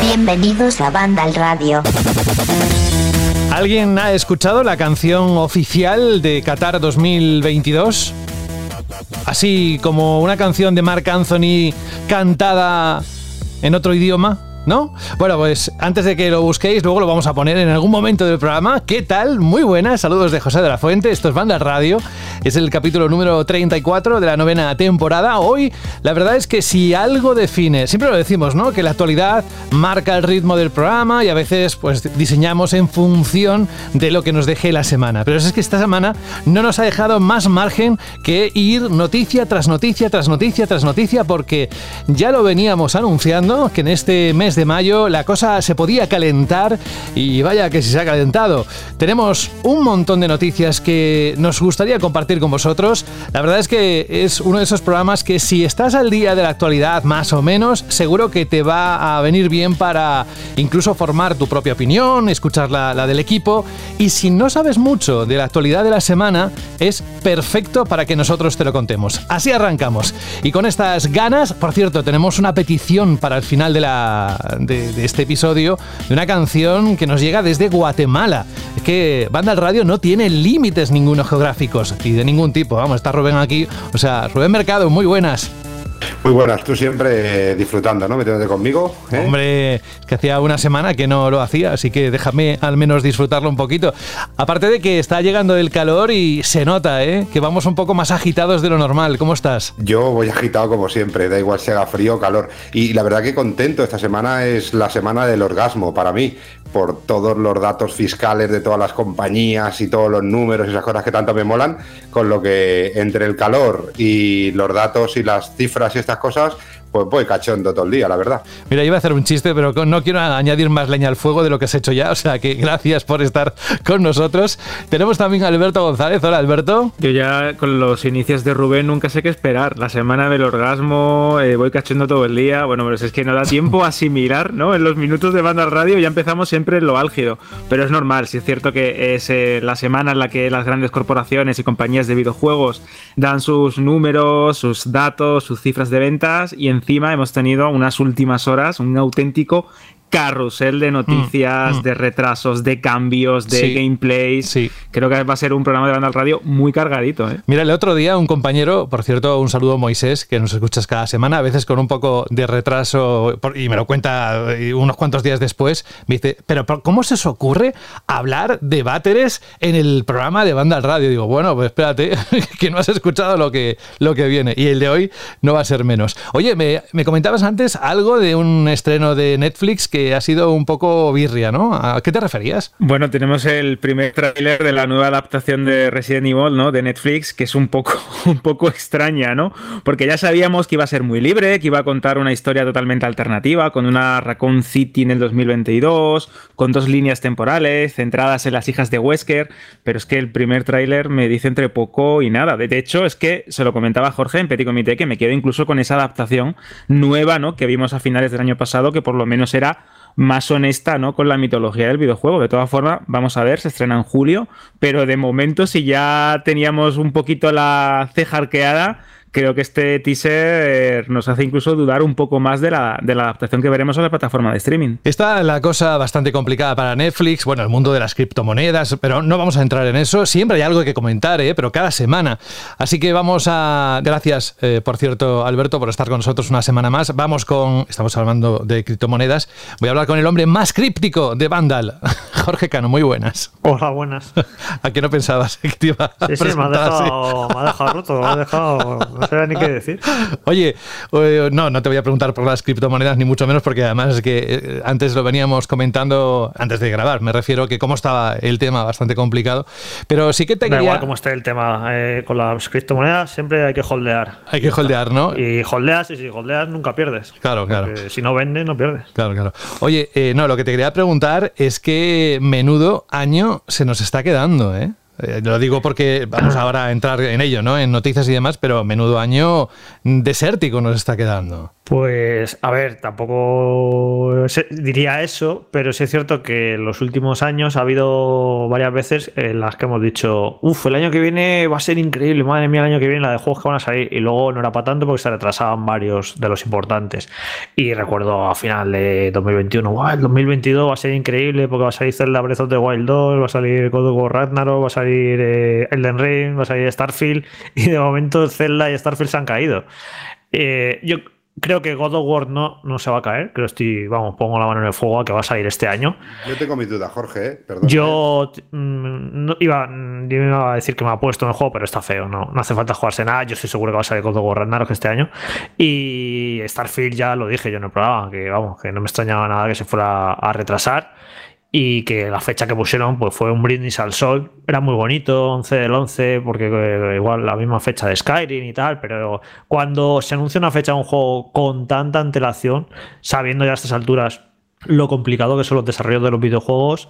Bienvenidos a Banda al Radio. ¿Alguien ha escuchado la canción oficial de Qatar 2022? Así como una canción de Mark Anthony cantada en otro idioma. ¿No? Bueno, pues antes de que lo busquéis, luego lo vamos a poner en algún momento del programa. ¿Qué tal? Muy buenas, saludos de José de la Fuente, esto es Banda Radio, es el capítulo número 34 de la novena temporada. Hoy, la verdad es que si algo define, siempre lo decimos, ¿no? Que la actualidad marca el ritmo del programa y a veces pues diseñamos en función de lo que nos deje la semana. Pero es que esta semana no nos ha dejado más margen que ir noticia tras noticia, tras noticia, tras noticia, porque ya lo veníamos anunciando que en este mes de mayo la cosa se podía calentar y vaya que si se ha calentado. Tenemos un montón de noticias que nos gustaría compartir con vosotros. La verdad es que es uno de esos programas que si estás al día de la actualidad más o menos, seguro que te va a venir bien para incluso formar tu propia opinión, escuchar la, la del equipo y si no sabes mucho de la actualidad de la semana, es perfecto para que nosotros te lo contemos. Así arrancamos. Y con estas ganas, por cierto, tenemos una petición para el final de la, de, este episodio de una canción que nos llega desde Guatemala. Es que Banda al Radio no tiene límites ninguno geográficos y ningún tipo. Vamos, está Rubén aquí. O sea, Rubén Mercado, muy buenas. Muy buenas, tú siempre disfrutando, ¿no? Metiéndote conmigo. ¿eh? Hombre, que hacía una semana que no lo hacía, así que déjame al menos disfrutarlo un poquito. Aparte de que está llegando el calor y se nota, ¿eh? Que vamos un poco más agitados de lo normal. ¿Cómo estás? Yo voy agitado como siempre, da igual si haga frío o calor. Y la verdad que contento, esta semana es la semana del orgasmo para mí, por todos los datos fiscales de todas las compañías y todos los números y esas cosas que tanto me molan, con lo que entre el calor y los datos y las cifras y estas cosas, pues voy cachondo todo el día, la verdad. Mira, iba a hacer un chiste, pero no quiero añadir más leña al fuego de lo que has hecho ya, o sea que gracias por estar con nosotros. Tenemos también a Alberto González. Hola, Alberto. Yo ya con los inicios de Rubén nunca sé qué esperar. La semana del orgasmo, eh, voy cachondo todo el día. Bueno, pero es que no da tiempo a asimilar, ¿no? En los minutos de banda radio ya empezamos siempre en lo álgido. Pero es normal, si es cierto que es eh, la semana en la que las grandes corporaciones y compañías de videojuegos dan sus números, sus datos, sus cifras de ventas y en encima hemos tenido unas últimas horas un auténtico carrusel de noticias, mm, mm. de retrasos, de cambios, de gameplays. Sí. Creo que va a ser un programa de banda al radio muy cargadito. ¿eh? Mira, el otro día un compañero, por cierto, un saludo Moisés, que nos escuchas cada semana, a veces con un poco de retraso, y me lo cuenta unos cuantos días después, me dice, pero ¿cómo se os ocurre hablar de váteres en el programa de banda al radio? Digo, bueno, pues espérate, que no has escuchado lo que, lo que viene. Y el de hoy no va a ser menos. Oye, me, me comentabas antes algo de un estreno de Netflix que ha sido un poco birria, ¿no? ¿A qué te referías? Bueno, tenemos el primer tráiler de la nueva adaptación de Resident Evil, ¿no? De Netflix, que es un poco, un poco extraña, ¿no? Porque ya sabíamos que iba a ser muy libre, que iba a contar una historia totalmente alternativa, con una Raccoon City en el 2022, con dos líneas temporales centradas en las hijas de Wesker, pero es que el primer tráiler me dice entre poco y nada. De hecho, es que se lo comentaba Jorge en Petit Comité, que me quedo incluso con esa adaptación nueva, ¿no? Que vimos a finales del año pasado, que por lo menos era más honesta ¿no? con la mitología del videojuego. De todas formas, vamos a ver, se estrena en julio, pero de momento si ya teníamos un poquito la ceja arqueada, creo que este teaser nos hace incluso dudar un poco más de la, de la adaptación que veremos a la plataforma de streaming. Está la cosa bastante complicada para Netflix, bueno, el mundo de las criptomonedas, pero no vamos a entrar en eso. Siempre hay algo que comentar, ¿eh? pero cada semana. Así que vamos a... Gracias, eh, por cierto, Alberto, por estar con nosotros una semana más. Vamos con... Estamos hablando de criptomonedas. Voy a hablar con el hombre más críptico de Vandal, Jorge Cano. Muy buenas. Hola, buenas. ¿A qué no pensabas que te iba a sí, sí, me ha, dejado, me ha dejado roto, me ha dejado no sé ni qué decir. Oye, eh, no, no te voy a preguntar por las criptomonedas, ni mucho menos, porque además es que eh, antes lo veníamos comentando antes de grabar. Me refiero que cómo estaba el tema, bastante complicado. Pero sí que te da igual cómo esté el tema. Eh, con las criptomonedas siempre hay que holdear. Hay que holdear, ¿no? Y holdeas, y si holdeas nunca pierdes. Claro, claro. si no vendes, no pierdes. Claro, claro. Oye, no, lo que te quería preguntar es que menudo año se nos está quedando, ¿eh? Eh, lo digo porque vamos ahora a entrar en ello, ¿no? En noticias y demás, pero menudo año desértico nos está quedando. Pues, a ver, tampoco diría eso, pero sí es cierto que en los últimos años ha habido varias veces en las que hemos dicho, uff, el año que viene va a ser increíble, madre mía, el año que viene la de juegos que van a salir, y luego no era para tanto porque se retrasaban varios de los importantes. Y recuerdo a final de 2021, wow, el 2022 va a ser increíble porque va a salir Zelda Breath of the Wild 2, va a salir God of War Ragnarok, va a salir eh, Elden Ring, va a salir Starfield, y de momento Zelda y Starfield se han caído. Eh, yo Creo que God of War no, no se va a caer. Creo que estoy, vamos, pongo la mano en el fuego a que va a salir este año. Yo tengo mis dudas, Jorge, ¿eh? Perdón. Yo mm, iba, iba, a decir que me ha puesto en el juego, pero está feo. No, no hace falta jugarse nada. Yo estoy seguro que va a salir God of War Ragnarok este año. Y Starfield ya lo dije yo en el programa, que vamos, que no me extrañaba nada que se fuera a retrasar y que la fecha que pusieron pues fue un brindis al sol. Era muy bonito, 11 del 11, porque eh, igual la misma fecha de Skyrim y tal, pero cuando se anuncia una fecha de un juego con tanta antelación, sabiendo ya a estas alturas lo complicado que son los desarrollos de los videojuegos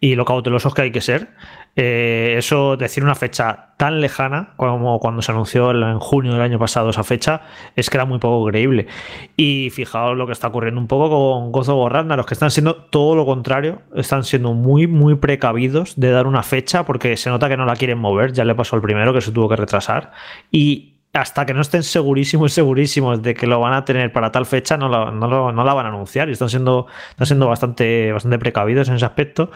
y lo cautelosos que hay que ser. Eh, eso, decir una fecha tan lejana como cuando se anunció en junio del año pasado esa fecha, es que era muy poco creíble. Y fijaos lo que está ocurriendo un poco con Gozo of los que están siendo todo lo contrario, están siendo muy, muy precavidos de dar una fecha porque se nota que no la quieren mover, ya le pasó al primero que se tuvo que retrasar. Y hasta que no estén segurísimos, segurísimos de que lo van a tener para tal fecha, no, no, la van a anunciar y están siendo, están siendo bastante, bastante precavidos en ese aspecto.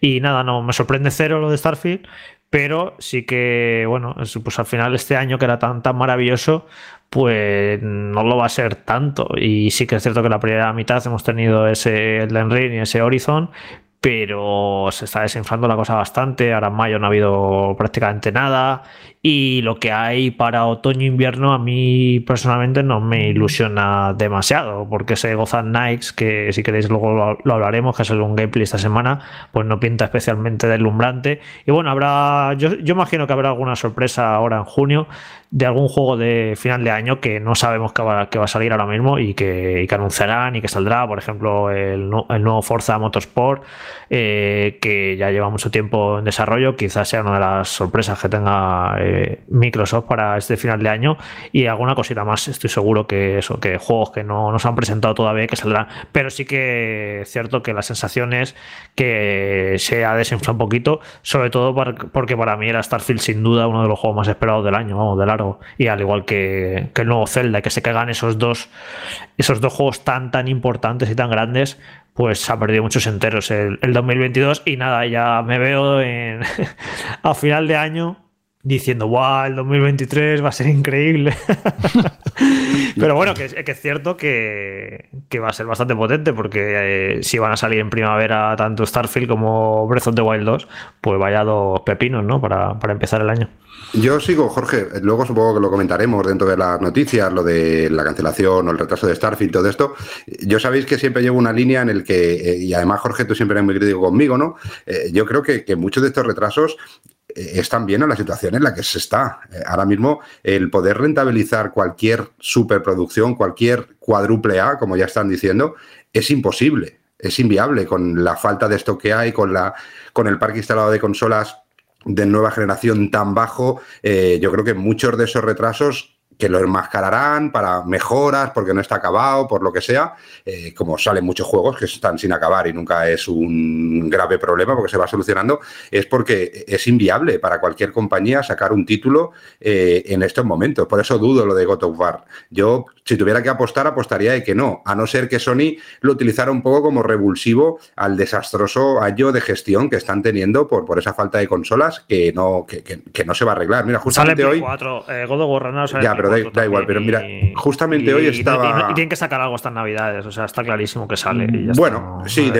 Y nada, no, me sorprende cero lo de Starfield, pero sí que, bueno, pues al final este año que era tan, tan maravilloso, pues no lo va a ser tanto. Y sí que es cierto que la primera mitad hemos tenido ese Elden Ring y ese Horizon, pero se está desinflando la cosa bastante. Ahora en mayo no ha habido prácticamente nada. Y lo que hay para otoño-invierno a mí personalmente no me ilusiona demasiado, porque se gozan Nikes, que si queréis luego lo, hablaremos, que es un gameplay esta semana, pues no pinta especialmente deslumbrante. Y bueno, habrá, yo, yo imagino que habrá alguna sorpresa ahora en junio de algún juego de final de año que no sabemos que va, que va a salir ahora mismo y que, que, anunciarán y que saldrá, por ejemplo, el, el nuevo Forza Motorsport, eh, que ya lleva mucho tiempo en desarrollo, quizás sea una de las sorpresas que tenga eh, Microsoft para este final de año. Y alguna cosita más, estoy seguro que eso, que juegos que no nos han presentado todavía que saldrán, pero sí que es cierto que la sensación es que se ha desinflado un poquito, sobre todo porque para mí era Starfield sin duda uno de los juegos más esperados del año, vamos, del y al igual que, el nuevo Zelda, que se caigan esos dos, esos dos juegos tan, tan importantes y tan grandes, pues ha perdido muchos enteros el, 2022 y nada, ya me veo en, a final de año diciendo, wow, el 2023 va a ser increíble. Pero bueno, que, es cierto que, va a ser bastante potente porque eh, si van a salir en primavera tanto Starfield como Breath of the Wild 2, pues vaya dos pepinos, ¿no? Para, para empezar el año. Yo sigo, Jorge. Luego supongo que lo comentaremos dentro de las noticias, lo de la cancelación o el retraso de Starfield, todo esto. Yo sabéis que siempre llevo una línea en el que, eh, y además, Jorge, tú siempre eres muy crítico conmigo, ¿no? Eh, yo creo que, muchos de estos retrasos eh, están bien en la situación en la que se está. ahora mismo, el poder rentabilizar cualquier superproducción, cualquier cuádruple A, como ya están diciendo, es imposible, es inviable con la falta de esto que hay, con, la, con el parque instalado de consolas de nueva generación tan bajo, eh, yo creo que muchos de esos retrasos que lo enmascararán para mejoras, porque no está acabado, por lo que sea, eh, como salen muchos juegos que están sin acabar y nunca es un grave problema porque se va solucionando, es porque es inviable para cualquier compañía sacar un título eh, en estos momentos. Por eso dudo lo de God of War. Yo, si tuviera que apostar, apostaría de que no, a no ser que Sony lo utilizara un poco como revulsivo al desastroso año de gestión que están teniendo por, por esa falta de consolas que no, que, no se va a arreglar. Mira, justamente hoy... Eh, God of War no ya, pero da, igual, pero mira, justamente hoy estaba. Y, tienen que sacar algo estas navidades, o sea, está clarísimo que sale. bueno, sí,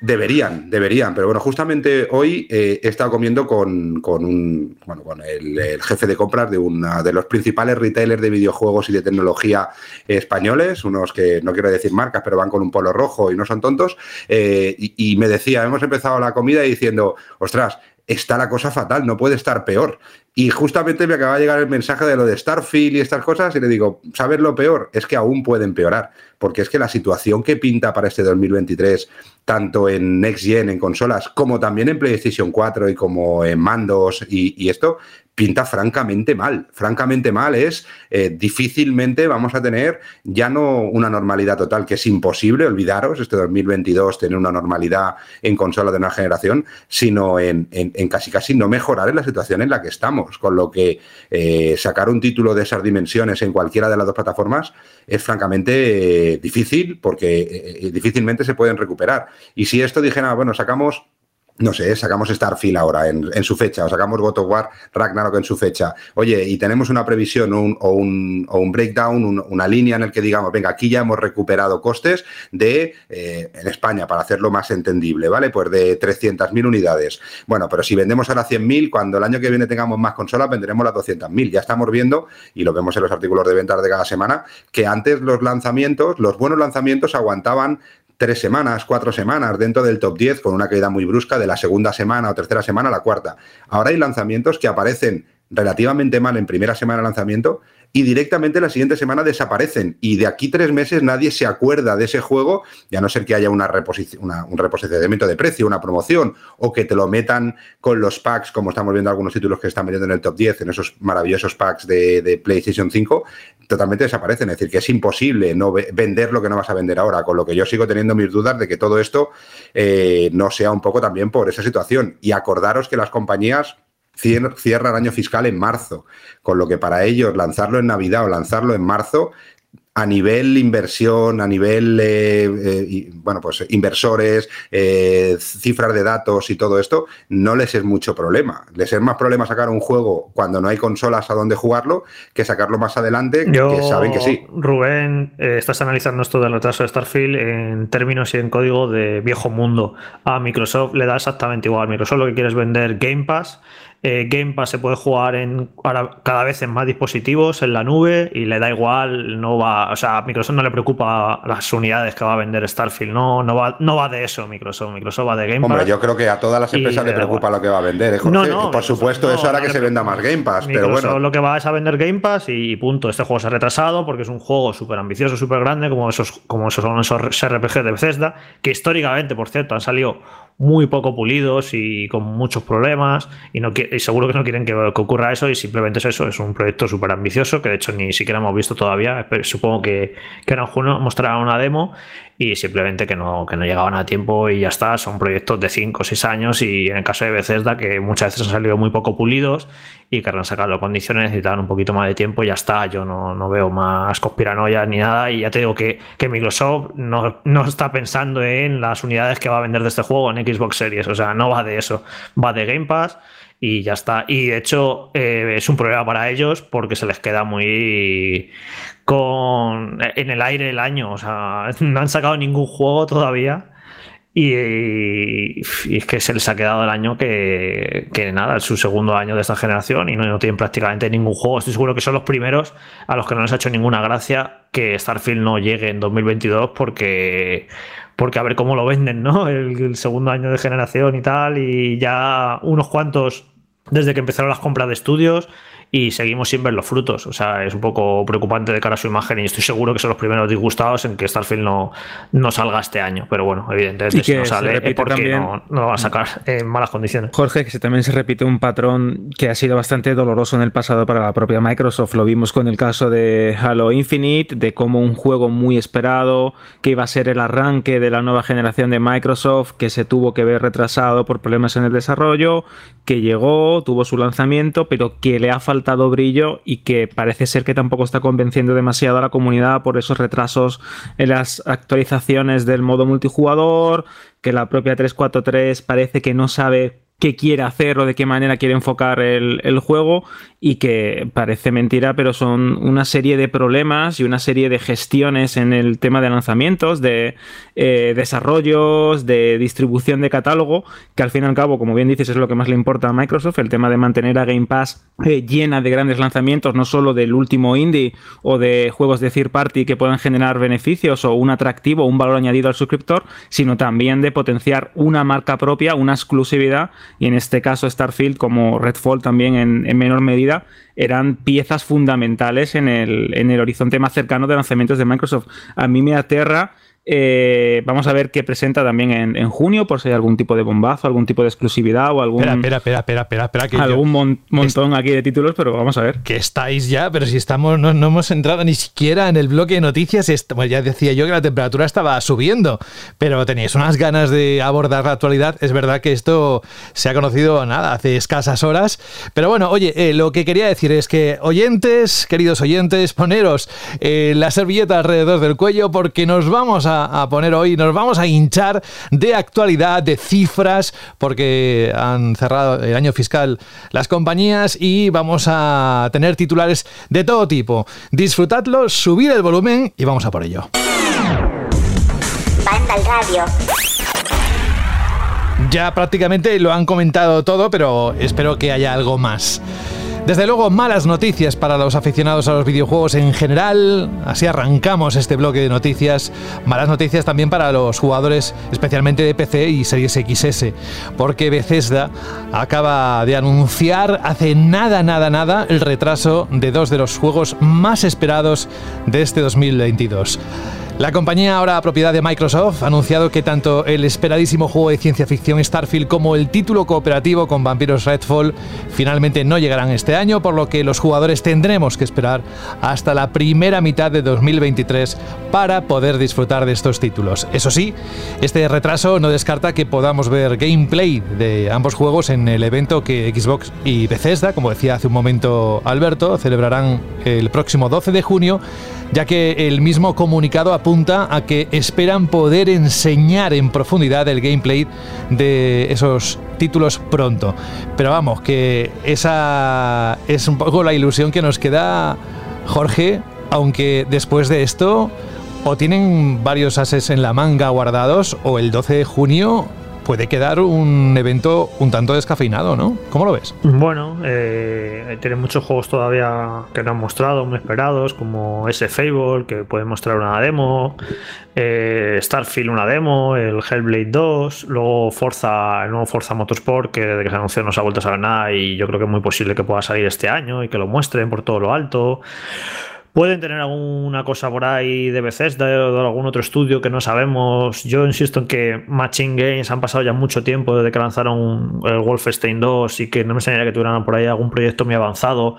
deberían, deberían, pero bueno, justamente hoy eh, he estado comiendo con, un, bueno, con el, jefe de compras de uno de los principales retailers de videojuegos y de tecnología españoles, unos que no quiero decir marcas, pero van con un polo rojo y no son tontos, eh, y me decía, hemos empezado la comida diciendo, ostras, está la cosa fatal, no puede estar peor. Y justamente me acaba de llegar el mensaje de lo de Starfield y estas cosas y le digo, ¿sabes lo peor? Es que aún puede empeorar, porque es que la situación que pinta para este 2023, tanto en Next Gen, en consolas, como también en PlayStation 4 y como en mandos y, esto, pinta francamente mal. Francamente mal es eh, difícilmente vamos a tener ya no una normalidad total, que es imposible, olvidaros, este 2022 tener una normalidad en consola de una generación, sino en, casi casi no mejorar en la situación en la que estamos. Con lo que eh, sacar un título de esas dimensiones en cualquiera de las dos plataformas es francamente eh, difícil porque difícilmente se pueden recuperar. Y si esto dijera, bueno, sacamos no sé, sacamos Starfield ahora en, su fecha, o sacamos God of War Ragnarok en su fecha. Oye, y tenemos una previsión o, un, breakdown, una línea en el que digamos, venga, aquí ya hemos recuperado costes de, eh, en España, para hacerlo más entendible, ¿vale? Pues de 300.000 unidades. Bueno, pero si vendemos ahora 100.000, cuando el año que viene tengamos más consolas, venderemos las 200.000. Ya estamos viendo, y lo vemos en los artículos de ventas de cada semana, que antes los lanzamientos, los buenos lanzamientos aguantaban tres semanas, cuatro semanas dentro del top 10 con una caída muy brusca de la segunda semana o tercera semana a la cuarta. Ahora hay lanzamientos que aparecen relativamente mal en primera semana de lanzamiento y directamente la siguiente semana desaparecen. Y de aquí tres meses nadie se acuerda de ese juego, ya no ser que haya una, un reposicionamiento de precio, una promoción, o que te lo metan con los packs, como estamos viendo algunos títulos que están metiendo en el top 10, en esos maravillosos packs de, PlayStation 5, totalmente desaparecen. Es decir, que es imposible no vender lo que no vas a vender ahora, con lo que yo sigo teniendo mis dudas de que todo esto eh, no sea un poco también por esa situación. Y acordaros que las compañías cierra el año fiscal en marzo, con lo que para ellos lanzarlo en Navidad o lanzarlo en marzo a nivel inversión, a nivel, eh, eh, bueno, pues inversores, eh, cifras de datos y todo esto, no les es mucho problema. Les es más problema sacar un juego cuando no hay consolas a donde jugarlo que sacarlo más adelante, que saben que sí. Rubén, estás analizando esto del retraso de Starfield en términos y en código de viejo mundo. A Microsoft le da exactamente igual. Microsoft lo que quiere es vender Game Pass eh, Game Pass se puede jugar en cada vez en más dispositivos, en la nube, y le da igual, no va, o sea, a Microsoft no le preocupa las unidades que va a vender Starfield, no, no va, no va de eso Microsoft, Microsoft va de Game Pass. Hombre, yo creo que a todas las empresas le preocupa lo que va a vender, ¿eh, No, no, Por supuesto, eso hará que se venda más Game Pass, pero bueno. Lo que va es a vender Game Pass y punto. Este juego se ha retrasado porque es un juego súper ambicioso, súper grande, como esos, como esos son esos RPG de Bethesda, que históricamente, por cierto, han salido muy poco pulidos y con muchos problemas y, no, y seguro que no quieren que, ocurra eso y simplemente es eso, es un proyecto súper ambicioso que de hecho ni siquiera hemos visto todavía, pero supongo que, que en junio mostrarán una demo y simplemente que no, que no llegaban a tiempo y ya está, son proyectos de 5 o 6 años y en el caso de Bethesda que muchas veces han salido muy poco pulidos y que han sacado condiciones necesitan un poquito más de tiempo y ya está, yo no, no veo más conspiranoia ni nada y ya te digo que, que Microsoft no, no, está pensando en las unidades que va a vender de este juego en Xbox Series, o sea, no va de eso, va de Game Pass y ya está. Y de hecho eh, es un problema para ellos porque se les queda muy con en el aire el año. O sea, no han sacado ningún juego todavía. Y, es que se les ha quedado el año que, que, nada, es su segundo año de esta generación y no, no, tienen prácticamente ningún juego. Estoy seguro que son los primeros a los que no les ha hecho ninguna gracia que Starfield no llegue en 2022 porque, porque a ver cómo lo venden, ¿no? el segundo año de generación y tal, y ya unos cuantos desde que empezaron las compras de estudios y seguimos sin ver los frutos. O sea, es un poco preocupante de cara a su imagen y estoy seguro que son los primeros disgustados en que Starfield no, no salga este año. Pero bueno, evidentemente si no sale porque no, no, lo va a sacar en malas condiciones. Jorge, que también se repite un patrón que ha sido bastante doloroso en el pasado para la propia Microsoft. Lo vimos con el caso de Halo Infinite, de cómo un juego muy esperado, que iba a ser el arranque de la nueva generación de Microsoft, que se tuvo que ver retrasado por problemas en el desarrollo, que llegó, tuvo su lanzamiento, pero que le ha faltado brillo y que parece ser que tampoco está convenciendo demasiado a la comunidad por esos retrasos en las actualizaciones del modo multijugador, que la propia 343 parece que no sabe qué quiere hacer o de qué manera quiere enfocar el, juego y que parece mentira, pero son una serie de problemas y una serie de gestiones en el tema de lanzamientos, de eh, desarrollos, de distribución de catálogo, que al fin y al cabo, como bien dices, es lo que más le importa a Microsoft, el tema de mantener a Game Pass eh, llena de grandes lanzamientos, no solo del último indie o de juegos de third party que puedan generar beneficios o un atractivo, un valor añadido al suscriptor, sino también de potenciar una marca propia, una exclusividad y en este caso Starfield como Redfall también en, menor medida eran piezas fundamentales en el, en el horizonte más cercano de lanzamientos de Microsoft. A mí me aterra Eh, vamos a ver qué presenta también en, junio, por si hay algún tipo de bombazo, algún tipo de exclusividad o algún. Espera, espera, espera, espera, espera, que algún montón aquí de títulos, pero vamos a ver. Que estáis ya, pero si estamos, no, hemos entrado ni siquiera en el bloque de noticias. Bueno, ya decía yo que la temperatura estaba subiendo, pero tenéis unas ganas de abordar la actualidad. Es verdad que esto se ha conocido nada hace escasas horas, pero bueno, oye, eh, lo que quería decir es que oyentes, queridos oyentes, poneros eh, la servilleta alrededor del cuello porque nos vamos a a, poner hoy. Nos vamos a hinchar de actualidad, de cifras, porque han cerrado el año fiscal las compañías y vamos a tener titulares de todo tipo. Disfrutadlo, subir el volumen y vamos a por ello. Radio. Ya prácticamente lo han comentado todo, pero espero que haya algo más. Desde luego, malas noticias para los aficionados a los videojuegos en general. Así arrancamos este bloque de noticias. Malas noticias también para los jugadores, especialmente de PC y Series XS, porque Bethesda acaba de anunciar hace nada, nada, nada el retraso de dos de los juegos más esperados de este 2022. La compañía, ahora propiedad de Microsoft, ha anunciado que tanto el esperadísimo juego de ciencia ficción Starfield como el título cooperativo con vampiros Redfall finalmente no llegarán este año, por lo que los jugadores tendremos que esperar hasta la primera mitad de 2023 para poder disfrutar de estos títulos. Eso sí, este retraso no descarta que podamos ver gameplay de ambos juegos en el evento que Xbox y Bethesda, como decía hace un momento Alberto, celebrarán el próximo 12 de junio ya que el mismo comunicado apunta a que esperan poder enseñar en profundidad el gameplay de esos títulos pronto. Pero vamos, que esa es un poco la ilusión que nos queda, Jorge, aunque después de esto o tienen varios ases en la manga guardados o el 12 de junio puede quedar un evento un tanto descafeinado, ¿no? ¿Cómo lo ves? Bueno, eh, tiene muchos juegos todavía que no han mostrado, muy esperados, como ese Fable, que puede mostrar una demo, eh, Starfield una demo, el Hellblade 2, luego Forza, el nuevo Forza Motorsport, que desde que se anunció no se ha vuelto a saber nada y yo creo que es muy posible que pueda salir este año y que lo muestren por todo lo alto. Pueden tener alguna cosa por ahí de Bethesda o de algún otro estudio que no sabemos. Yo insisto en que Machine Games han pasado ya mucho tiempo desde que lanzaron el Wolfenstein 2 y que no me enseñaría que tuvieran por ahí algún proyecto muy avanzado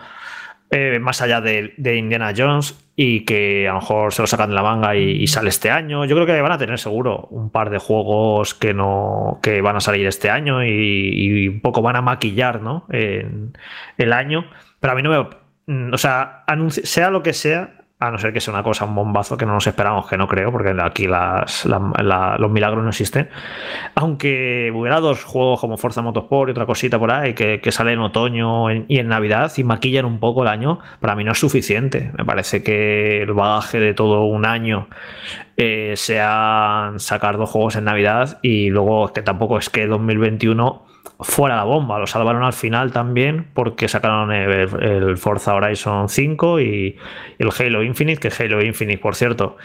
eh, más allá de, Indiana Jones y que a lo mejor se lo sacan de la manga y, sale este año. Yo creo que van a tener seguro un par de juegos que no que van a salir este año y, un poco van a maquillar ¿no? en el año. Pero a mí no me o sea, sea lo que sea, a no ser que sea una cosa, un bombazo que no nos esperamos, que no creo, porque aquí las, los milagros no existen. Aunque hubiera dos juegos como Forza Motorsport y otra cosita por ahí que, que sale en otoño y en Navidad y maquillan un poco el año, para mí no es suficiente. Me parece que el bagaje de todo un año eh, sea sacar dos juegos en Navidad y luego que tampoco es que 2021 fuera la bomba. Lo salvaron al final también porque sacaron el, Forza Horizon 5 y el Halo Infinite, que Halo Infinite, por cierto,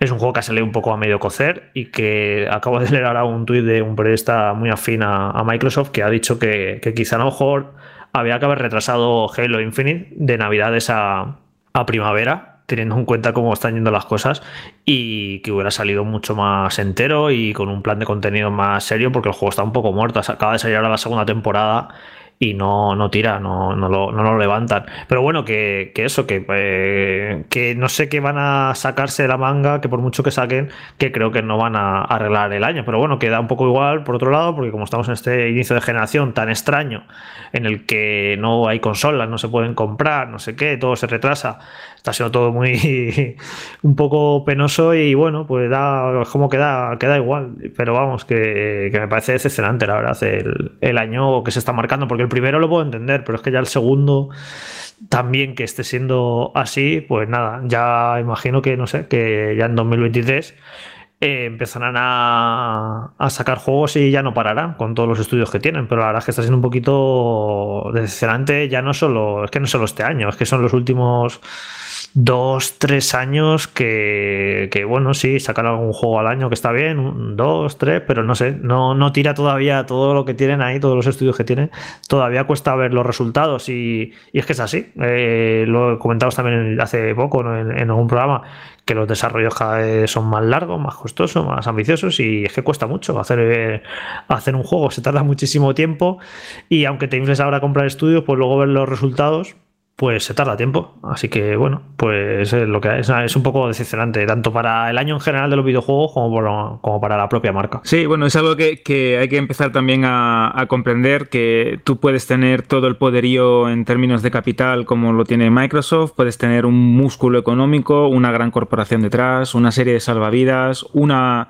es un juego que ha salido un poco a medio cocer y que acabo de leer ahora un tuit de un periodista muy afín a, Microsoft que ha dicho que, quizá a lo mejor había que haber retrasado Halo Infinite de Navidades a, a primavera teniendo en cuenta cómo están yendo las cosas y que hubiera salido mucho más entero y con un plan de contenido más serio porque el juego está un poco muerto. Acaba de salir ahora la segunda temporada y no, no tira, no, no, lo, no lo levantan. Pero bueno, que, eso, que, eh, que no sé qué van a sacarse de la manga, que por mucho que saquen, que creo que no van a arreglar el año. Pero bueno, queda un poco igual por otro lado, porque como estamos en este inicio de generación tan extraño, en el que no hay consolas, no se pueden comprar, no sé qué, todo se retrasa, está siendo todo muy un poco penoso y bueno, pues da como queda, queda igual. Pero vamos, que, me parece decepcionante, la verdad, el, el año que se está marcando, porque el primero lo puedo entender, pero es que ya el segundo también que esté siendo así, pues nada, ya imagino que, no sé, que ya en 2023 eh, empezarán a, a, sacar juegos y ya no pararán con todos los estudios que tienen, pero la verdad es que está siendo un poquito decepcionante, ya no solo, es que no solo este año, es que son los últimos dos, tres años que, que, bueno, sí, sacar algún juego al año que está bien, dos, tres, pero no sé, no, no tira todavía todo lo que tienen ahí, todos los estudios que tienen, todavía cuesta ver los resultados y, y es que es así. Eh, lo comentamos también hace poco en, en, algún programa, que los desarrollos cada vez son más largos, más costosos, más ambiciosos y es que cuesta mucho hacer, hacer un juego, se tarda muchísimo tiempo y aunque te infles ahora a comprar estudios, pues luego ver los resultados pues se tarda tiempo. Así que bueno, pues es lo que es, es un poco decepcionante, tanto para el año en general de los videojuegos como, como para la propia marca. Sí, bueno, es algo que, que hay que empezar también a, a, comprender, que tú puedes tener todo el poderío en términos de capital como lo tiene Microsoft, puedes tener un músculo económico, una gran corporación detrás, una serie de salvavidas, una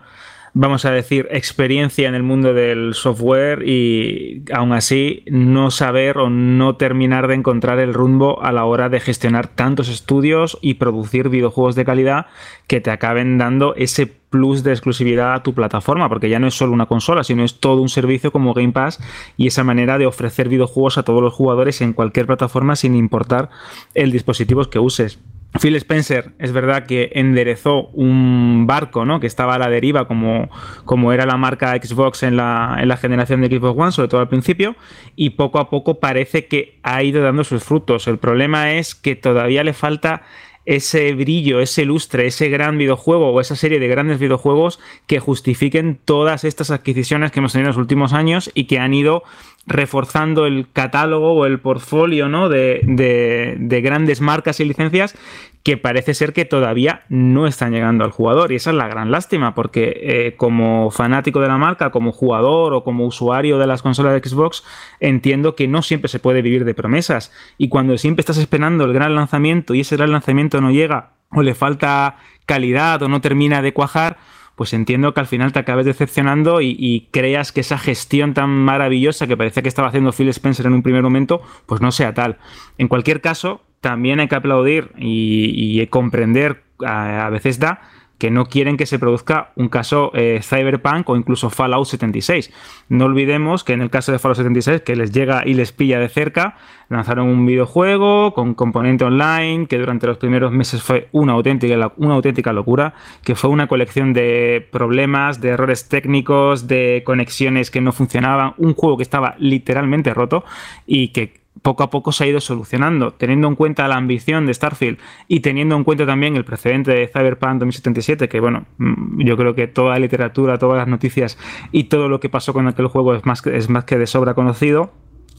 vamos a decir, experiencia en el mundo del software y aún así no saber o no terminar de encontrar el rumbo a la hora de gestionar tantos estudios y producir videojuegos de calidad que te acaben dando ese plus de exclusividad a tu plataforma, porque ya no es solo una consola, sino es todo un servicio como Game Pass y esa manera de ofrecer videojuegos a todos los jugadores en cualquier plataforma sin importar el dispositivo que uses. Phil Spencer es verdad que enderezó un barco ¿no? que estaba a la deriva como, como era la marca Xbox en la, en la, generación de Xbox One, sobre todo al principio, y poco a poco parece que ha ido dando sus frutos. El problema es que todavía le falta ese brillo, ese lustre, ese gran videojuego o esa serie de grandes videojuegos que justifiquen todas estas adquisiciones que hemos tenido en los últimos años y que han ido reforzando el catálogo o el portfolio ¿no? de, de, de, grandes marcas y licencias que parece ser que todavía no están llegando al jugador. Y esa es la gran lástima, porque eh, como fanático de la marca, como jugador o como usuario de las consolas de Xbox, entiendo que no siempre se puede vivir de promesas. Y cuando siempre estás esperando el gran lanzamiento y ese gran lanzamiento no llega o le falta calidad o no termina de cuajar, pues entiendo que al final te acabes decepcionando y, creas que esa gestión tan maravillosa que parecía que estaba haciendo Phil Spencer en un primer momento, pues no sea tal. En cualquier caso, también hay que aplaudir y, comprender a veces da que no quieren que se produzca un caso eh, Cyberpunk o incluso Fallout 76. No olvidemos que en el caso de Fallout 76, que les llega y les pilla de cerca, lanzaron un videojuego con componente online que durante los primeros meses fue una auténtica, una auténtica locura, que fue una colección de problemas, de errores técnicos, de conexiones que no funcionaban, un juego que estaba literalmente roto y que poco a poco se ha ido solucionando, teniendo en cuenta la ambición de Starfield y teniendo en cuenta también el precedente de Cyberpunk 2077, que bueno, mm, yo creo que toda la literatura, todas las noticias y todo lo que pasó con aquel juego es más, es más que de sobra conocido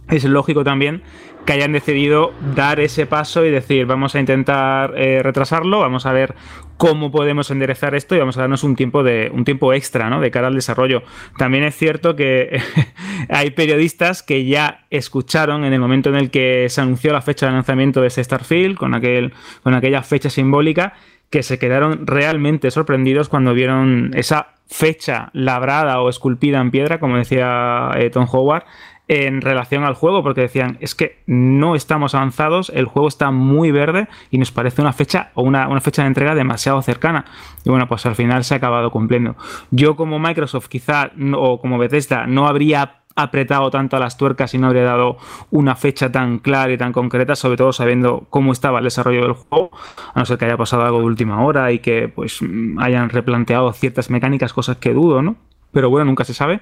es lógico también que hayan decidido dar ese paso y decir, vamos a intentar eh, retrasarlo, vamos a ver cómo podemos enderezar esto y vamos a darnos un tiempo de un tiempo extra, ¿no? De cara al desarrollo. También es cierto que hay periodistas que ya escucharon en el momento en el que se anunció la fecha de lanzamiento de ese Starfield con aquel con aquella fecha simbólica que se quedaron realmente sorprendidos cuando vieron esa fecha labrada o esculpida en piedra, como decía eh, Tom Howard, en relación al juego, porque decían, es que no estamos avanzados, el juego está muy verde y nos parece una fecha o una, una, fecha de entrega demasiado cercana. Y bueno, pues al final se ha acabado cumpliendo. Yo como Microsoft quizá, o como Bethesda, no habría apretado tanto a las tuercas y no habría dado una fecha tan clara y tan concreta, sobre todo sabiendo cómo estaba el desarrollo del juego, a no ser que haya pasado algo de última hora y que pues hayan replanteado ciertas mecánicas, cosas que dudo, ¿no? pero bueno, nunca se sabe,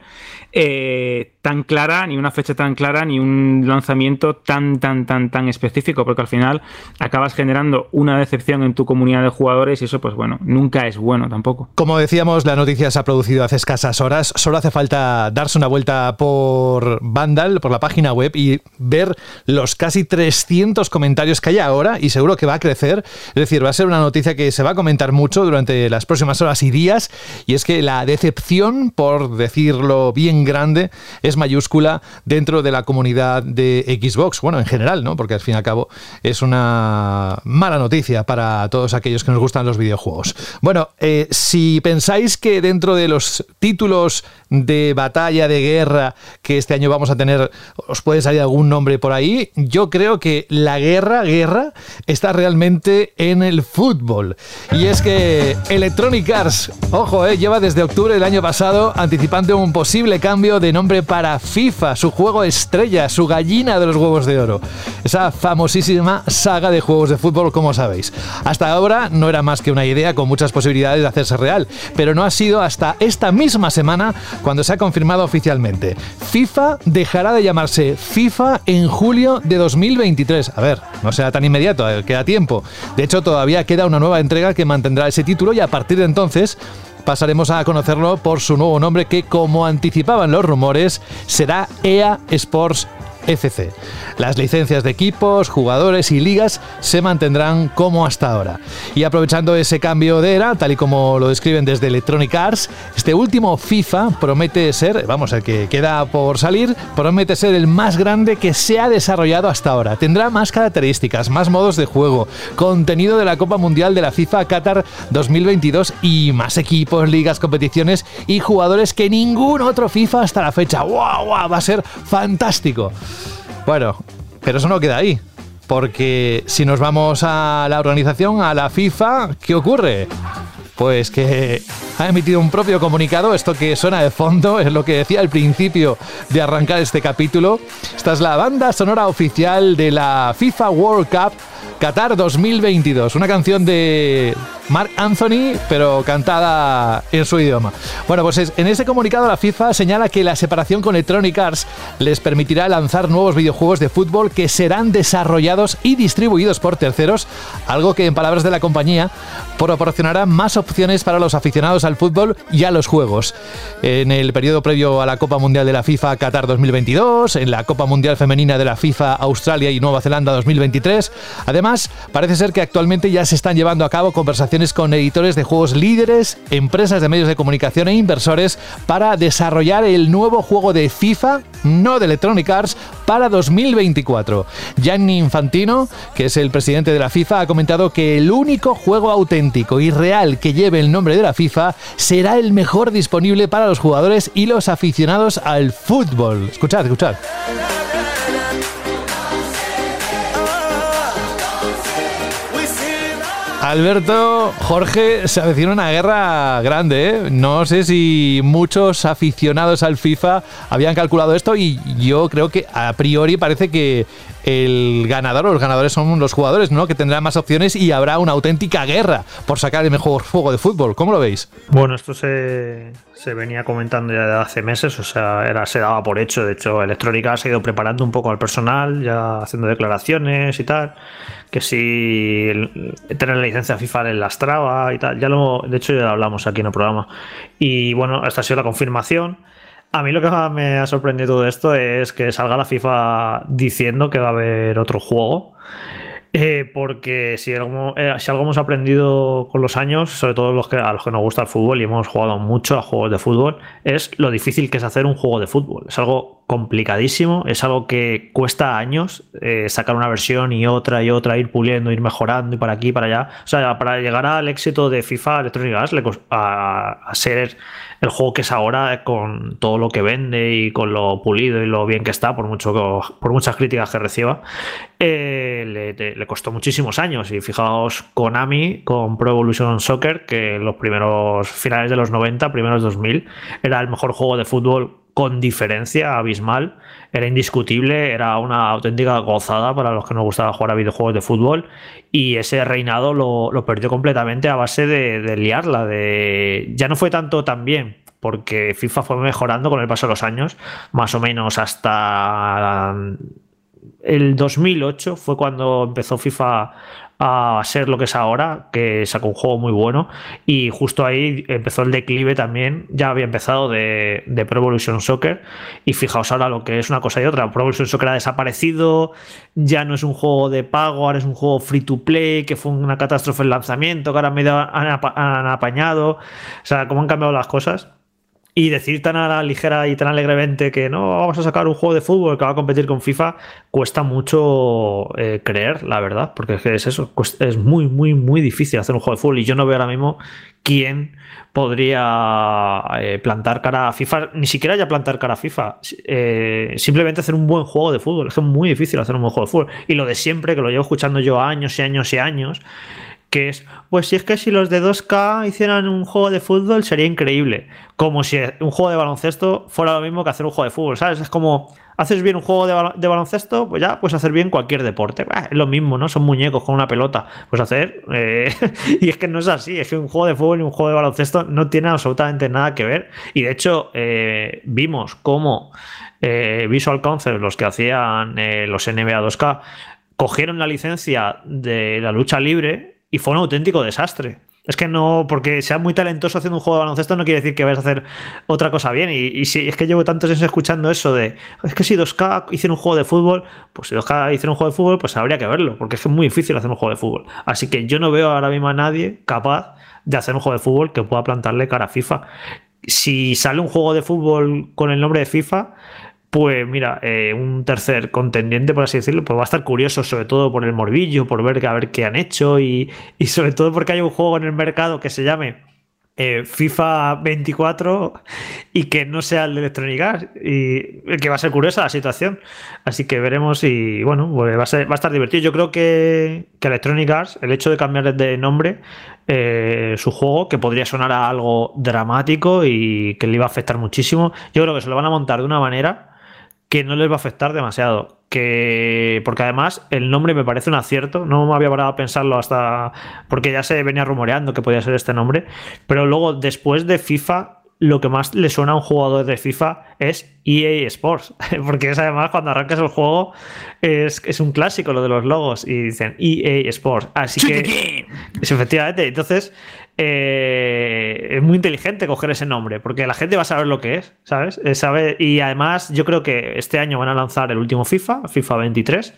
eh, tan clara, ni una fecha tan clara, ni un lanzamiento tan, tan, tan, tan específico, porque al final acabas generando una decepción en tu comunidad de jugadores y eso, pues bueno, nunca es bueno tampoco. Como decíamos, la noticia se ha producido hace escasas horas, solo hace falta darse una vuelta por Vandal, por la página web y ver los casi 300 comentarios que hay ahora y seguro que va a crecer, es decir, va a ser una noticia que se va a comentar mucho durante las próximas horas y días y es que la decepción por decirlo bien grande, es mayúscula dentro de la comunidad de Xbox. Bueno, en general, ¿no? Porque al fin y al cabo es una mala noticia para todos aquellos que nos gustan los videojuegos. Bueno, eh, si pensáis que dentro de los títulos de batalla, de guerra que este año vamos a tener, os puede salir algún nombre por ahí, yo creo que la guerra, guerra, está realmente en el fútbol. Y es que Electronic Arts, ojo, eh, lleva desde octubre del año pasado anticipando un posible cambio de nombre para FIFA, su juego estrella, su gallina de los huevos de oro. Esa famosísima saga de juegos de fútbol, como sabéis. Hasta ahora no era más que una idea con muchas posibilidades de hacerse real, pero no ha sido hasta esta misma semana cuando se ha confirmado oficialmente. FIFA dejará de llamarse FIFA en julio de 2023. A ver, no sea tan inmediato, queda tiempo. De hecho, todavía queda una nueva entrega que mantendrá ese título y a partir de entonces pasaremos a conocerlo por su nuevo nombre que, como anticipaban los rumores, será EA Sports FC. Las licencias de equipos, jugadores y ligas se mantendrán como hasta ahora. Y aprovechando ese cambio de era, tal y como lo describen desde Electronic Arts, este último FIFA promete ser, vamos, el que queda por salir, promete ser el más grande que se ha desarrollado hasta ahora. Tendrá más características, más modos de juego, contenido de la Copa Mundial de la FIFA Qatar 2022 y más equipos, ligas, competiciones y jugadores que ningún otro FIFA hasta la fecha. ¡Wow! wow va a ser fantástico. Bueno, pero eso no queda ahí. Porque si nos vamos a la organización, a la FIFA, ¿qué ocurre? Pues que ha emitido un propio comunicado, esto que suena de fondo, es lo que decía al principio de arrancar este capítulo. Esta es la banda sonora oficial de la FIFA World Cup Qatar 2022, una canción de Mark Anthony, pero cantada en su idioma. Bueno, pues en ese comunicado la FIFA señala que la separación con Electronic Arts les permitirá lanzar nuevos videojuegos de fútbol que serán desarrollados y distribuidos por terceros, algo que en palabras de la compañía proporcionará más opciones para los aficionados al fútbol y a los juegos. En el periodo previo a la Copa Mundial de la FIFA Qatar 2022, en la Copa Mundial Femenina de la FIFA Australia y Nueva Zelanda 2023, además parece ser que actualmente ya se están llevando a cabo conversaciones con editores de juegos líderes, empresas de medios de comunicación e inversores para desarrollar el nuevo juego de FIFA, no de Electronic Arts, para 2024. Gianni Infantino, que es el presidente de la FIFA, ha comentado que el único juego auténtico y real que lleve el nombre de la FIFA será el mejor disponible para los jugadores y los aficionados al fútbol. Escuchad, escuchad. Alberto, Jorge, se avecina una guerra grande. ¿eh? No sé si muchos aficionados al FIFA habían calculado esto y yo creo que a priori parece que el ganador o los ganadores son los jugadores, ¿no? Que tendrán más opciones y habrá una auténtica guerra por sacar el mejor juego de fútbol. ¿Cómo lo veis? Bueno, esto se, venía comentando ya de hace meses, o sea, era, se daba por hecho. De hecho, Electrónica se ha ido preparando un poco al personal, ya haciendo declaraciones y tal. Que si tener la licencia FIFA les lastraba y tal. Ya lo, de hecho, ya lo hablamos aquí en el programa. Y bueno, esta ha sido la confirmación. A mí lo que me ha sorprendido de esto es que salga la FIFA diciendo que va a haber otro juego. Eh, porque si algo, eh, si algo hemos aprendido con los años, sobre todo los que, a los que nos gusta el fútbol y hemos jugado mucho a juegos de fútbol, es lo difícil que es hacer un juego de fútbol. Es algo complicadísimo, es algo que cuesta años eh, sacar una versión y otra y otra, ir puliendo, ir mejorando y para aquí para allá. O sea, para llegar al éxito de FIFA Electronic a ser el juego que es ahora con todo lo que vende y con lo pulido y lo bien que está, por, mucho por muchas críticas que reciba, eh, le, costó muchísimos años. Y fijaos, Konami con Pro Evolution Soccer, que en los primeros finales de los 90, primeros 2000, era el mejor juego de fútbol con diferencia abismal, era indiscutible, era una auténtica gozada para los que nos gustaba jugar a videojuegos de fútbol y ese reinado lo, perdió completamente a base de, liarla, de ya no fue tanto tan bien porque FIFA fue mejorando con el paso de los años, más o menos hasta el 2008 fue cuando empezó FIFA a ser lo que es ahora, que sacó un juego muy bueno. Y justo ahí empezó el declive también, ya había empezado de, de Pro Evolution Soccer. Y fijaos ahora lo que es una cosa y otra, Pro Evolution Soccer ha desaparecido, ya no es un juego de pago, ahora es un juego free to play, que fue una catástrofe el lanzamiento, que ahora medio han, han apañado, o sea, cómo han cambiado las cosas. Y decir tan a la ligera y tan alegremente que no, vamos a sacar un juego de fútbol que va a competir con FIFA, cuesta mucho eh, creer, la verdad, porque es, que es eso, es muy, muy, muy difícil hacer un juego de fútbol y yo no veo ahora mismo quién podría eh, plantar cara a FIFA, ni siquiera ya plantar cara a FIFA, eh, simplemente hacer un buen juego de fútbol, es que es muy difícil hacer un buen juego de fútbol. Y lo de siempre, que lo llevo escuchando yo años y años y años, que es, pues si es que si los de 2K hicieran un juego de fútbol sería increíble, como si un juego de baloncesto fuera lo mismo que hacer un juego de fútbol, ¿sabes? Es como, haces bien un juego de, baloncesto, pues ya puedes hacer bien cualquier deporte, es lo mismo, ¿no? Son muñecos con una pelota, pues hacer, eh, y es que no es así, es que un juego de fútbol y un juego de baloncesto no tienen absolutamente nada que ver, y de hecho eh, vimos cómo... Eh, Visual Concept, los que hacían los NBA 2K, cogieron la licencia de la lucha libre y fue un auténtico desastre. Es que no, porque sea muy talentoso haciendo un juego de baloncesto no quiere decir que vayas a hacer otra cosa bien. Y, si es que llevo tantos años escuchando eso de, es que si 2K hicieron un juego de fútbol, pues si 2K hicieron un juego de fútbol, pues habría que verlo, porque es que es muy difícil hacer un juego de fútbol. Así que yo no veo ahora mismo a nadie capaz de hacer un juego de fútbol que pueda plantarle cara a FIFA. Si sale un juego de fútbol con el nombre de FIFA, pues mira, eh, un tercer contendiente, por así decirlo, pues va a estar curioso, sobre todo por el morbillo, por ver, a ver qué han hecho y, y sobre todo porque hay un juego en el mercado que se llame eh, FIFA 24 y que no sea el de Electronic Arts y que va a ser curiosa la situación. Así que veremos y bueno pues va, a ser, va a estar divertido. Yo creo que, que Electronic Arts el hecho de cambiar de nombre eh, su juego que podría sonar a algo dramático y que le iba a afectar muchísimo yo creo que se lo van a montar de una manera que no les va a afectar demasiado. Que, porque además el nombre me parece un acierto, no me había parado a pensarlo hasta, porque ya se venía rumoreando que podía ser este nombre, pero luego después de FIFA lo que más le suena a un jugador de FIFA es EA Sports, porque es además cuando arrancas el juego es, es un clásico lo de los logos y dicen EA Sports, así que es efectivamente, entonces eh, es muy inteligente coger ese nombre, porque la gente va a saber lo que es, ¿sabes? Eh, sabe, y además yo creo que este año van a lanzar el último FIFA, FIFA 23,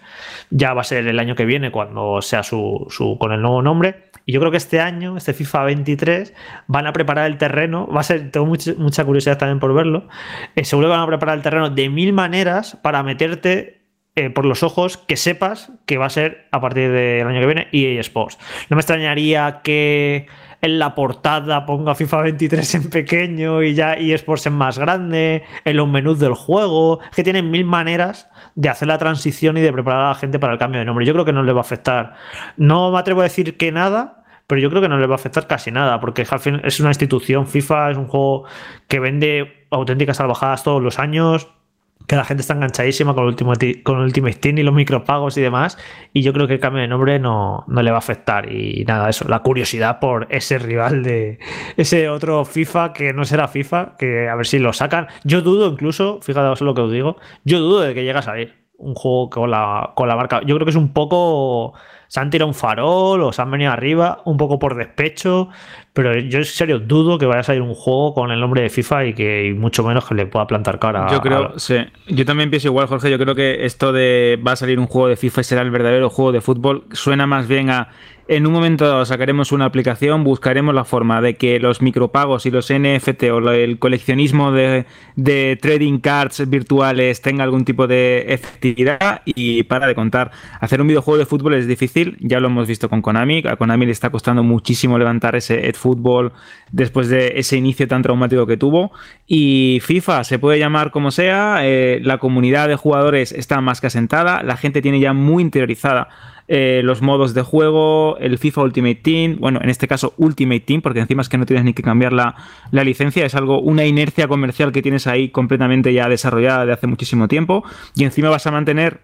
ya va a ser el año que viene cuando sea su, su con el nuevo nombre, y yo creo que este año, este FIFA 23, van a preparar el terreno, va a ser, tengo mucha, curiosidad también por verlo, eh, seguro que van a preparar el terreno de mil maneras para meterte por los ojos que sepas que va a ser a partir del año que viene EA Sports. No me extrañaría que en la portada ponga FIFA 23 en pequeño y ya eSports en más grande, en los menús del juego. Que tienen mil maneras de hacer la transición y de preparar a la gente para el cambio de nombre. Yo creo que no les va a afectar. No me atrevo a decir que nada, pero yo creo que no les va a afectar casi nada, porque al es una institución. FIFA es un juego que vende auténticas salvajadas todos los años que la gente está enganchadísima con el, Ultimate, con Ultimate Team y los micropagos y demás. Y yo creo que el cambio de nombre no, no le va a afectar. Y nada, eso, la curiosidad por ese rival de ese otro FIFA que no será FIFA, que a ver si lo sacan. Yo dudo incluso, fíjate lo que os digo, yo dudo de que llegue a salir un juego con la, con la marca. Yo creo que es un poco se han tirado un farol o se han venido arriba un poco por despecho, pero yo en serio dudo que vaya a salir un juego con el nombre de FIFA y que mucho menos que le pueda plantar cara. Yo creo, sí. Yo también pienso igual, Jorge. Yo creo que esto de va a salir un juego de FIFA y será el verdadero juego de fútbol suena más bien a en un momento sacaremos una aplicación, buscaremos la forma de que los micropagos y los NFT o el coleccionismo de, trading cards virtuales tenga algún tipo de efectividad y para de contar. Hacer un videojuego de fútbol es difícil, ya lo hemos visto con Konami. A Konami le está costando muchísimo levantar ese eFootball después de ese inicio tan traumático que tuvo. Y FIFA se puede llamar como sea, eh, la comunidad de jugadores está más que asentada, la gente tiene ya muy interiorizada eh, los modos de juego, el FIFA Ultimate Team, bueno, en este caso Ultimate Team, porque encima es que no tienes ni que cambiar la, licencia, es algo, una inercia comercial que tienes ahí completamente ya desarrollada de hace muchísimo tiempo, y encima vas a mantener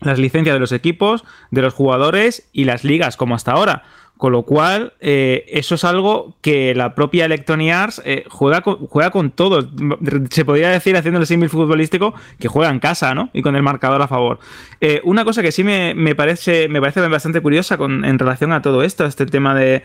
las licencias de los equipos, de los jugadores y las ligas como hasta ahora. Con lo cual, eh, eso es algo que la propia Electronic Arts eh, juega, con, juega con todo. Se podría decir, haciendo el símil futbolístico, que juega en casa, ¿no? Y con el marcador a favor. Eh, una cosa que sí me, parece, me parece bastante curiosa con, en relación a todo esto, este tema de,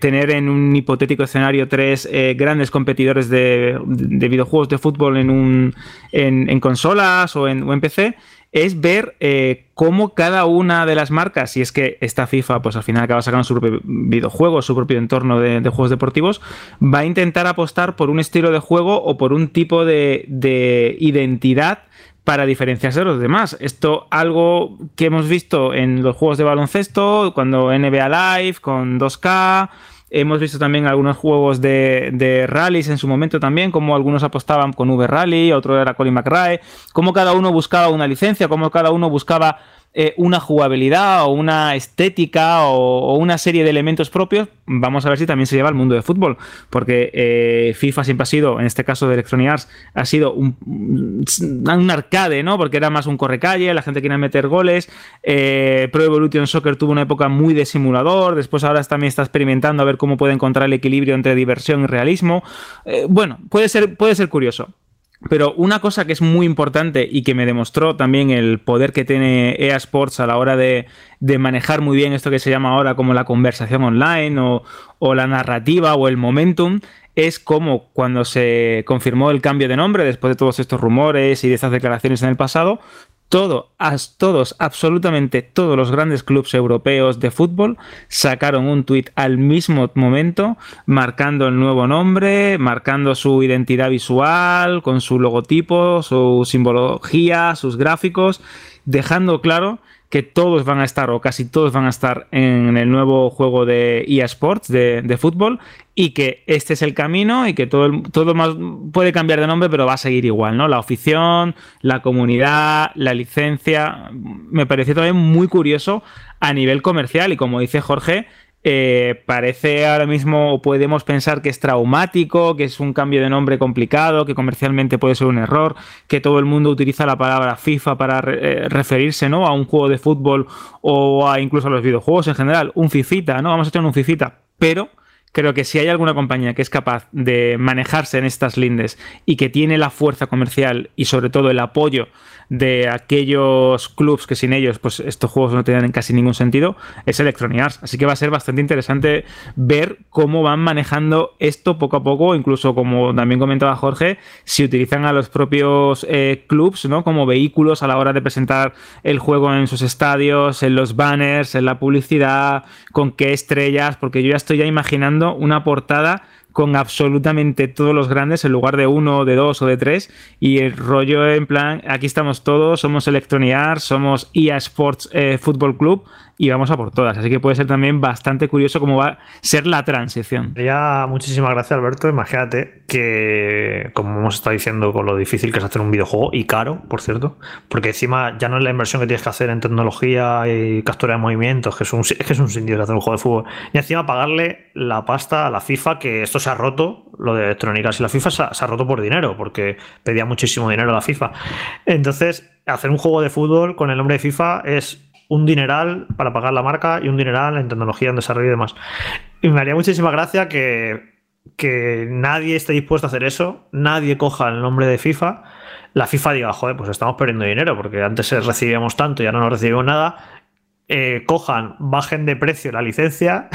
tener en un hipotético escenario tres grandes competidores de, videojuegos de fútbol en, un, en, consolas o en, o en PC, es ver eh, cómo cada una de las marcas, si es que esta FIFA, pues al final acaba sacando su propio videojuego, su propio entorno de, juegos deportivos, va a intentar apostar por un estilo de juego o por un tipo de, de identidad para diferenciarse de los demás. Esto algo que hemos visto en los juegos de baloncesto, cuando NBA Live, con 2K, Hemos visto también algunos juegos de, de rallies en su momento también, como algunos apostaban con V Rally, otro era Colin McRae, como cada uno buscaba una licencia, como cada uno buscaba eh, una jugabilidad o una estética o, una serie de elementos propios, vamos a ver si también se lleva al mundo de fútbol, porque eh, FIFA siempre ha sido, en este caso de Electronic Arts, ha sido un, arcade, ¿no? Porque era más un correcalle, la gente quería meter goles, eh, Pro Evolution Soccer tuvo una época muy de simulador, después ahora también está experimentando a ver cómo puede encontrar el equilibrio entre diversión y realismo. bueno, puede ser, puede ser curioso. Pero una cosa que es muy importante y que me demostró también el poder que tiene EA Sports a la hora de, manejar muy bien esto que se llama ahora como la conversación online o, o la narrativa o el momentum es como cuando se confirmó el cambio de nombre después de todos estos rumores y de estas declaraciones en el pasado, todo, todos, absolutamente todos los grandes clubes europeos de fútbol sacaron un tuit al mismo momento, marcando el nuevo nombre, marcando su identidad visual, con su logotipo, su simbología, sus gráficos, dejando claro que todos van a estar, o casi todos van a estar en el nuevo juego de eSports de, de fútbol, y que este es el camino y que todo, todo más puede cambiar de nombre, pero va a seguir igual, ¿no? La afición, la comunidad, la licencia. Me pareció también muy curioso a nivel comercial, y como dice Jorge, eh, parece ahora mismo, podemos pensar que es traumático, que es un cambio de nombre complicado, que comercialmente puede ser un error, que todo el mundo utiliza la palabra FIFA para eh, referirse ¿no? a un juego de fútbol o a incluso a los videojuegos en general, un FIFITA, ¿no? Vamos a tener un FIFITA, pero creo que si hay alguna compañía que es capaz de manejarse en estas lindes y que tiene la fuerza comercial y sobre todo el apoyo de aquellos clubs que sin ellos pues estos juegos no tienen casi ningún sentido, es Electronic. Así que va a ser bastante interesante ver cómo van manejando esto poco a poco, incluso como también comentaba Jorge, si utilizan a los propios eh, clubs ¿no? como vehículos a la hora de presentar el juego en sus estadios, en los banners, en la publicidad, con qué estrellas, porque yo ya estoy ya imaginando una portada con absolutamente todos los grandes en lugar de uno, de dos o de tres. Y el rollo en plan, aquí estamos todos, somos Electronic somos EA Sports eh, Football Club y vamos a por todas. Así que puede ser también bastante curioso cómo va a ser la transición. Ya, muchísimas gracias, Alberto. Imagínate que, como hemos estado diciendo, con lo difícil que es hacer un videojuego y caro, por cierto, porque encima ya no es la inversión que tienes que hacer en tecnología y captura de movimientos, que es un, que es un hacer un juego de fútbol, y encima pagarle la pasta a la FIFA, que esto se ha roto, lo de electrónicas y la FIFA se ha, roto por dinero, porque pedía muchísimo dinero a la FIFA. Entonces, hacer un juego de fútbol con el nombre de FIFA es un dineral para pagar la marca y un dineral en tecnología, en desarrollo y demás. Y me haría muchísima gracia que, que nadie esté dispuesto a hacer eso, nadie coja el nombre de FIFA, la FIFA diga, joder, pues estamos perdiendo dinero porque antes recibíamos tanto y ahora no recibimos nada, eh, cojan, bajen de precio la licencia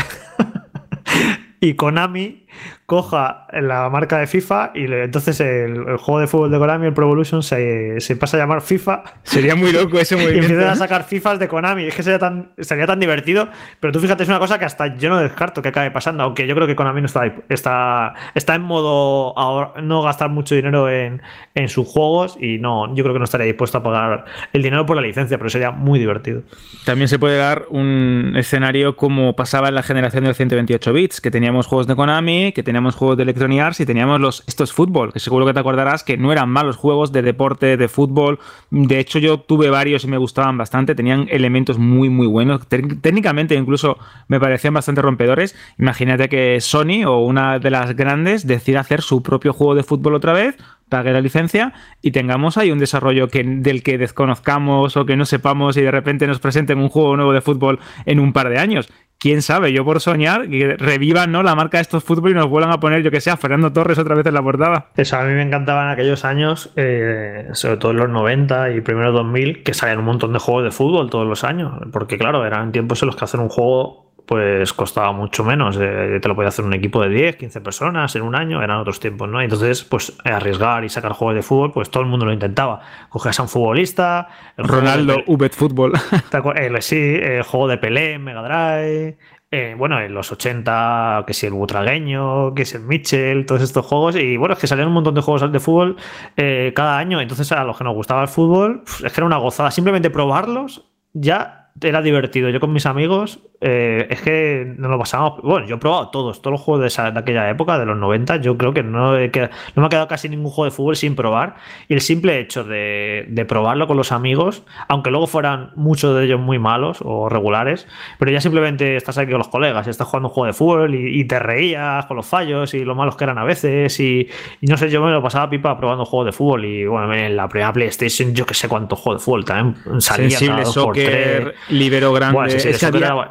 y Konami coja la marca de FIFA y entonces el, juego de fútbol de Konami, el Pro Evolution, se, pasa a llamar FIFA. Sería muy loco ese movimiento. Y empiezan a sacar FIFAs de Konami. Es que sería tan, sería tan divertido. Pero tú fíjate, es una cosa que hasta yo no descarto que acabe pasando. Aunque yo creo que Konami no está, está, está en modo no gastar mucho dinero en, en sus juegos y no, yo creo que no estaría dispuesto a pagar el dinero por la licencia, pero sería muy divertido. También se puede dar un escenario como pasaba en la generación de los 128 bits, que teníamos juegos de Konami, que teníamos juegos de Electronic Arts y teníamos los, estos fútbol, que seguro que te acordarás que no eran malos juegos de deporte, de fútbol. De hecho, yo tuve varios y me gustaban bastante, tenían elementos muy, muy buenos. Técnicamente incluso me parecían bastante rompedores. Imagínate que Sony o una de las grandes decida hacer su propio juego de fútbol otra vez pague la licencia y tengamos ahí un desarrollo que, del que desconozcamos o que no sepamos y de repente nos presenten un juego nuevo de fútbol en un par de años quién sabe, yo por soñar, que revivan ¿no? la marca de estos fútbol y nos vuelvan a poner, yo que sé, a Fernando Torres otra vez en la portada. Eso a mí me encantaban aquellos años, eh, sobre todo en los 90 y primeros 2000, que salían un montón de juegos de fútbol todos los años, porque claro, eran tiempos en los que hacer un juego pues costaba mucho menos. te lo podía hacer un equipo de 10, 15 personas en un año, eran otros tiempos, ¿no? Entonces, pues arriesgar y sacar juegos de fútbol, pues todo el mundo lo intentaba. Cogías a un futbolista, Ronaldo, Ubet Fútbol. sí, el juego de Pelé, Mega Drive. Eh, bueno, en los 80, que si el Butragueño, que si el Mitchell, todos estos juegos. Y bueno, es que salían un montón de juegos de fútbol eh, cada año. Entonces, a los que nos gustaba el fútbol, es que era una gozada. Simplemente probarlos ya era divertido. Yo con mis amigos, eh, es que nos lo pasamos. Bueno, yo he probado todos, todos los juegos de, aquella época, de los 90. Yo creo que no, no me ha quedado casi ningún juego de fútbol sin probar. Y el simple hecho de, probarlo con los amigos, aunque luego fueran muchos de ellos muy malos o regulares, pero ya simplemente estás aquí con los colegas, estás jugando un juego de fútbol y, te reías con los fallos y lo malos que eran a veces. Y, no sé, yo me lo pasaba pipa probando juegos de fútbol. Y bueno, en la primera PlayStation, yo que sé cuántos juegos de fútbol también salía. Sensible, soccer, libero grande.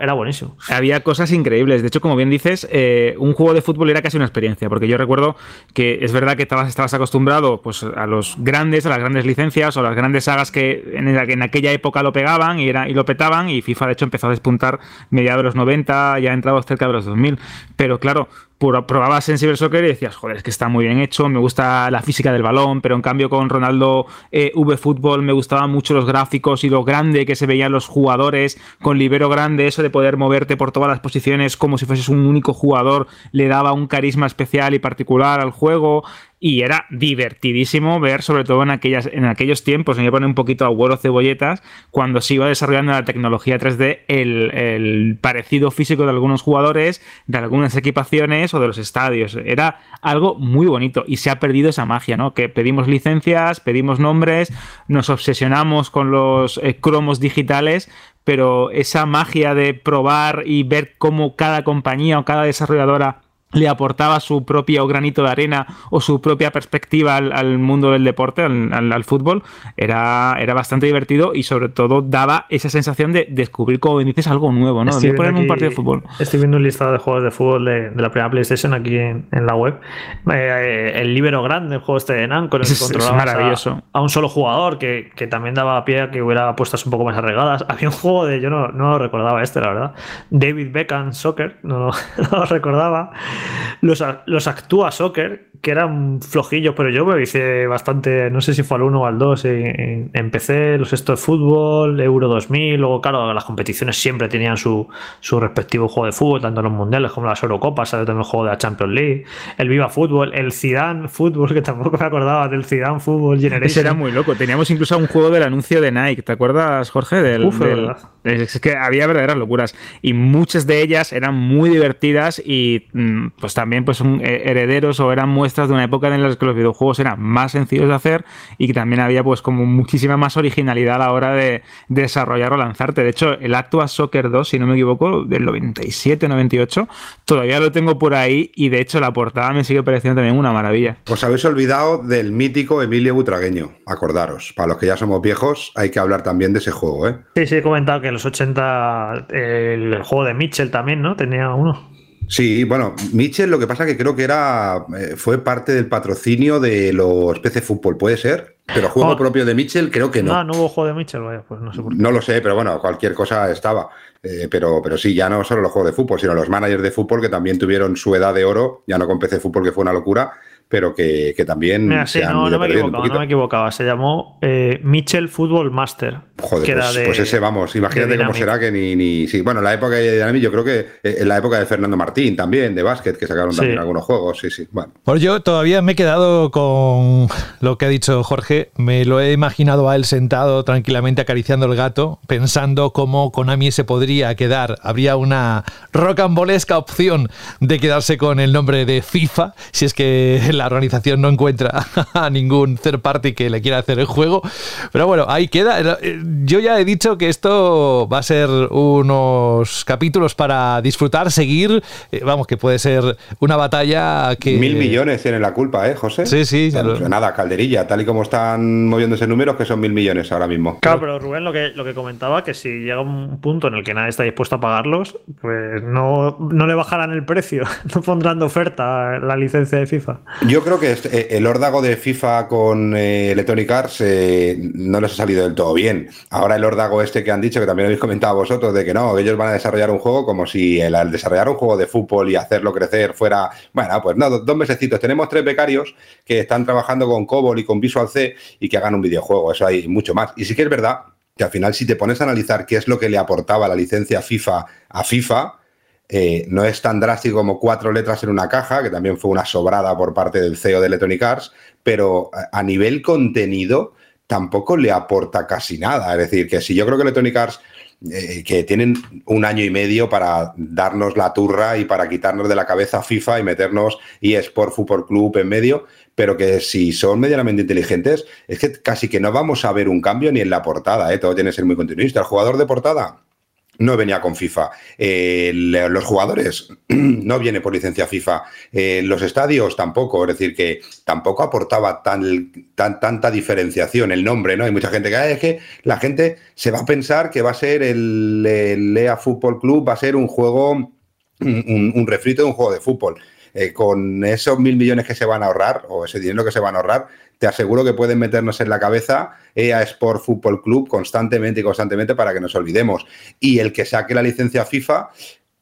era, buenísimo. Había cosas increíbles. De hecho, como bien dices, eh, un juego de fútbol era casi una experiencia, porque yo recuerdo que es verdad que estabas, estabas acostumbrado pues, a los grandes, a las grandes licencias o las grandes sagas que en, en aquella época lo pegaban y, era, y lo petaban, y FIFA de hecho empezó a despuntar mediados de los 90, ya entrado cerca de los 2000. Pero claro, probabas en Soccer y decías, joder, es que está muy bien hecho, me gusta la física del balón, pero en cambio con Ronaldo eh, V Fútbol me gustaban mucho los gráficos y lo grande que se veían los jugadores, con libero grande, eso de poder moverte por todas las posiciones como si fueses un único jugador, le daba un carisma especial y particular al juego y era divertidísimo ver, sobre todo en, aquellas, en aquellos tiempos, me pone un poquito a vuelo cebolletas, cuando se iba desarrollando la tecnología 3D, el, el, parecido físico de algunos jugadores, de algunas equipaciones o de los estadios. Era algo muy bonito y se ha perdido esa magia, ¿no? Que pedimos licencias, pedimos nombres, nos obsesionamos con los eh, cromos digitales, pero esa magia de probar y ver cómo cada compañía o cada desarrolladora le aportaba su propio granito de arena o su propia perspectiva al, mundo del deporte, al, fútbol, era, era bastante divertido y sobre todo daba esa sensación de descubrir, como dices, algo nuevo, ¿no? Estoy viendo un partido de fútbol. Estoy viendo un listado de juegos de fútbol de, la primera PlayStation aquí en, la web. Eh, el Libero Grande, el juego este de Nan, con el que controlabas A, un solo jugador, que, también daba pie a que hubiera apuestas un poco más arregadas. Había un juego de, yo no, no recordaba este, la verdad, David Beckham Soccer, no, no lo recordaba. Los, los Actúa Soccer, que eran flojillos, pero yo me hice bastante, no sé si fue al 1 o al 2, empecé los estos de fútbol, Euro 2000, luego claro, las competiciones siempre tenían su, su respectivo juego de fútbol, tanto en los mundiales como las Eurocopas, salió también el juego de la Champions League, el Viva Fútbol, el Zidane Fútbol, que tampoco me acordaba del Zidane Fútbol Generation. Ese era muy loco, teníamos incluso un juego del anuncio de Nike, ¿te acuerdas, Jorge? Del, es que había verdaderas locuras y muchas de ellas eran muy divertidas y mm, pues también pues son eh, herederos o eran muestras de una época en la que los videojuegos eran más sencillos de hacer y que también había pues como muchísima más originalidad a la hora de, desarrollar o lanzarte. De hecho, el Actua Soccer 2, si no me equivoco, del 97, 98, todavía lo tengo por ahí y de hecho la portada me sigue pareciendo también una maravilla. Os habéis olvidado del mítico Emilio Butragueño, acordaros. Para los que ya somos viejos, hay que hablar también de ese juego, ¿eh? Sí, sí, he comentado que los 80 el juego de Mitchell también, ¿no? Tenía uno. Sí, bueno, Mitchell lo que pasa que creo que era eh, fue parte del patrocinio de los PC Fútbol, ¿puede ser? Pero juego oh. propio de Mitchell creo que no. No, no hubo juego de Mitchell, vaya, pues no sé por qué. No lo sé, pero bueno, cualquier cosa estaba. Eh, pero, pero sí, ya no solo los juegos de fútbol, sino los managers de fútbol que también tuvieron su edad de oro, ya no con PC Fútbol, que fue una locura, pero que, también. no, me equivocaba, no me equivocaba. Se llamó eh, Mitchell Football Master. Joder, pues, pues, ese vamos, imagínate cómo será que ni, ni. Sí, bueno, en la época de Dynamic, yo creo que eh, en la época de Fernando Martín también, de básquet, que sacaron también algunos juegos. Sí, sí. Bueno. Pues yo todavía me he quedado con lo que ha dicho Jorge. Me lo he imaginado a él sentado tranquilamente acariciando el gato, pensando cómo Konami se podría quedar. Habría una rocambolesca opción de quedarse con el nombre de FIFA, si es que la organización no encuentra a ningún third party que le quiera hacer el juego. Pero bueno, ahí queda. Eh, yo ya he dicho que esto va a ser unos capítulos para disfrutar, seguir. Eh, vamos, que puede ser una batalla que. Mil millones tiene la culpa, ¿eh, José? Sí, sí. nada, calderilla, tal y como están moviéndose números, que son mil millones ahora mismo. Claro, pero Rubén lo que, lo que comentaba, que si llega un punto en el que nadie está dispuesto a pagarlos, pues no, no le bajarán el precio, no pondrán de oferta la licencia de FIFA. Yo creo que eh, el órdago de FIFA con eh, Electronic Arts eh, no les ha salido del todo bien. Ahora el órdago este que han dicho, que también habéis comentado vosotros, de que no, ellos van a desarrollar un juego como si el, al desarrollar un juego de fútbol y hacerlo crecer fuera, bueno, pues no, dos mesecitos. Tenemos tres becarios que están trabajando con Cobol y con Visual C y que hagan un videojuego. Eso hay mucho más. Y sí que es verdad que al final si te pones a analizar qué es lo que le aportaba la licencia FIFA a FIFA, eh, no es tan drástico como cuatro letras en una caja, que también fue una sobrada por parte del CEO de Electronic Arts, pero a nivel contenido tampoco le aporta casi nada. Es decir, que si yo creo que Electronic Arts eh, que tienen un año y medio para darnos la turra y para quitarnos de la cabeza FIFA y meternos eSport Fútbol Club en medio, pero que si son medianamente inteligentes, es que casi que no vamos a ver un cambio ni en la portada, ¿eh? todo tiene que ser muy continuista. El jugador de portada no venía con FIFA. Eh, los jugadores no viene por licencia FIFA. Eh, los estadios tampoco. Es decir, que tampoco aportaba tan, tan, tanta diferenciación el nombre, ¿no? Hay mucha gente que, ah, es que la gente se va a pensar que va a ser el, el Lea Fútbol Club, va a ser un juego, un, un refrito de un juego de fútbol. Eh, con esos mil millones que se van a ahorrar, o ese dinero que se van a ahorrar, te aseguro que pueden meternos en la cabeza EA Sport Football Club constantemente y constantemente para que nos olvidemos. Y el que saque la licencia FIFA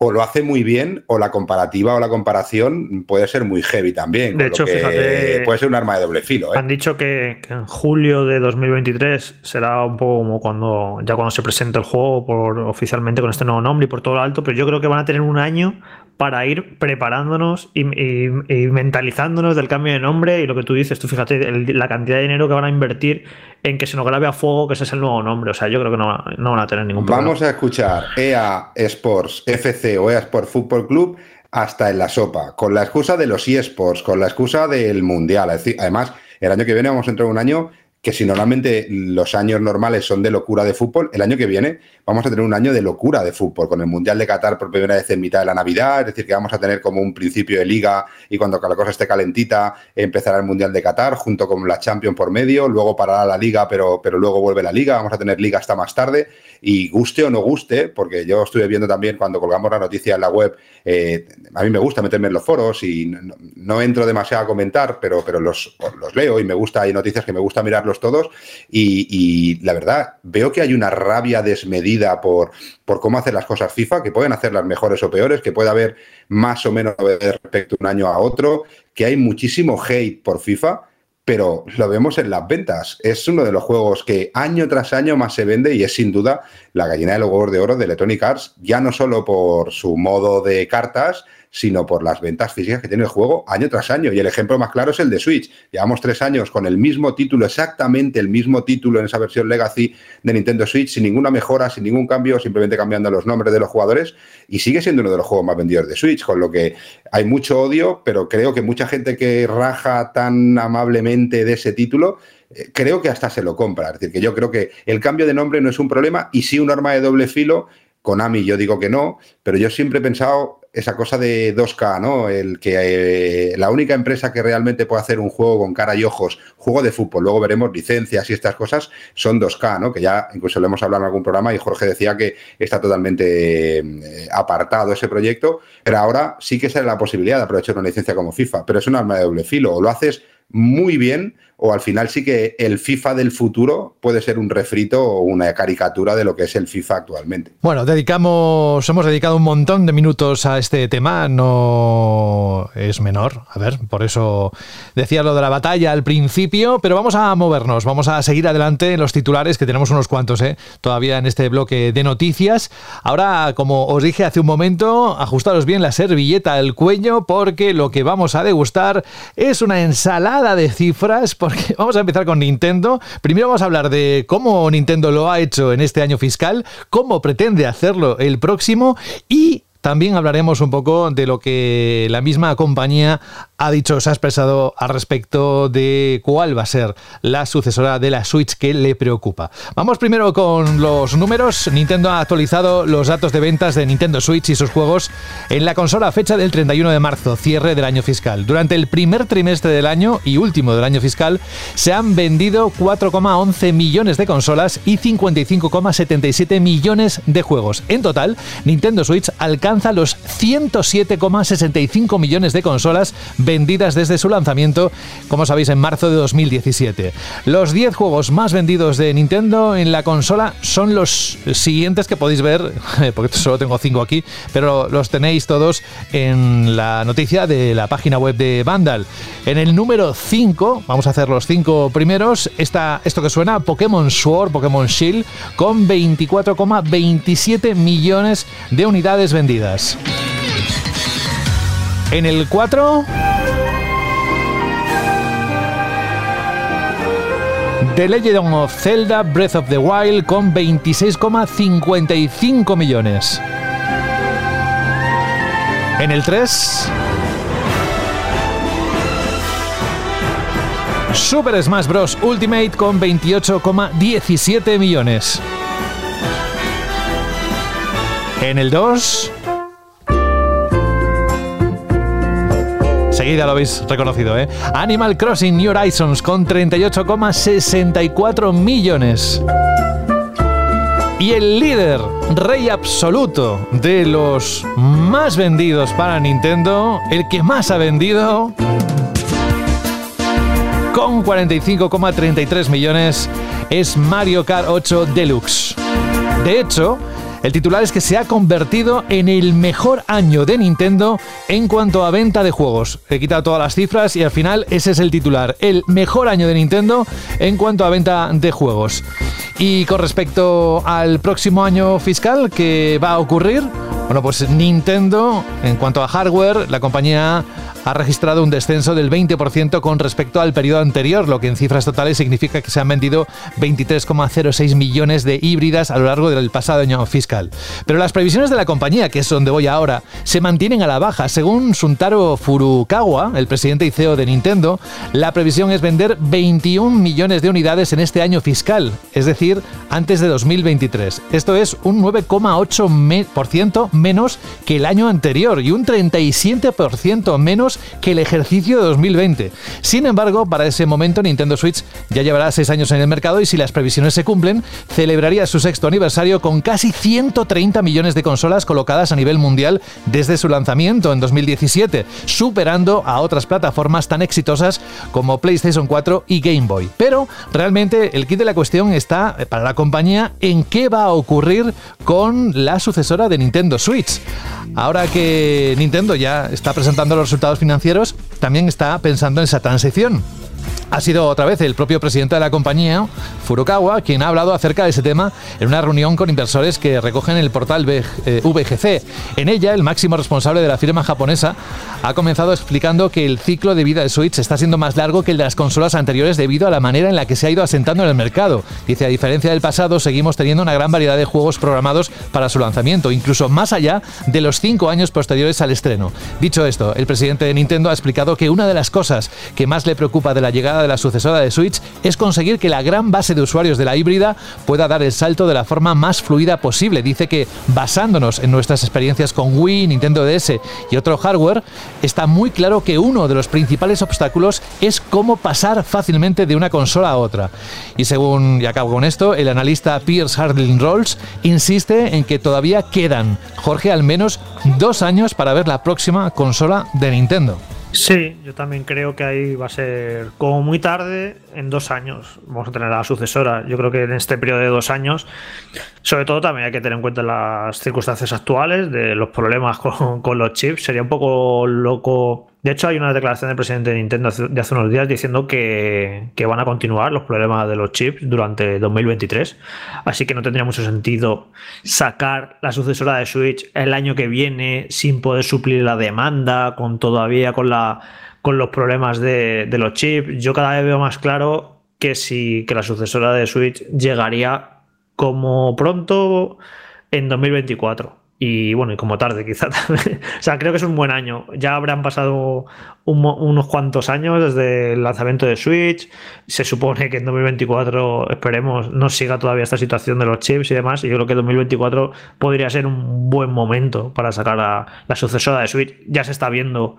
o lo hace muy bien o la comparativa o la comparación puede ser muy heavy también. De hecho, fíjate, puede ser un arma de doble filo. ¿eh? Han dicho que, en julio de 2023 será un poco como cuando ya cuando se presente el juego por, oficialmente con este nuevo nombre y por todo lo alto, pero yo creo que van a tener un año para ir preparándonos y, mentalizándonos del cambio de nombre y lo que tú dices, tú fíjate la cantidad de dinero que van a invertir en que se nos grabe a fuego que ese es el nuevo nombre. O sea, yo creo que no, no van a tener ningún problema. Vamos a escuchar EA Sports FC o EA Sports Football Club hasta en la sopa, con la excusa de los eSports, con la excusa del Mundial. Además, el año que viene vamos a entrar en un año que si normalmente los años normales son de locura de fútbol, el año que viene vamos a tener un año de locura de fútbol, con el Mundial de Qatar por primera vez en mitad de la Navidad, es decir, que vamos a tener como un principio de liga y cuando la cosa esté calentita empezará el Mundial de Qatar junto con la Champions por medio, luego parará la liga, pero, pero luego vuelve la liga, vamos a tener liga hasta más tarde y guste o no guste, porque yo estuve viendo también cuando colgamos la noticia en la web, eh, a mí me gusta meterme en los foros y no, entro demasiado a comentar, pero, pero los, los leo y me gusta, hay noticias que me gusta mirarlos todos y, la verdad, veo que hay una rabia desmedida por, por cómo hacer las cosas FIFA, que pueden hacerlas mejores o peores, que puede haber más o menos respecto un año a otro, que hay muchísimo hate por FIFA pero lo vemos en las ventas. Es uno de los juegos que año tras año más se vende y es sin duda la gallina de los huevos de oro de Electronic Arts, ya no solo por su modo de cartas, sino por las ventas físicas que tiene el juego año tras año. Y el ejemplo más claro es el de Switch. Llevamos tres años con el mismo título, exactamente el mismo título en esa versión Legacy de Nintendo Switch, sin ninguna mejora, sin ningún cambio, simplemente cambiando los nombres de los jugadores. Y sigue siendo uno de los juegos más vendidos de Switch, con lo que hay mucho odio, pero creo que mucha gente que raja tan amablemente de ese título eh, creo que hasta se lo compra. Es decir, que yo creo que el cambio de nombre no es un problema y sí un arma de doble filo. Konami yo digo que no, pero yo siempre he pensado esa cosa de 2K, ¿no? El que eh, la única empresa que realmente puede hacer un juego con cara y ojos, juego de fútbol, luego veremos licencias y estas cosas, son 2K, ¿no? Que ya incluso lo hemos hablado en algún programa y Jorge decía que está totalmente eh, apartado ese proyecto, pero ahora sí que sale la posibilidad de aprovechar una licencia como FIFA, pero es un arma de doble filo, o lo haces muy bien o al final sí que el FIFA del futuro puede ser un refrito o una caricatura de lo que es el FIFA actualmente. Bueno, dedicamos, hemos dedicado un montón de minutos a este tema, no es menor, a ver, por eso decía lo de la batalla al principio, pero vamos a movernos, vamos a seguir adelante en los titulares, que tenemos unos cuantos ¿eh? todavía en este bloque de noticias. Ahora, como os dije hace un momento, ajustaros bien la servilleta al cuello porque lo que vamos a degustar es una ensalada de cifras vamos a empezar con Nintendo. Primero vamos a hablar de cómo Nintendo lo ha hecho en este año fiscal, cómo pretende hacerlo el próximo y también hablaremos un poco de lo que la misma compañía ha dicho, se ha expresado al respecto de cuál va a ser la sucesora de la Switch que le preocupa. Vamos primero con los números. Nintendo ha actualizado los datos de ventas de Nintendo Switch y sus juegos en la consola a fecha del 31 de marzo, cierre del año fiscal. Durante el primer trimestre del año y último del año fiscal se han vendido 4,11 millones de consolas y 55,77 millones de juegos. En total, Nintendo Switch alcanza los 107,65 millones de consolas vendidas desde su lanzamiento, como sabéis, en marzo de 2017. Los 10 juegos más vendidos de Nintendo en la consola son los siguientes que podéis ver, porque solo tengo 5 aquí, pero los tenéis todos en la noticia de la página web de Vandal. En el número 5, vamos a hacer los 5 primeros, está esto que suena, Pokémon Sword, Pokémon Shield, con 24,27 millones de unidades vendidas. En el 4... The Legend of Zelda Breath of the Wild con 26,55 millones. En el 3... Super Smash Bros. Ultimate con 28,17 millones. En el 2... Seguida lo habéis reconocido, ¿eh? Animal Crossing New Horizons con 38,64 millones. Y el líder, rey absoluto de los más vendidos para Nintendo, el que más ha vendido, con 45,33 millones, es Mario Kart 8 Deluxe. De hecho, el titular es que se ha convertido en el mejor año de Nintendo en cuanto a venta de juegos. He quitado todas las cifras y al final ese es el titular. El mejor año de Nintendo en cuanto a venta de juegos. Y con respecto al próximo año fiscal que va a ocurrir, bueno, pues Nintendo, en cuanto a hardware, la compañía ha registrado un descenso del 20% con respecto al periodo anterior, lo que en cifras totales significa que se han vendido 23,06 millones de híbridas a lo largo del pasado año fiscal. Pero las previsiones de la compañía, que es donde voy ahora, se mantienen a la baja. Según Suntaro Furukawa, el presidente y CEO de Nintendo, la previsión es vender 21 millones de unidades en este año fiscal, es decir, antes de 2023. Esto es un 9,8% menos que el año anterior y un 37% menos que el ejercicio de 2020. Sin embargo, para ese momento Nintendo Switch ya llevará seis años en el mercado y si las previsiones se cumplen, celebraría su sexto aniversario con casi 130 millones de consolas colocadas a nivel mundial desde su lanzamiento en 2017, superando a otras plataformas tan exitosas como PlayStation 4 y Game Boy. Pero realmente el kit de la cuestión está eh, para la compañía en qué va a ocurrir con la sucesora de Nintendo Switch. Ahora que Nintendo ya está presentando los resultados financieros, también está pensando en esa transición ha sido otra vez el propio presidente de la compañía, Furukawa, quien ha hablado acerca de ese tema en una reunión con inversores que recogen el portal VGC. Eh, en ella, el máximo responsable de la firma japonesa ha comenzado explicando que el ciclo de vida de Switch está siendo más largo que el de las consolas anteriores debido a la manera en la que se ha ido asentando en el mercado. Dice, a diferencia del pasado, seguimos teniendo una gran variedad de juegos programados para su lanzamiento, incluso más allá de los cinco años posteriores al estreno. Dicho esto, el presidente de Nintendo ha explicado que una de las cosas que más le preocupa de la llegada de la sucesora de Switch es conseguir que la gran base de usuarios de la híbrida pueda dar el salto de la forma más fluida posible. Dice que basándonos en nuestras experiencias con Wii, Nintendo DS y otro hardware, está muy claro que uno de los principales obstáculos es cómo pasar fácilmente de una consola a otra. Y según, y acabo con esto, el analista Pierce Harding Rolls insiste en que todavía quedan, Jorge, al menos dos años para ver la próxima consola de Nintendo. Sí, yo también creo que ahí va a ser como muy tarde, en dos años vamos a tener a la sucesora. Yo creo que en este periodo de dos años, sobre todo también hay que tener en cuenta las circunstancias actuales de los problemas con, los chips. Sería un poco loco. De hecho, hay una declaración del presidente de Nintendo de hace unos días diciendo que, que van a continuar los problemas de los chips durante 2023. Así que no tendría mucho sentido sacar la sucesora de Switch el año que viene sin poder suplir la demanda, con todavía con la con los problemas de, los chips. Yo cada vez veo más claro que si que la sucesora de Switch llegaría como pronto en 2024. Y bueno, y como tarde quizá también. o sea, creo que es un buen año. Ya habrán pasado unos cuantos años desde el lanzamiento de Switch. Se supone que en 2024, esperemos, no siga todavía esta situación de los chips y demás. Y yo creo que 2024 podría ser un buen momento para sacar a la sucesora de Switch. Ya se está viendo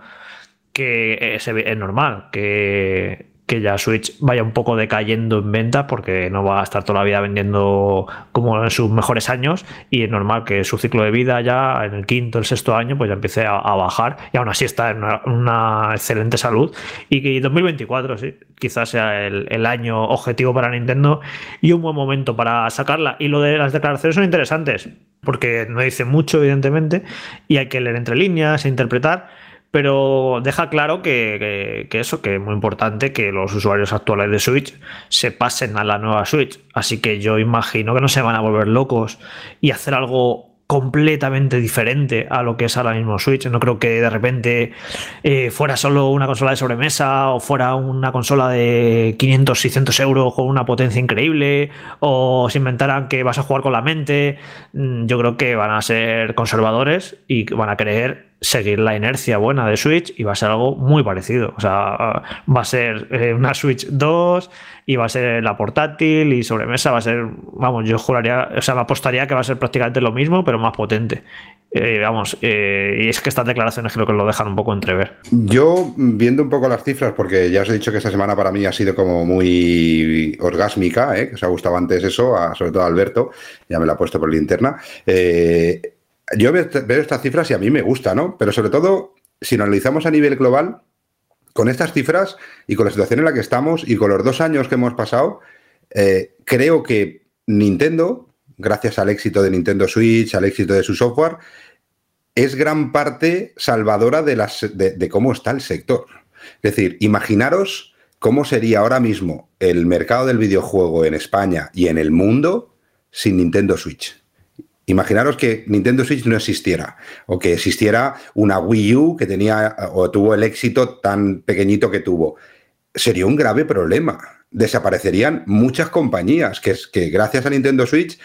que es, es normal que, que, ya Switch vaya un poco decayendo en venta porque no va a estar toda la vida vendiendo como en sus mejores años y es normal que su ciclo de vida ya en el quinto, el sexto año pues ya empiece a, bajar y aún así está en una, excelente salud. Y que 2024 sí, quizás sea el, el, año objetivo para Nintendo y un buen momento para sacarla. Y lo de las declaraciones son interesantes porque no dice mucho evidentemente y hay que leer entre líneas e interpretar pero deja claro que, eso, que es muy importante que los usuarios actuales de Switch se pasen a la nueva Switch. Así que yo imagino que no se van a volver locos y hacer algo completamente diferente a lo que es ahora mismo Switch. No creo que de repente eh, fuera solo una consola de sobremesa o fuera una consola de 500, 600 euros con una potencia increíble o se inventaran que vas a jugar con la mente. Mm, yo creo que van a ser conservadores y van a querer seguir la inercia buena de Switch y va a ser algo muy parecido. O sea, va a ser eh, una Switch 2 y va a ser la portátil y sobremesa va a ser, vamos, yo juraría, o sea, me apostaría que va a ser prácticamente lo mismo, pero más potente. Eh, vamos, eh, y es que estas declaraciones creo que lo dejan un poco entrever. Yo, viendo un poco las cifras, porque ya os he dicho que esta semana para mí ha sido como muy orgásmica, que os ha gustado antes eso, sobre todo a Alberto, ya me la ha puesto por linterna. Yo veo, estas cifras y a mí me gusta, ¿no? Pero sobre todo, si analizamos a nivel global, con estas cifras y con la situación en la que estamos y con los dos años que hemos pasado, eh, creo que Nintendo, gracias al éxito de Nintendo Switch, al éxito de su software, es gran parte salvadora de, las, de cómo está el sector. Es decir, imaginaros cómo sería ahora mismo el mercado del videojuego en España y en el mundo sin Nintendo Switch. Imaginaros que Nintendo Switch no existiera o que existiera una Wii U que tenía o tuvo el éxito tan pequeñito que tuvo. Sería un grave problema. Desaparecerían muchas compañías que, que gracias a Nintendo Switch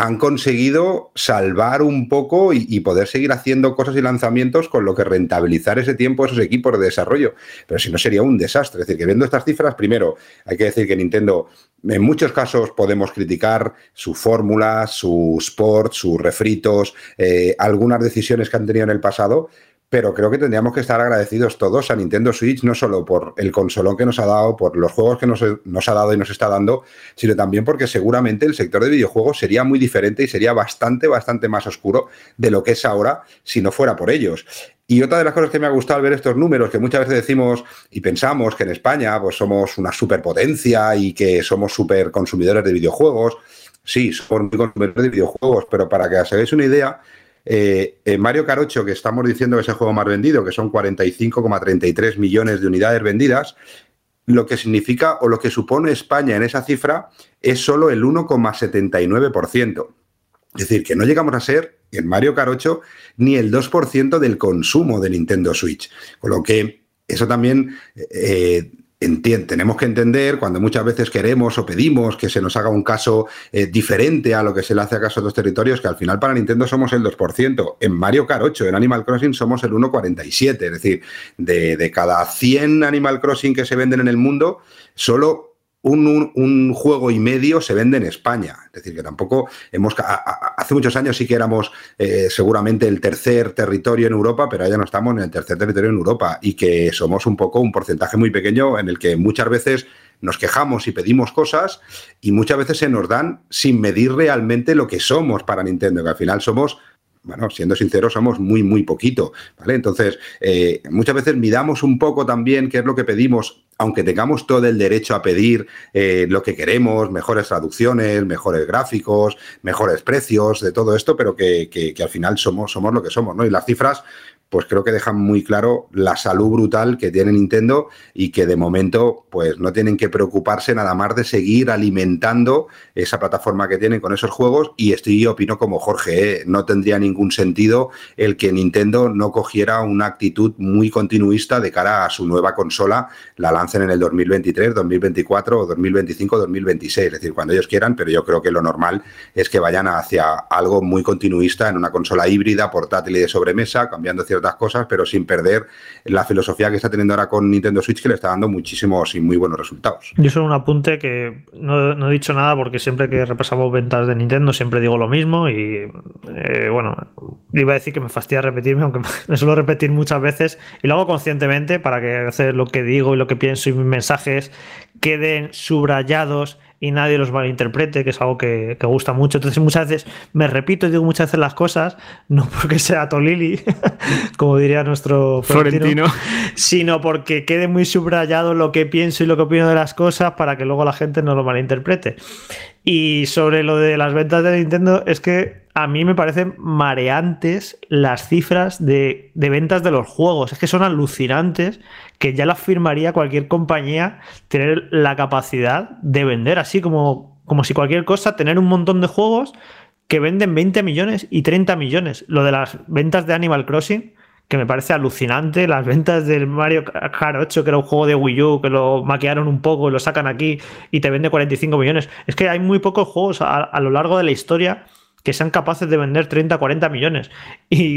han conseguido salvar un poco y, poder seguir haciendo cosas y lanzamientos con lo que rentabilizar ese tiempo esos equipos de desarrollo. Pero si no sería un desastre. Es decir, que viendo estas cifras, primero, hay que decir que Nintendo, en muchos casos podemos criticar su fórmula, su sport, sus refritos, eh, algunas decisiones que han tenido en el pasado, pero creo que tendríamos que estar agradecidos todos a Nintendo Switch, no solo por el consolón que nos ha dado, por los juegos que nos, ha dado y nos está dando, sino también porque seguramente el sector de videojuegos sería muy diferente y sería bastante, bastante más oscuro de lo que es ahora si no fuera por ellos. Y otra de las cosas que me ha gustado ver estos números, que muchas veces decimos y pensamos que en España pues, somos una superpotencia y que somos super consumidores de videojuegos. Sí, somos muy consumidores de videojuegos, pero para que os hagáis una idea, eh, Mario Carocho, que estamos diciendo que es el juego más vendido, que son 45,33 millones de unidades vendidas, lo que significa o lo que supone España en esa cifra es solo el 1,79%. Es decir, que no llegamos a ser en Mario Carocho ni el 2% del consumo de Nintendo Switch. Con lo que eso también eh, tenemos que entender cuando muchas veces queremos o pedimos que se nos haga un caso eh, diferente a lo que se le hace a caso a otros territorios, que al final para Nintendo somos el 2%. En Mario Kart 8, en Animal Crossing, somos el 1,47%. Es decir, de, de cada 100 Animal Crossing que se venden en el mundo, solo un, juego y medio se vende en España. Es decir, que tampoco hemos. hace muchos años sí que éramos eh, seguramente el tercer territorio en Europa, pero ya no estamos en el tercer territorio en Europa y que somos un poco un porcentaje muy pequeño en el que muchas veces nos quejamos y pedimos cosas y muchas veces se nos dan sin medir realmente lo que somos para Nintendo, que al final somos bueno, siendo sinceros, somos muy, muy poquito, ¿vale? Entonces, eh, muchas veces midamos un poco también qué es lo que pedimos aunque tengamos todo el derecho a pedir eh, lo que queremos, mejores traducciones, mejores gráficos, mejores precios, de todo esto, pero que, que, al final somos, somos lo que somos, ¿no? Y las cifras, pues creo que dejan muy claro la salud brutal que tiene Nintendo y que de momento pues no tienen que preocuparse nada más de seguir alimentando esa plataforma que tienen con esos juegos y estoy opino como Jorge, ¿eh? no tendría ningún sentido el que Nintendo no cogiera una actitud muy continuista de cara a su nueva consola, la lancen en el 2023, 2024 o 2025, 2026, es decir, cuando ellos quieran, pero yo creo que lo normal es que vayan hacia algo muy continuista en una consola híbrida, portátil y de sobremesa, cambiando ciertos cosas, pero sin perder la filosofía que está teniendo ahora con Nintendo Switch, que le está dando muchísimos y muy buenos resultados. Yo solo un apunte que no, he dicho nada porque siempre que repasamos ventas de Nintendo siempre digo lo mismo y eh, bueno, iba a decir que me fastidia repetirme, aunque me suelo repetir muchas veces y lo hago conscientemente para que hacer lo que digo y lo que pienso y mis mensajes queden subrayados y nadie los malinterprete, que es algo que, gusta mucho. Entonces muchas veces me repito y digo muchas veces las cosas, no porque sea Tolili, como diría nuestro Florentino, sino porque quede muy subrayado lo que pienso y lo que opino de las cosas para que luego la gente no lo malinterprete. Y sobre lo de las ventas de Nintendo, es que a mí me parecen mareantes las cifras de, de, ventas de los juegos. Es que son alucinantes que ya las firmaría cualquier compañía tener la capacidad de vender así como, como si cualquier cosa, tener un montón de juegos que venden 20 millones y 30 millones. Lo de las ventas de Animal Crossing, que me parece alucinante. Las ventas del Mario Kart 8, que era un juego de Wii U, que lo maquearon un poco, lo sacan aquí y te vende 45 millones. Es que hay muy pocos juegos a, lo largo de la historia que sean capaces de vender 30, 40 millones.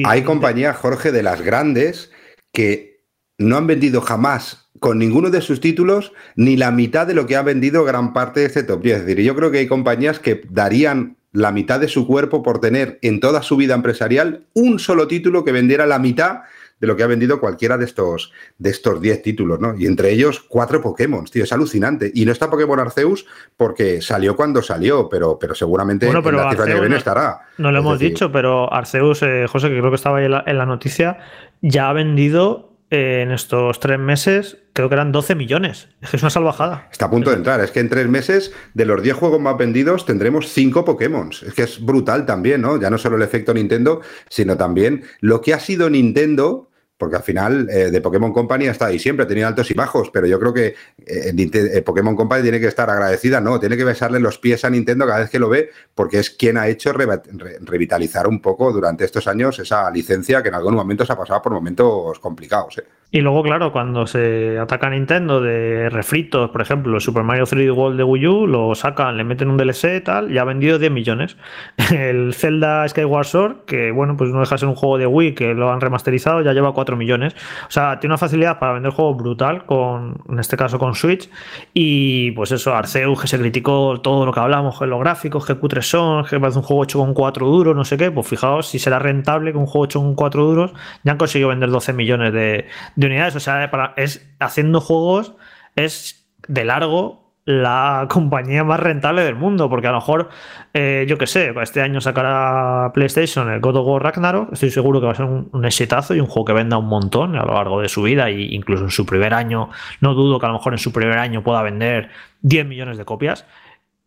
Hay compañías, Jorge, de las grandes que no han vendido jamás con ninguno de sus títulos ni la mitad de lo que ha vendido gran parte de este top 10. Es decir, yo creo que hay compañías que darían la mitad de su cuerpo por tener en toda su vida empresarial un solo título que vendiera la mitad de lo que ha vendido cualquiera de estos de estos 10 títulos, ¿no? Y entre ellos cuatro Pokémon, tío, es alucinante. Y no está Pokémon Arceus porque salió cuando salió, pero, pero seguramente bueno, pero en la que viene estará. No lo hemos dicho, pero Arceus, eh, José, que creo que estaba ahí en la noticia, ya ha vendido en estos tres meses creo que eran 12 millones. Es una salvajada. Está a punto de entrar. Es que en tres meses, de los 10 juegos más vendidos, tendremos 5 Pokémon. Es que es brutal también, ¿no? Ya no solo el efecto Nintendo, sino también lo que ha sido Nintendo porque al final eh, de Pokémon Company está ahí siempre, ha tenido altos y bajos, pero yo creo que eh, eh, Pokémon Company tiene que estar agradecida, no, tiene que besarle los pies a Nintendo cada vez que lo ve, porque es quien ha hecho revitalizar un poco durante estos años esa licencia que en algunos momentos ha pasado por momentos complicados. Y luego, claro, cuando se ataca a Nintendo de refritos, por ejemplo, Super Mario 3D World de Wii U, lo sacan, le meten un DLC y tal, y ha vendido 10 millones. El Zelda Skyward Sword, que bueno, pues no deja de ser un juego de Wii que lo han remasterizado, ya lleva 4 millones. O sea, tiene una facilidad para vender juegos brutal, con, en este caso con Switch. Y pues eso, Arceus, que se criticó todo lo que hablamos, los gráficos, que cutres son, que parece un juego hecho con 4 duros, no sé qué. Pues fijaos si será rentable que un juego hecho con 4 duros ya han conseguido vender 12 millones de, de unidades. O sea, para, es haciendo juegos, es de largo la compañía más rentable del mundo, porque a lo mejor, eh, yo qué sé, este año sacará PlayStation el God of War Ragnarok, estoy seguro que va a ser un, exitazo y un juego que venda un montón a lo largo de su vida e incluso en su primer año, no dudo que a lo mejor en su primer año pueda vender 10 millones de copias,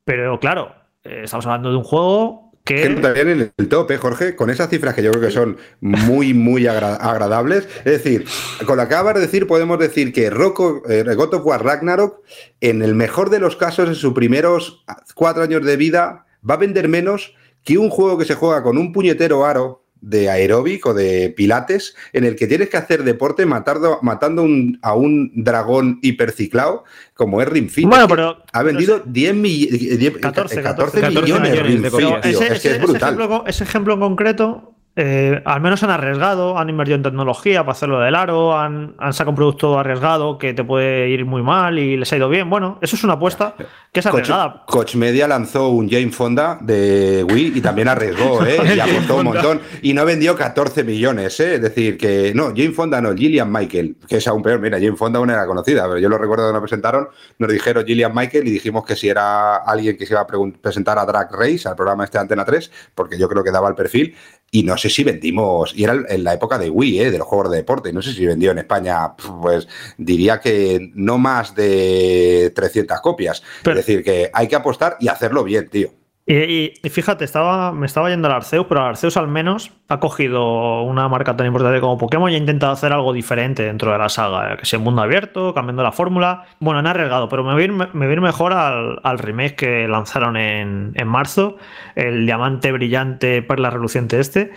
pero claro, eh, estamos hablando de un juego que también en el tope, Jorge, con esas cifras que yo creo que son muy, muy agradables. Es decir, con lo que acabas de decir, podemos decir que Rocco, eh, God of War Ragnarok, en el mejor de los casos, en sus primeros cuatro años de vida, va a vender menos que un juego que se juega con un puñetero aro de aeróbic o de pilates en el que tienes que hacer deporte matando, matando a un dragón hiperciclado como es Ring Bueno, pero ha vendido 10, 14, 14, millones, de es que es brutal. ese ejemplo en concreto eh, al menos han arriesgado, han invertido en tecnología para hacerlo del aro, han, sacado un producto arriesgado que te puede ir muy mal y les ha ido bien. Bueno, eso es una apuesta que es arriesgada. Coach, Media lanzó un Jane Fonda de Wii y también arriesgó, ¿eh? y apostó un montón. Y no vendió 14 millones, ¿eh? Es decir, que no, Jane Fonda no, Gillian Michael, que es aún peor. Mira, Jane Fonda aún era conocida, pero yo lo recuerdo cuando nos presentaron, nos dijeron Gillian Michael y dijimos que si era alguien que se iba a presentar a Drag Race, al programa este Antena 3, porque yo creo que daba el perfil, y no sé si vendimos, y era en la época de Wii, ¿eh? de los juegos de deporte, no sé si vendió en España, pues diría que no más de 300 copias. es decir, que hay que apostar y hacerlo bien, tío. Y, fíjate, estaba, me estaba yendo al Arceus, pero Arceus al menos ha cogido una marca tan importante como Pokémon y ha intentado hacer algo diferente dentro de la saga, que sea mundo abierto, cambiando la fórmula. Bueno, han arriesgado, pero me voy a ir, mejor al, remake que lanzaron en, marzo, el diamante brillante perla reluciente este,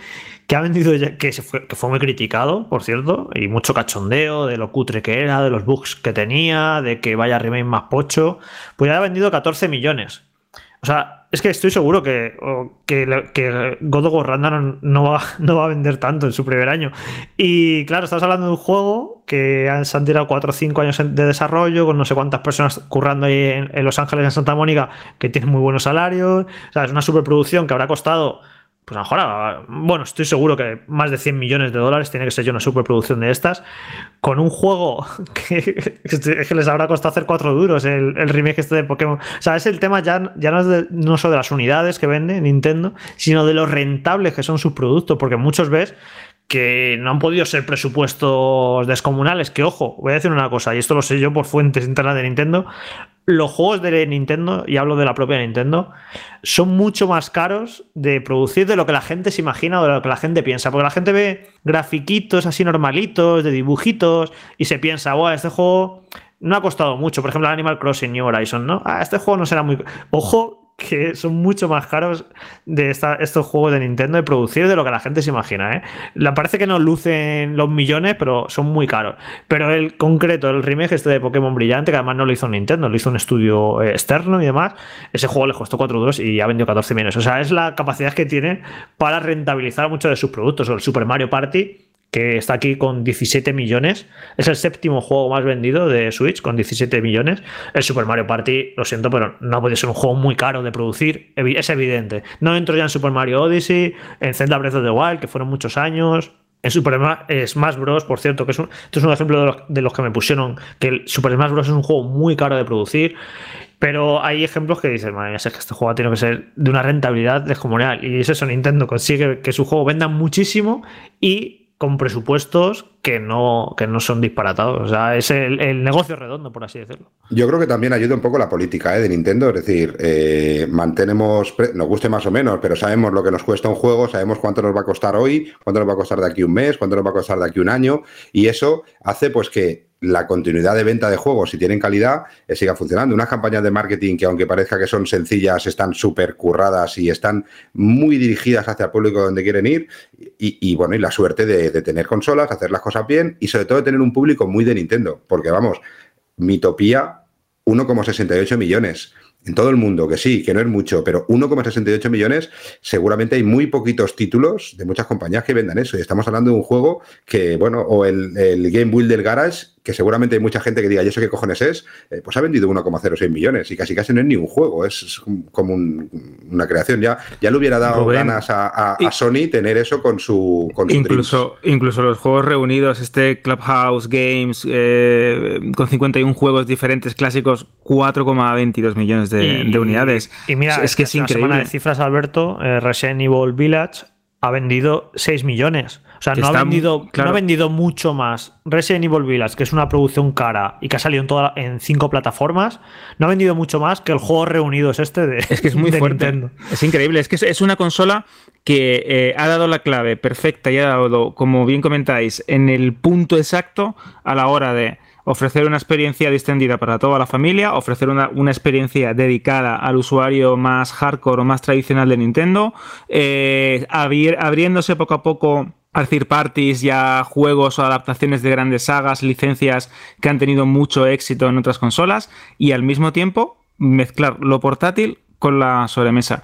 que ha vendido, que, fue, que fue muy criticado, por cierto, y mucho cachondeo de lo cutre que era, de los bugs que tenía, de que vaya remake más pocho, pues ya ha vendido 14 millones. O sea, es que estoy seguro que, que, God of War Ragnarok no va, no va a vender tanto en su primer año. Y claro, estás hablando de un juego que se han tirado 4 o 5 años de desarrollo, con no sé cuántas personas currando ahí en, en Los Ángeles, en Santa Mónica, que tienen muy buenos salarios. O sea, es una superproducción que habrá costado pues a lo mejor, bueno, estoy seguro que más de 100 millones de dólares tiene que ser yo una superproducción de estas, con un juego que, les habrá costado hacer cuatro duros el, remake este de Pokémon. O sea, es el tema ya, ya no, es no solo de las unidades que vende Nintendo, sino de los rentables que son sus productos, porque muchos ves que no han podido ser presupuestos descomunales, que ojo, voy a decir una cosa, y esto lo sé yo por fuentes internas de Nintendo, los juegos de Nintendo, y hablo de la propia Nintendo, son mucho más caros de producir de lo que la gente se imagina o de lo que la gente piensa. Porque la gente ve grafiquitos así normalitos, de dibujitos, y se piensa, wow, este juego no ha costado mucho. Por ejemplo, Animal Crossing New Horizon, ¿no? Ah, este juego no será muy. Ojo, que son mucho más caros de estos juegos de Nintendo de producir de lo que la gente se imagina. ¿eh? Le parece que no lucen los millones, pero son muy caros. Pero el concreto, el remake este de Pokémon Brillante, que además no lo hizo Nintendo, lo hizo un estudio eh, externo y demás, ese juego le costó 4 duros y ha vendido 14 millones. O sea, es la capacidad que tiene para rentabilizar muchos de sus productos. O el Super Mario Party que está aquí con 17 millones. Es el séptimo juego más vendido de Switch con 17 millones. El Super Mario Party, lo siento, pero no puede ser un juego muy caro de producir. Es evidente. No entro ya en Super Mario Odyssey, en Zelda Breath of the Wild, que fueron muchos años. En Super Smash Bros, por cierto, que es un, esto es un ejemplo de los, que me pusieron, que el Super Smash Bros es un juego muy caro de producir. Pero hay ejemplos que dicen, madre es que este juego tiene que ser de una rentabilidad descomunal. Y es eso, Nintendo consigue que su juego venda muchísimo y con presupuestos que no, que no son disparatados. O sea, es el, negocio redondo, por así decirlo. Yo creo que también ayuda un poco la política ¿eh? de Nintendo. Es decir, eh, mantenemos, nos guste más o menos, pero sabemos lo que nos cuesta un juego, sabemos cuánto nos va a costar hoy, cuánto nos va a costar de aquí un mes, cuánto nos va a costar de aquí un año. Y eso hace pues que la continuidad de venta de juegos, si tienen calidad, eh, siga funcionando. Unas campañas de marketing que, aunque parezca que son sencillas, están súper curradas y están muy dirigidas hacia el público donde quieren ir. Y, bueno, y la suerte de, tener consolas, hacer las cosas bien y sobre todo de tener un público muy de Nintendo. Porque vamos, Mitopía, 1,68 millones en todo el mundo, que sí, que no es mucho, pero 1,68 millones, seguramente hay muy poquitos títulos de muchas compañías que vendan eso. Y estamos hablando de un juego que, bueno, o el, el Game Builder Garage, que seguramente hay mucha gente que diga, ¿y eso qué cojones es? Eh, pues ha vendido 1,06 millones y casi casi no es ni un juego, es como una creación. Ya, ya le hubiera dado ganas a, Sony tener eso con su. Con incluso, incluso los juegos reunidos, este Clubhouse Games, eh, con 51 juegos diferentes clásicos, 4,22 millones de, unidades. Y mira, es, que es increíble. Semana de cifras, Alberto, eh, Resident Evil Village ha vendido 6 millones. O sea, no ha, vendido, no ha vendido mucho más Resident Evil Village, que es una producción cara y que ha salido en, toda, en cinco plataformas, no ha vendido mucho más que el juego reunido es este de Es que es muy fuerte. Es increíble. Es que es una consola que eh, ha dado la clave perfecta y ha dado, como bien comentáis, en el punto exacto a la hora de ofrecer una experiencia distendida para toda la familia, ofrecer una, experiencia dedicada al usuario más hardcore o más tradicional de Nintendo, eh, abriéndose poco a poco a third parties ya juegos o adaptaciones de grandes sagas, licencias que han tenido mucho éxito en otras consolas y al mismo tiempo mezclar lo portátil con la sobremesa.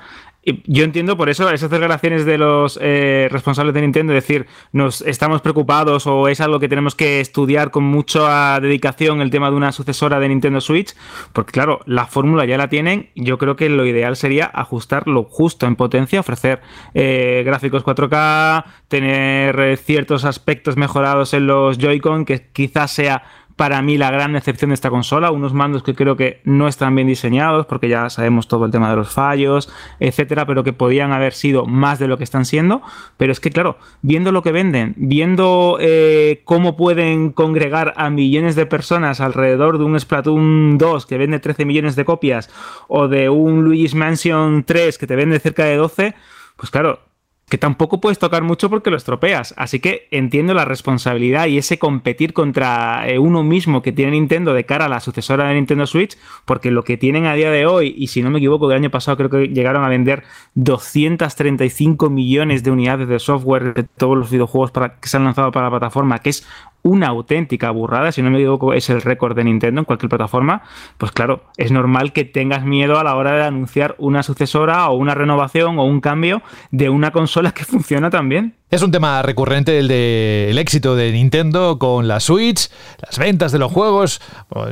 Yo entiendo por eso esas declaraciones de los eh, responsables de Nintendo, decir, nos estamos preocupados o es algo que tenemos que estudiar con mucha dedicación el tema de una sucesora de Nintendo Switch, porque claro, la fórmula ya la tienen, yo creo que lo ideal sería ajustar lo justo en potencia, ofrecer eh, gráficos 4K, tener eh, ciertos aspectos mejorados en los Joy-Con, que quizás sea para mí la gran excepción de esta consola, unos mandos que creo que no están bien diseñados porque ya sabemos todo el tema de los fallos, etcétera, pero que podían haber sido más de lo que están siendo, pero es que claro, viendo lo que venden, viendo eh, cómo pueden congregar a millones de personas alrededor de un Splatoon 2 que vende 13 millones de copias o de un Luigi's Mansion 3 que te vende cerca de 12, pues claro, que tampoco puedes tocar mucho porque lo estropeas. Así que entiendo la responsabilidad y ese competir contra eh, uno mismo que tiene Nintendo de cara a la sucesora de Nintendo Switch, porque lo que tienen a día de hoy, y si no me equivoco, el año pasado creo que llegaron a vender 235 millones de unidades de software de todos los videojuegos que se han lanzado para la plataforma, que es una auténtica burrada, si no me equivoco es el récord de Nintendo en cualquier plataforma, pues claro, es normal que tengas miedo a la hora de anunciar una sucesora o una renovación o un cambio de una consola que funciona tan bien. Es un tema recurrente el del éxito de Nintendo con la Switch, las ventas de los juegos.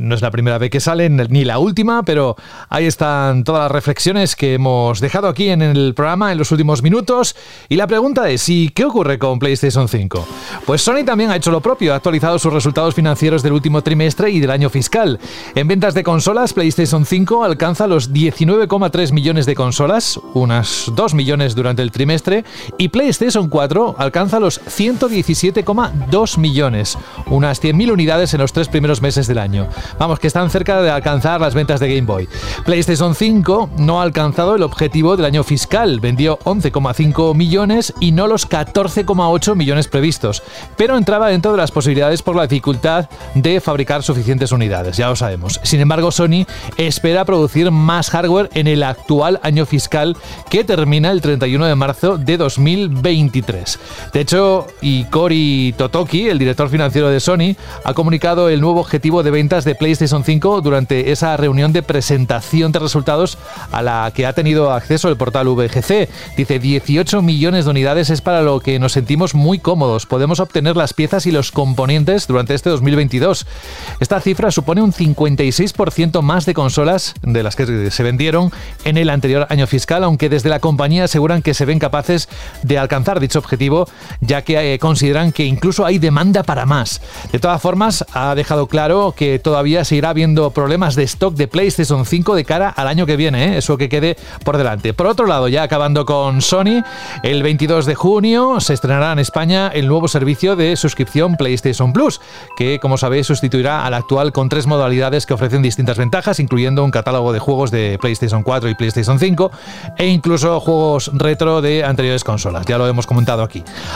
no es la primera vez que salen, ni la última, pero ahí están todas las reflexiones que hemos dejado aquí en el programa en los últimos minutos. Y la pregunta es, ¿y qué ocurre con PlayStation 5? Pues Sony también ha hecho lo propio, ha actualizado sus resultados financieros del último trimestre y del año fiscal. En ventas de consolas, PlayStation 5 alcanza los 19,3 millones de consolas, unas 2 millones durante el trimestre, y PlayStation 4 alcanza los 117,2 millones, unas 100.000 unidades en los tres primeros meses del año. Vamos, que están cerca de alcanzar las ventas de Game Boy. PlayStation 5 no ha alcanzado el objetivo del año fiscal, vendió 11,5 millones y no los 14,8 millones previstos, pero entraba dentro de las posibilidades por la dificultad de fabricar suficientes unidades, ya lo sabemos. Sin embargo, Sony espera producir más hardware en el actual año fiscal que termina el 31 de marzo de 2023. De hecho, Ikori Totoki, el director financiero de Sony, ha comunicado el nuevo objetivo de ventas de PlayStation 5 durante esa reunión de presentación de resultados a la que ha tenido acceso el portal VGC. Dice 18 millones de unidades es para lo que nos sentimos muy cómodos. Podemos obtener las piezas y los componentes durante este 2022. Esta cifra supone un 56% más de consolas de las que se vendieron en el anterior año fiscal, aunque desde la compañía aseguran que se ven capaces de alcanzar dicho objetivo, ya que eh, consideran que incluso hay demanda para más. De todas formas, ha dejado claro que todavía seguirá habiendo problemas de stock de PlayStation 5 de cara al año que viene, ¿eh? eso que quede por delante. Por otro lado, ya acabando con Sony, el 22 de junio se estrenará en España el nuevo servicio de suscripción PlayStation Plus, que como sabéis sustituirá al actual con tres modalidades que ofrecen distintas ventajas, incluyendo un catálogo de juegos de PlayStation 4 y PlayStation 5 e incluso juegos retro de anteriores consolas. Ya lo hemos comentado aquí.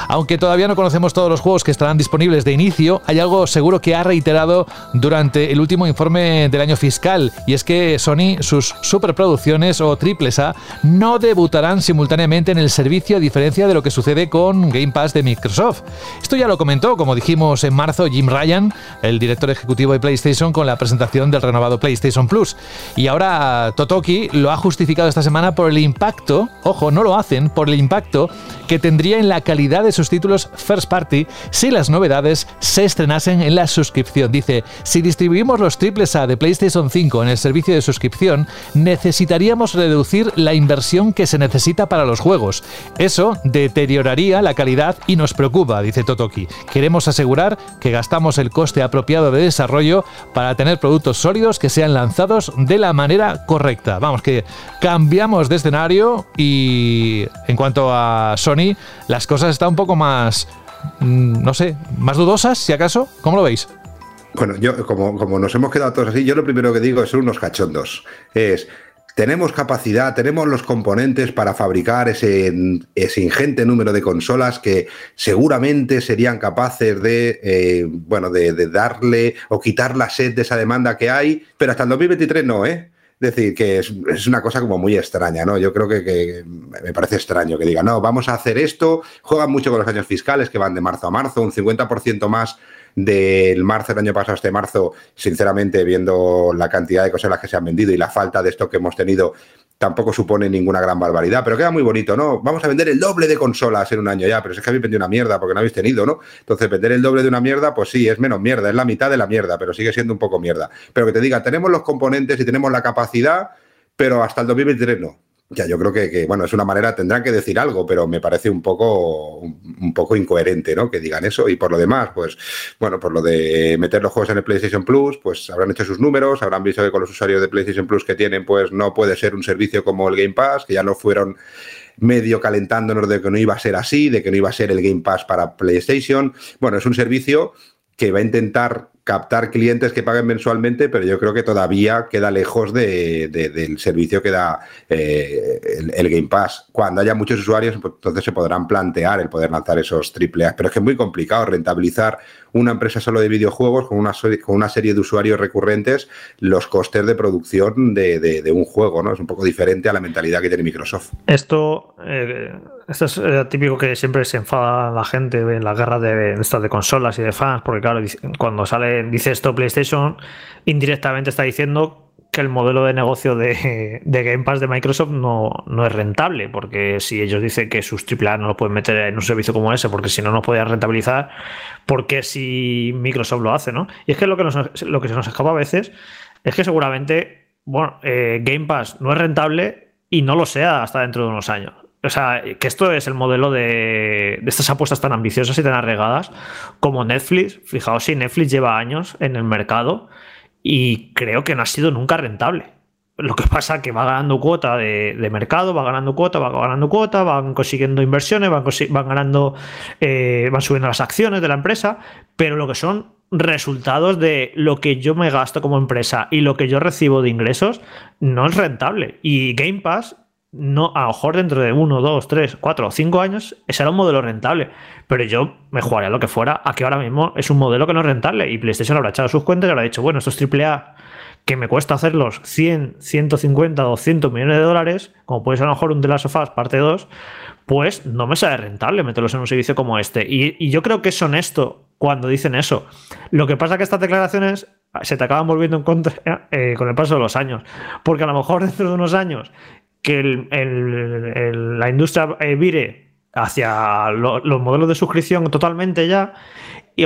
Aunque todavía no conocemos todos los juegos que estarán disponibles de inicio, hay algo seguro que ha reiterado durante el último informe del año fiscal y es que Sony, sus superproducciones o triples A no debutarán simultáneamente en el servicio a diferencia de lo que sucede con Game Pass de Microsoft. Esto ya lo comentó, como dijimos en marzo, Jim Ryan, el director ejecutivo de PlayStation, con la presentación del renovado PlayStation Plus. Y ahora Totoki lo ha justificado esta semana por el impacto, ojo, no lo hacen, por el impacto que tendría en la calidad de sus títulos first party si las novedades se estrenasen en la suscripción. Dice, si distribuimos los triples A de PlayStation 5 en el servicio de suscripción, necesitaríamos reducir la inversión que se necesita para los juegos. Eso deterioraría la calidad y nos preocupa, dice Totoki. Queremos asegurar que gastamos el coste apropiado de desarrollo para tener productos sólidos que sean lanzados de la manera correcta. Vamos, que cambiamos de escenario y en cuanto a Sony, las cosas están un poco más, mm, no sé, más dudosas, si acaso. ¿Cómo lo veis? Bueno, yo, como, como nos hemos quedado todos así, yo lo primero que digo es ser unos cachondos. Es, tenemos capacidad, tenemos los componentes para fabricar ese, ese, ingente número de consolas que seguramente serían capaces de, eh, bueno, de, de, darle o quitar la sed de esa demanda que hay, pero hasta el 2023 no, ¿eh? Decir, que es, es, una cosa como muy extraña, ¿no? Yo creo que, que, me parece extraño que digan, no, vamos a hacer esto, juegan mucho con los años fiscales que van de marzo a marzo, un 50% más del marzo del año pasado este marzo, sinceramente, viendo la cantidad de consolas que se han vendido y la falta de esto que hemos tenido, tampoco supone ninguna gran barbaridad, pero queda muy bonito, ¿no? Vamos a vender el doble de consolas en un año ya, pero es que habéis vendido una mierda porque no habéis tenido, ¿no? Entonces, vender el doble de una mierda, pues sí, es menos mierda, es la mitad de la mierda, pero sigue siendo un poco mierda. Pero que te diga, tenemos los componentes y tenemos la capacidad, pero hasta el 2023 no. Ya, yo creo que, que, bueno, es una manera, tendrán que decir algo, pero me parece un poco, un, un, poco incoherente, ¿no? Que digan eso. Y por lo demás, pues, bueno, por lo de meter los juegos en el PlayStation Plus, pues habrán hecho sus números, habrán visto que con los usuarios de PlayStation Plus que tienen, pues no puede ser un servicio como el Game Pass, que ya lo fueron medio calentándonos de que no iba a ser así, de que no iba a ser el Game Pass para PlayStation. Bueno, es un servicio que va a intentar captar clientes que paguen mensualmente, pero yo creo que todavía queda lejos de, de, del servicio que da eh, el, Game Pass. Cuando haya muchos usuarios, pues, entonces se podrán plantear el poder lanzar esos AAA. Pero es que es muy complicado rentabilizar una empresa solo de videojuegos con una, con una serie de usuarios recurrentes los costes de producción de, de, de, un juego, ¿no? Es un poco diferente a la mentalidad que tiene Microsoft. Esto, eh, esto es eh, típico que siempre se enfada la gente en la guerra de, estas de consolas y de fans, porque claro, cuando sale dice esto PlayStation, indirectamente está diciendo que el modelo de negocio de, de Game Pass de Microsoft no, no, es rentable, porque si ellos dicen que sus AAA no lo pueden meter en un servicio como ese, porque si no, no podían rentabilizar, ¿por qué si Microsoft lo hace? ¿no? Y es que lo que, nos, lo que se nos escapa a veces es que seguramente, bueno, eh, Game Pass no es rentable y no lo sea hasta dentro de unos años. O sea, que esto es el modelo de, de, estas apuestas tan ambiciosas y tan arriesgadas como Netflix. Fijaos si Netflix lleva años en el mercado y creo que no ha sido nunca rentable. Lo que pasa es que va ganando cuota de, mercado, va ganando cuota, va ganando cuota, van consiguiendo inversiones, van ganando, eh, van subiendo las acciones de la empresa, pero lo que son resultados de lo que yo me gasto como empresa y lo que yo recibo de ingresos no es rentable. Y Game Pass, no, a lo mejor dentro de uno, dos, tres, cuatro o cinco años, será un modelo rentable. Pero yo me jugaría lo que fuera a que ahora mismo es un modelo que no es rentable. Y PlayStation habrá echado sus cuentas y habrá dicho, bueno, esto es AAA que me cuesta hacerlos 100, 150, 200 millones de dólares, como puede ser a lo mejor un The Last of Us parte 2, pues no me sale rentable meterlos en un servicio como este. Y, yo creo que es honesto cuando dicen eso. Lo que pasa es que estas declaraciones se te acaban volviendo en contra eh, con el paso de los años. Porque a lo mejor dentro de unos años que la industria eh, vire hacia los modelos de suscripción totalmente ya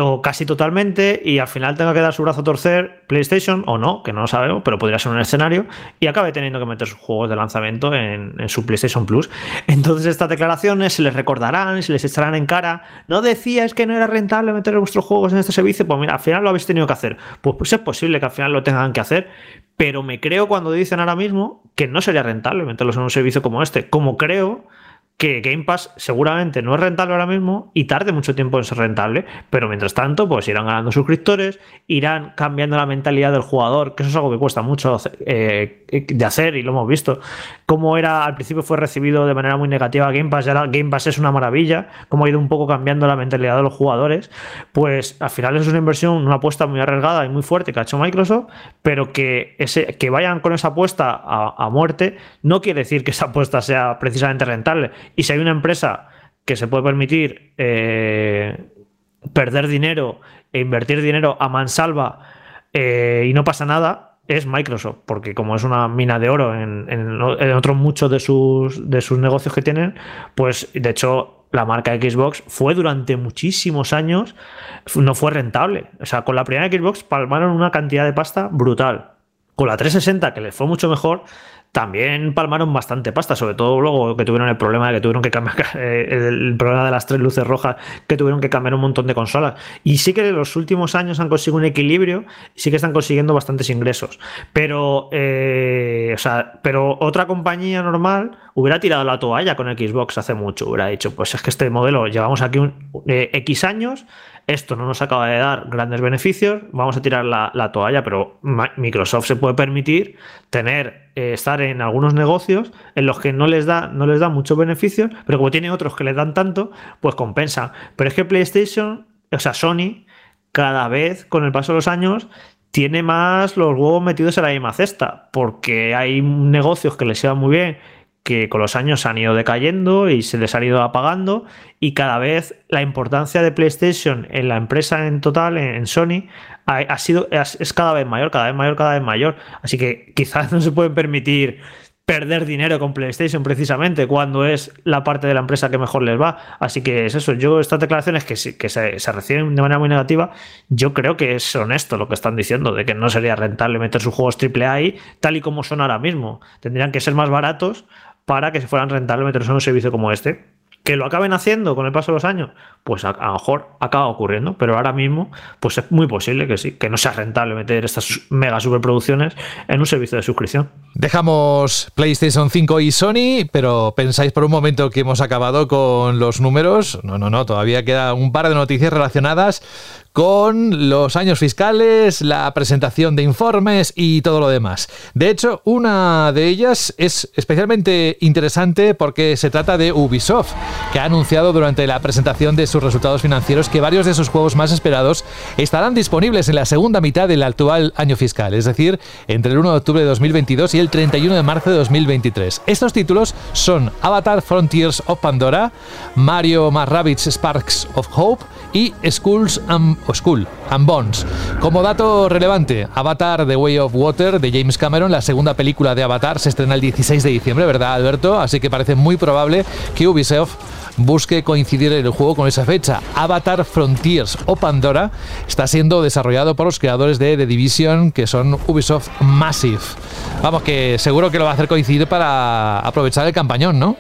o casi totalmente y al final tenga que dar su brazo a torcer PlayStation o no, que no lo sabemos, pero podría ser un escenario y acabe teniendo que meter sus juegos de lanzamiento en, su PlayStation Plus. Entonces estas declaraciones se les recordarán, se les echarán en cara. No decías que no era rentable meter vuestros juegos en este servicio, pues mira, al final lo habéis tenido que hacer. Pues, pues es posible que al final lo tengan que hacer, pero me creo cuando dicen ahora mismo que no sería rentable meterlos en un servicio como este, como creo que Game Pass seguramente no es rentable ahora mismo y tarde mucho tiempo en ser rentable, pero mientras tanto, pues irán ganando suscriptores, irán cambiando la mentalidad del jugador, que eso es algo que cuesta mucho eh, de hacer y lo hemos visto. Como era al principio fue recibido de manera muy negativa Game Pass, ya Game Pass es una maravilla, cómo ha ido un poco cambiando la mentalidad de los jugadores, pues al final es una inversión, una apuesta muy arriesgada y muy fuerte que ha hecho Microsoft, pero que, ese, que vayan con esa apuesta a muerte no quiere decir que esa apuesta sea precisamente rentable y si hay una empresa que se puede permitir eh, perder dinero e invertir dinero a mansalva eh, y no pasa nada, es Microsoft, porque como es una mina de oro en, otros muchos de sus, de sus negocios que tienen, pues de hecho la marca Xbox fue durante muchísimos años, no fue rentable. O sea, con la primera Xbox palmaron una cantidad de pasta brutal. Con la 360, que les fue mucho mejor, también palmaron bastante pasta, sobre todo luego que tuvieron el problema de que tuvieron que cambiar eh, el problema de las tres luces rojas, que tuvieron que cambiar un montón de consolas. Y sí que en los últimos años han conseguido un equilibrio, sí que están consiguiendo bastantes ingresos. Pero, eh, o sea, pero otra compañía normal hubiera tirado la toalla con Xbox hace mucho, hubiera dicho, pues es que este modelo llevamos aquí un, eh, X años esto no nos acaba de dar grandes beneficios, vamos a tirar la, toalla, pero Microsoft se puede permitir tener, eh, estar en algunos negocios en los que no les da, no les da muchos beneficios, pero como tiene otros que les dan tanto, pues compensa. Pero es que PlayStation, o sea, Sony, cada vez con el paso de los años tiene más los huevos metidos en la misma cesta, porque hay negocios que les llevan muy bien que con los años han ido decayendo y se les ha ido apagando y cada vez la importancia de PlayStation en la empresa en total, en Sony, ha, sido, es cada vez mayor, cada vez mayor, cada vez mayor. Así que quizás no se pueden permitir perder dinero con PlayStation precisamente cuando es la parte de la empresa que mejor les va. Así que es eso. Yo estas declaraciones que, que se, se, reciben de manera muy negativa, yo creo que es honesto lo que están diciendo, de que no sería rentable meter sus juegos AAA ahí tal y como son ahora mismo. Tendrían que ser más baratos para que se fueran rentables meterse en un servicio como este. Que lo acaben haciendo con el paso de los años, pues a, lo mejor acaba ocurriendo, pero ahora mismo, pues es muy posible que sí, que no sea rentable meter estas mega superproducciones en un servicio de suscripción. Dejamos PlayStation 5 y Sony, pero pensáis por un momento que hemos acabado con los números. No, no, no, todavía queda un par de noticias relacionadas con los años fiscales, la presentación de informes y todo lo demás. De hecho, una de ellas es especialmente interesante porque se trata de Ubisoft, que ha anunciado durante la presentación de sus resultados financieros que varios de sus juegos más esperados estarán disponibles en la segunda mitad del actual año fiscal, es decir, entre el 1 de octubre de 2022 y el 31 de marzo de 2023. Estos títulos son Avatar Frontiers of Pandora, Mario más Sparks of Hope y Skulls and, Skull and Bones. Como dato relevante, Avatar The Way of Water de James Cameron, la segunda película de Avatar, se estrena el 16 de diciembre, ¿verdad, Alberto? Así que parece muy probable que Ubisoft busque coincidir el juego con esa fecha. Avatar Frontiers o Pandora está siendo desarrollado por los creadores de The Division, que son Ubisoft Massive. Vamos, que seguro que lo va a hacer coincidir para aprovechar el campañón, ¿no?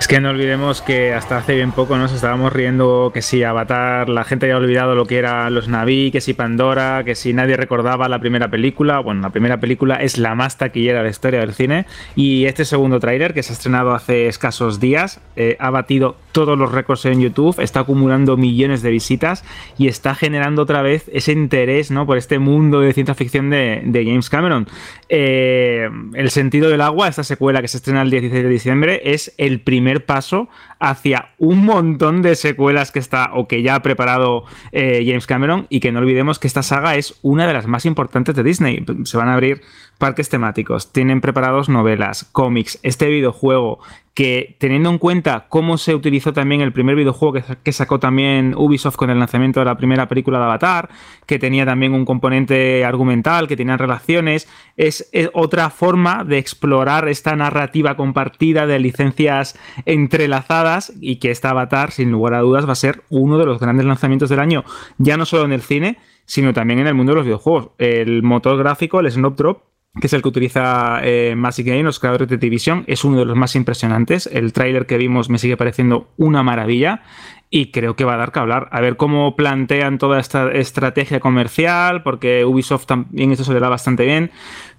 Es que no olvidemos que hasta hace bien poco nos estábamos riendo que si Avatar, la gente había olvidado lo que eran los Naví, que si Pandora, que si nadie recordaba la primera película. Bueno, la primera película es la más taquillera de la historia del cine y este segundo tráiler que se ha estrenado hace escasos días eh, ha batido todos los récords en YouTube, está acumulando millones de visitas y está generando otra vez ese interés ¿no? por este mundo de ciencia ficción de, James Cameron. Eh, el sentido del agua, esta secuela que se estrena el 16 de diciembre, es el primer paso hacia un montón de secuelas que está o que ya ha preparado eh, James Cameron y que no olvidemos que esta saga es una de las más importantes de Disney. Se van a abrir parques temáticos, tienen preparados novelas, cómics, este videojuego que teniendo en cuenta cómo se utilizó también el primer videojuego que, sacó también Ubisoft con el lanzamiento de la primera película de Avatar, que tenía también un componente argumental, que tenía relaciones, es, otra forma de explorar esta narrativa compartida de licencias entrelazadas y que esta Avatar, sin lugar a dudas, va a ser uno de los grandes lanzamientos del año, ya no solo en el cine, sino también en el mundo de los videojuegos. El motor gráfico, el Snowdrop, que es el que utiliza eh, Magic Game, los creadores de Division, es uno de los más impresionantes. El tráiler que vimos me sigue pareciendo una maravilla y creo que va a dar que hablar. A ver cómo plantean toda esta estrategia comercial, porque Ubisoft también esto se le da bastante bien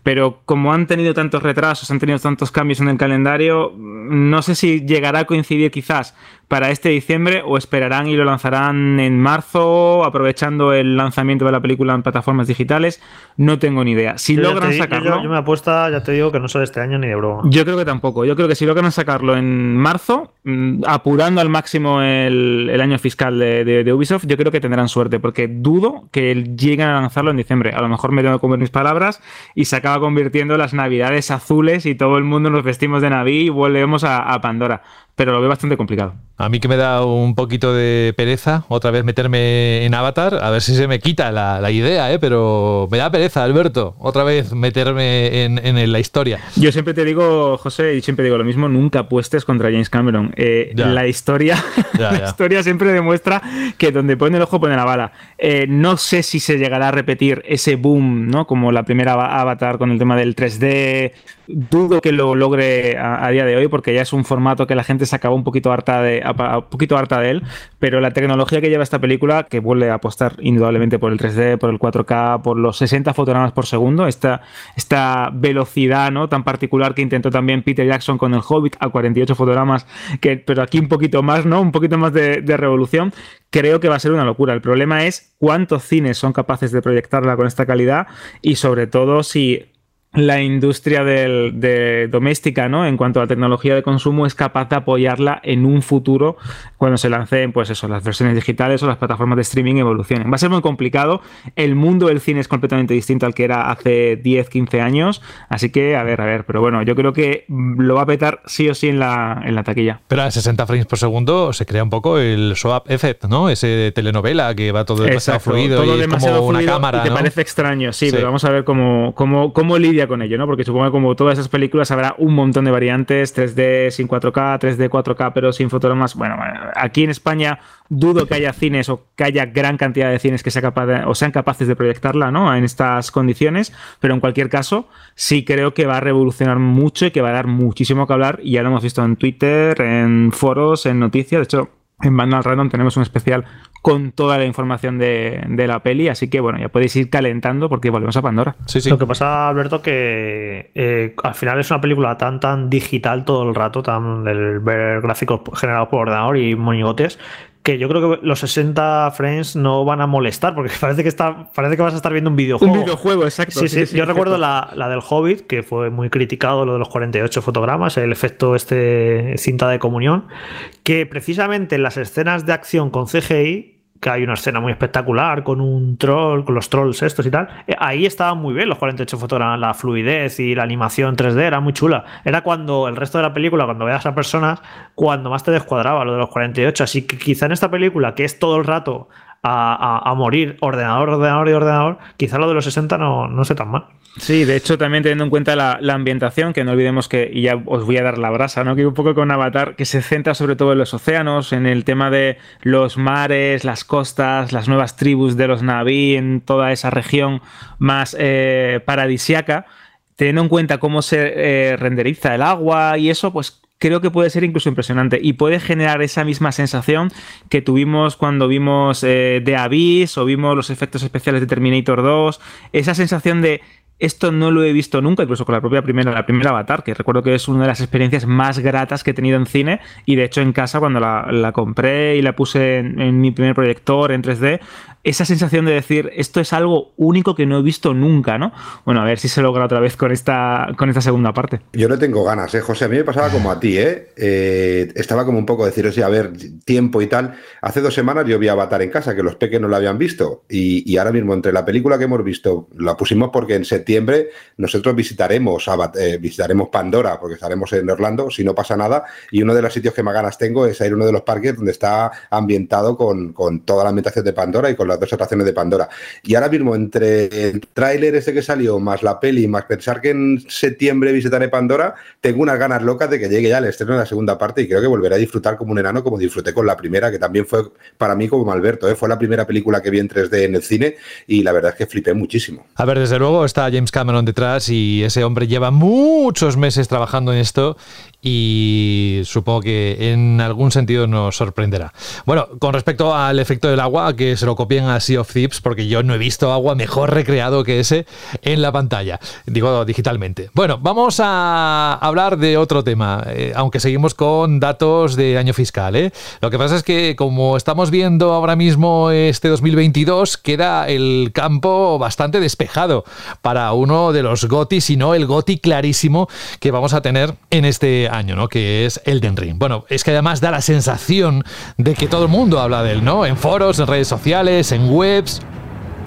pero como han tenido tantos retrasos, han tenido tantos cambios en el calendario, no sé si llegará a coincidir quizás para este diciembre o esperarán y lo lanzarán en marzo, aprovechando el lanzamiento de la película en plataformas digitales. No tengo ni idea. Si logran sacarlo. Yo, me apuesta, ya te digo que no sale este año ni de broma. Yo creo que tampoco. Yo creo que si logran sacarlo en marzo, mm, apurando al máximo el, año fiscal de, Ubisoft, yo creo que tendrán suerte, porque dudo que lleguen a lanzarlo en diciembre. A lo mejor me tengo que comer mis palabras y se acaba convirtiendo las navidades azules y todo el mundo nos vestimos de Naví y volvemos a Pandora pero lo veo bastante complicado. A mí que me da un poquito de pereza otra vez meterme en Avatar, a ver si se me quita la, idea, ¿eh? pero me da pereza, Alberto, otra vez meterme en, la historia. Yo siempre te digo, José, y siempre digo lo mismo, nunca apuestes contra James Cameron. Eh, la historia la historia siempre demuestra que donde pone el ojo pone la bala. Eh, no sé si se llegará a repetir ese boom, ¿no? Como la primera Avatar con el tema del 3D. Dudo que lo logre a, día de hoy porque ya es un formato que la gente se acaba un poquito harta de, un poquito harta de él, pero la tecnología que lleva esta película, que vuelve a apostar indudablemente por el 3D, por el 4K, por los 60 fotogramas por segundo, esta, esta velocidad ¿no? tan particular que intentó también Peter Jackson con el Hobbit a 48 fotogramas, que, pero aquí un poquito más, ¿no? Un poquito más de revolución, creo que va a ser una locura. El problema es cuántos cines son capaces de proyectarla con esta calidad y sobre todo si la industria de doméstica, ¿no? En cuanto a tecnología de consumo, es capaz de apoyarla en un futuro cuando se lancen, pues eso, las versiones digitales o las plataformas de streaming evolucionen. Va a ser muy complicado. El mundo del cine es completamente distinto al que era hace 10, 15 años. Así que, a ver, a ver. Pero bueno, yo creo que lo va a petar sí o sí en la, en la taquilla. Pero a 60 frames por segundo se crea un poco el swap effect, ¿no? Ese telenovela que va todo demasiado fluido y como una cámara. Y te parece extraño, sí, pero vamos a ver cómo, cómo, cómo lidia con ello, ¿no? Porque supongo que como todas esas películas habrá un montón de variantes, 3D sin 4K, 3D 4K pero sin fotogramas. Bueno, aquí en España dudo que haya cines o que haya gran cantidad de cines que sea capaz o sean capaces de proyectarla, ¿no? En estas condiciones, pero en cualquier caso sí creo que va a revolucionar mucho y que va a dar muchísimo que hablar y ya lo hemos visto en Twitter, en foros, en noticias, de hecho en Vandal Random tenemos un especial con toda la información de, la peli, así que bueno, ya podéis ir calentando porque volvemos a Pandora. Sí, sí. Lo que pasa, Alberto, que eh, al final es una película tan tan digital todo el rato, tan del ver gráficos generados por ordenador y monigotes, que yo creo que los 60 frames no van a molestar, porque parece que está, parece que vas a estar viendo un videojuego. Un videojuego, exacto. Sí, sí, yo recuerdo la, la, del Hobbit, que fue muy criticado, lo de los 48 fotogramas, el efecto este cinta de comunión, que precisamente en las escenas de acción con CGI que hay una escena muy espectacular con un troll, con los trolls estos y tal. Eh, ahí estaban muy bien los 48 fotogramas, la fluidez y la animación 3D era muy chula. Era cuando el resto de la película, cuando veas a personas, cuando más te descuadraba lo de los 48. Así que quizá en esta película, que es todo el rato a, morir ordenador, ordenador y ordenador, quizá lo de los 60 no, no sé tan mal. Sí, de hecho, también teniendo en cuenta la, ambientación, que no olvidemos que, y ya os voy a dar la brasa, ¿no? Que un poco con Avatar, que se centra sobre todo en los océanos, en el tema de los mares, las costas, las nuevas tribus de los Naví, en toda esa región más eh, paradisiaca, teniendo en cuenta cómo se eh, renderiza el agua y eso, pues creo que puede ser incluso impresionante y puede generar esa misma sensación que tuvimos cuando vimos eh, The Abyss o vimos los efectos especiales de Terminator 2, esa sensación de esto no lo he visto nunca, incluso con la propia primera, la primera Avatar, que recuerdo que es una de las experiencias más gratas que he tenido en cine. Y de hecho, en casa, cuando la, compré y la puse en, mi primer proyector en 3D, esa sensación de decir, esto es algo único que no he visto nunca, ¿no? Bueno, a ver si se logra otra vez con esta, con esta segunda parte. Yo no tengo ganas, ¿eh, José? A mí me pasaba como a ti, ¿eh? eh estaba como un poco decir, o sea, a ver, tiempo y tal. Hace dos semanas yo vi Avatar en casa, que los peques no la habían visto. Y, ahora mismo, entre la película que hemos visto, la pusimos porque en septiembre nosotros visitaremos, eh, visitaremos Pandora, porque estaremos en Orlando, si no pasa nada. Y uno de los sitios que más ganas tengo es ir a uno de los parques donde está ambientado con, con toda la ambientación de Pandora y con las dos atracciones de Pandora. Y ahora mismo, entre el tráiler este que salió, más la peli, más pensar que en septiembre visitaré Pandora, tengo unas ganas locas de que llegue ya el estreno de la segunda parte y creo que volveré a disfrutar como un enano, como disfruté con la primera, que también fue para mí como Alberto, ¿eh? fue la primera película que vi en 3D en el cine y la verdad es que flipé muchísimo. A ver, desde luego está James Cameron detrás y ese hombre lleva muchos meses trabajando en esto y supongo que en algún sentido nos sorprenderá. Bueno, con respecto al efecto del agua, que se lo copien a Sea of Thieves, porque yo no he visto agua mejor recreado que ese en la pantalla, digo digitalmente. Bueno, vamos a hablar de otro tema, eh, aunque seguimos con datos de año fiscal. ¿eh? Lo que pasa es que como estamos viendo ahora mismo este 2022, queda el campo bastante despejado para uno de los GOTI, si no el GOTI clarísimo que vamos a tener en este año, ¿no? Que es Elden Ring. Bueno, es que además da la sensación de que todo el mundo habla de él, ¿no? En foros, en redes sociales, en webs.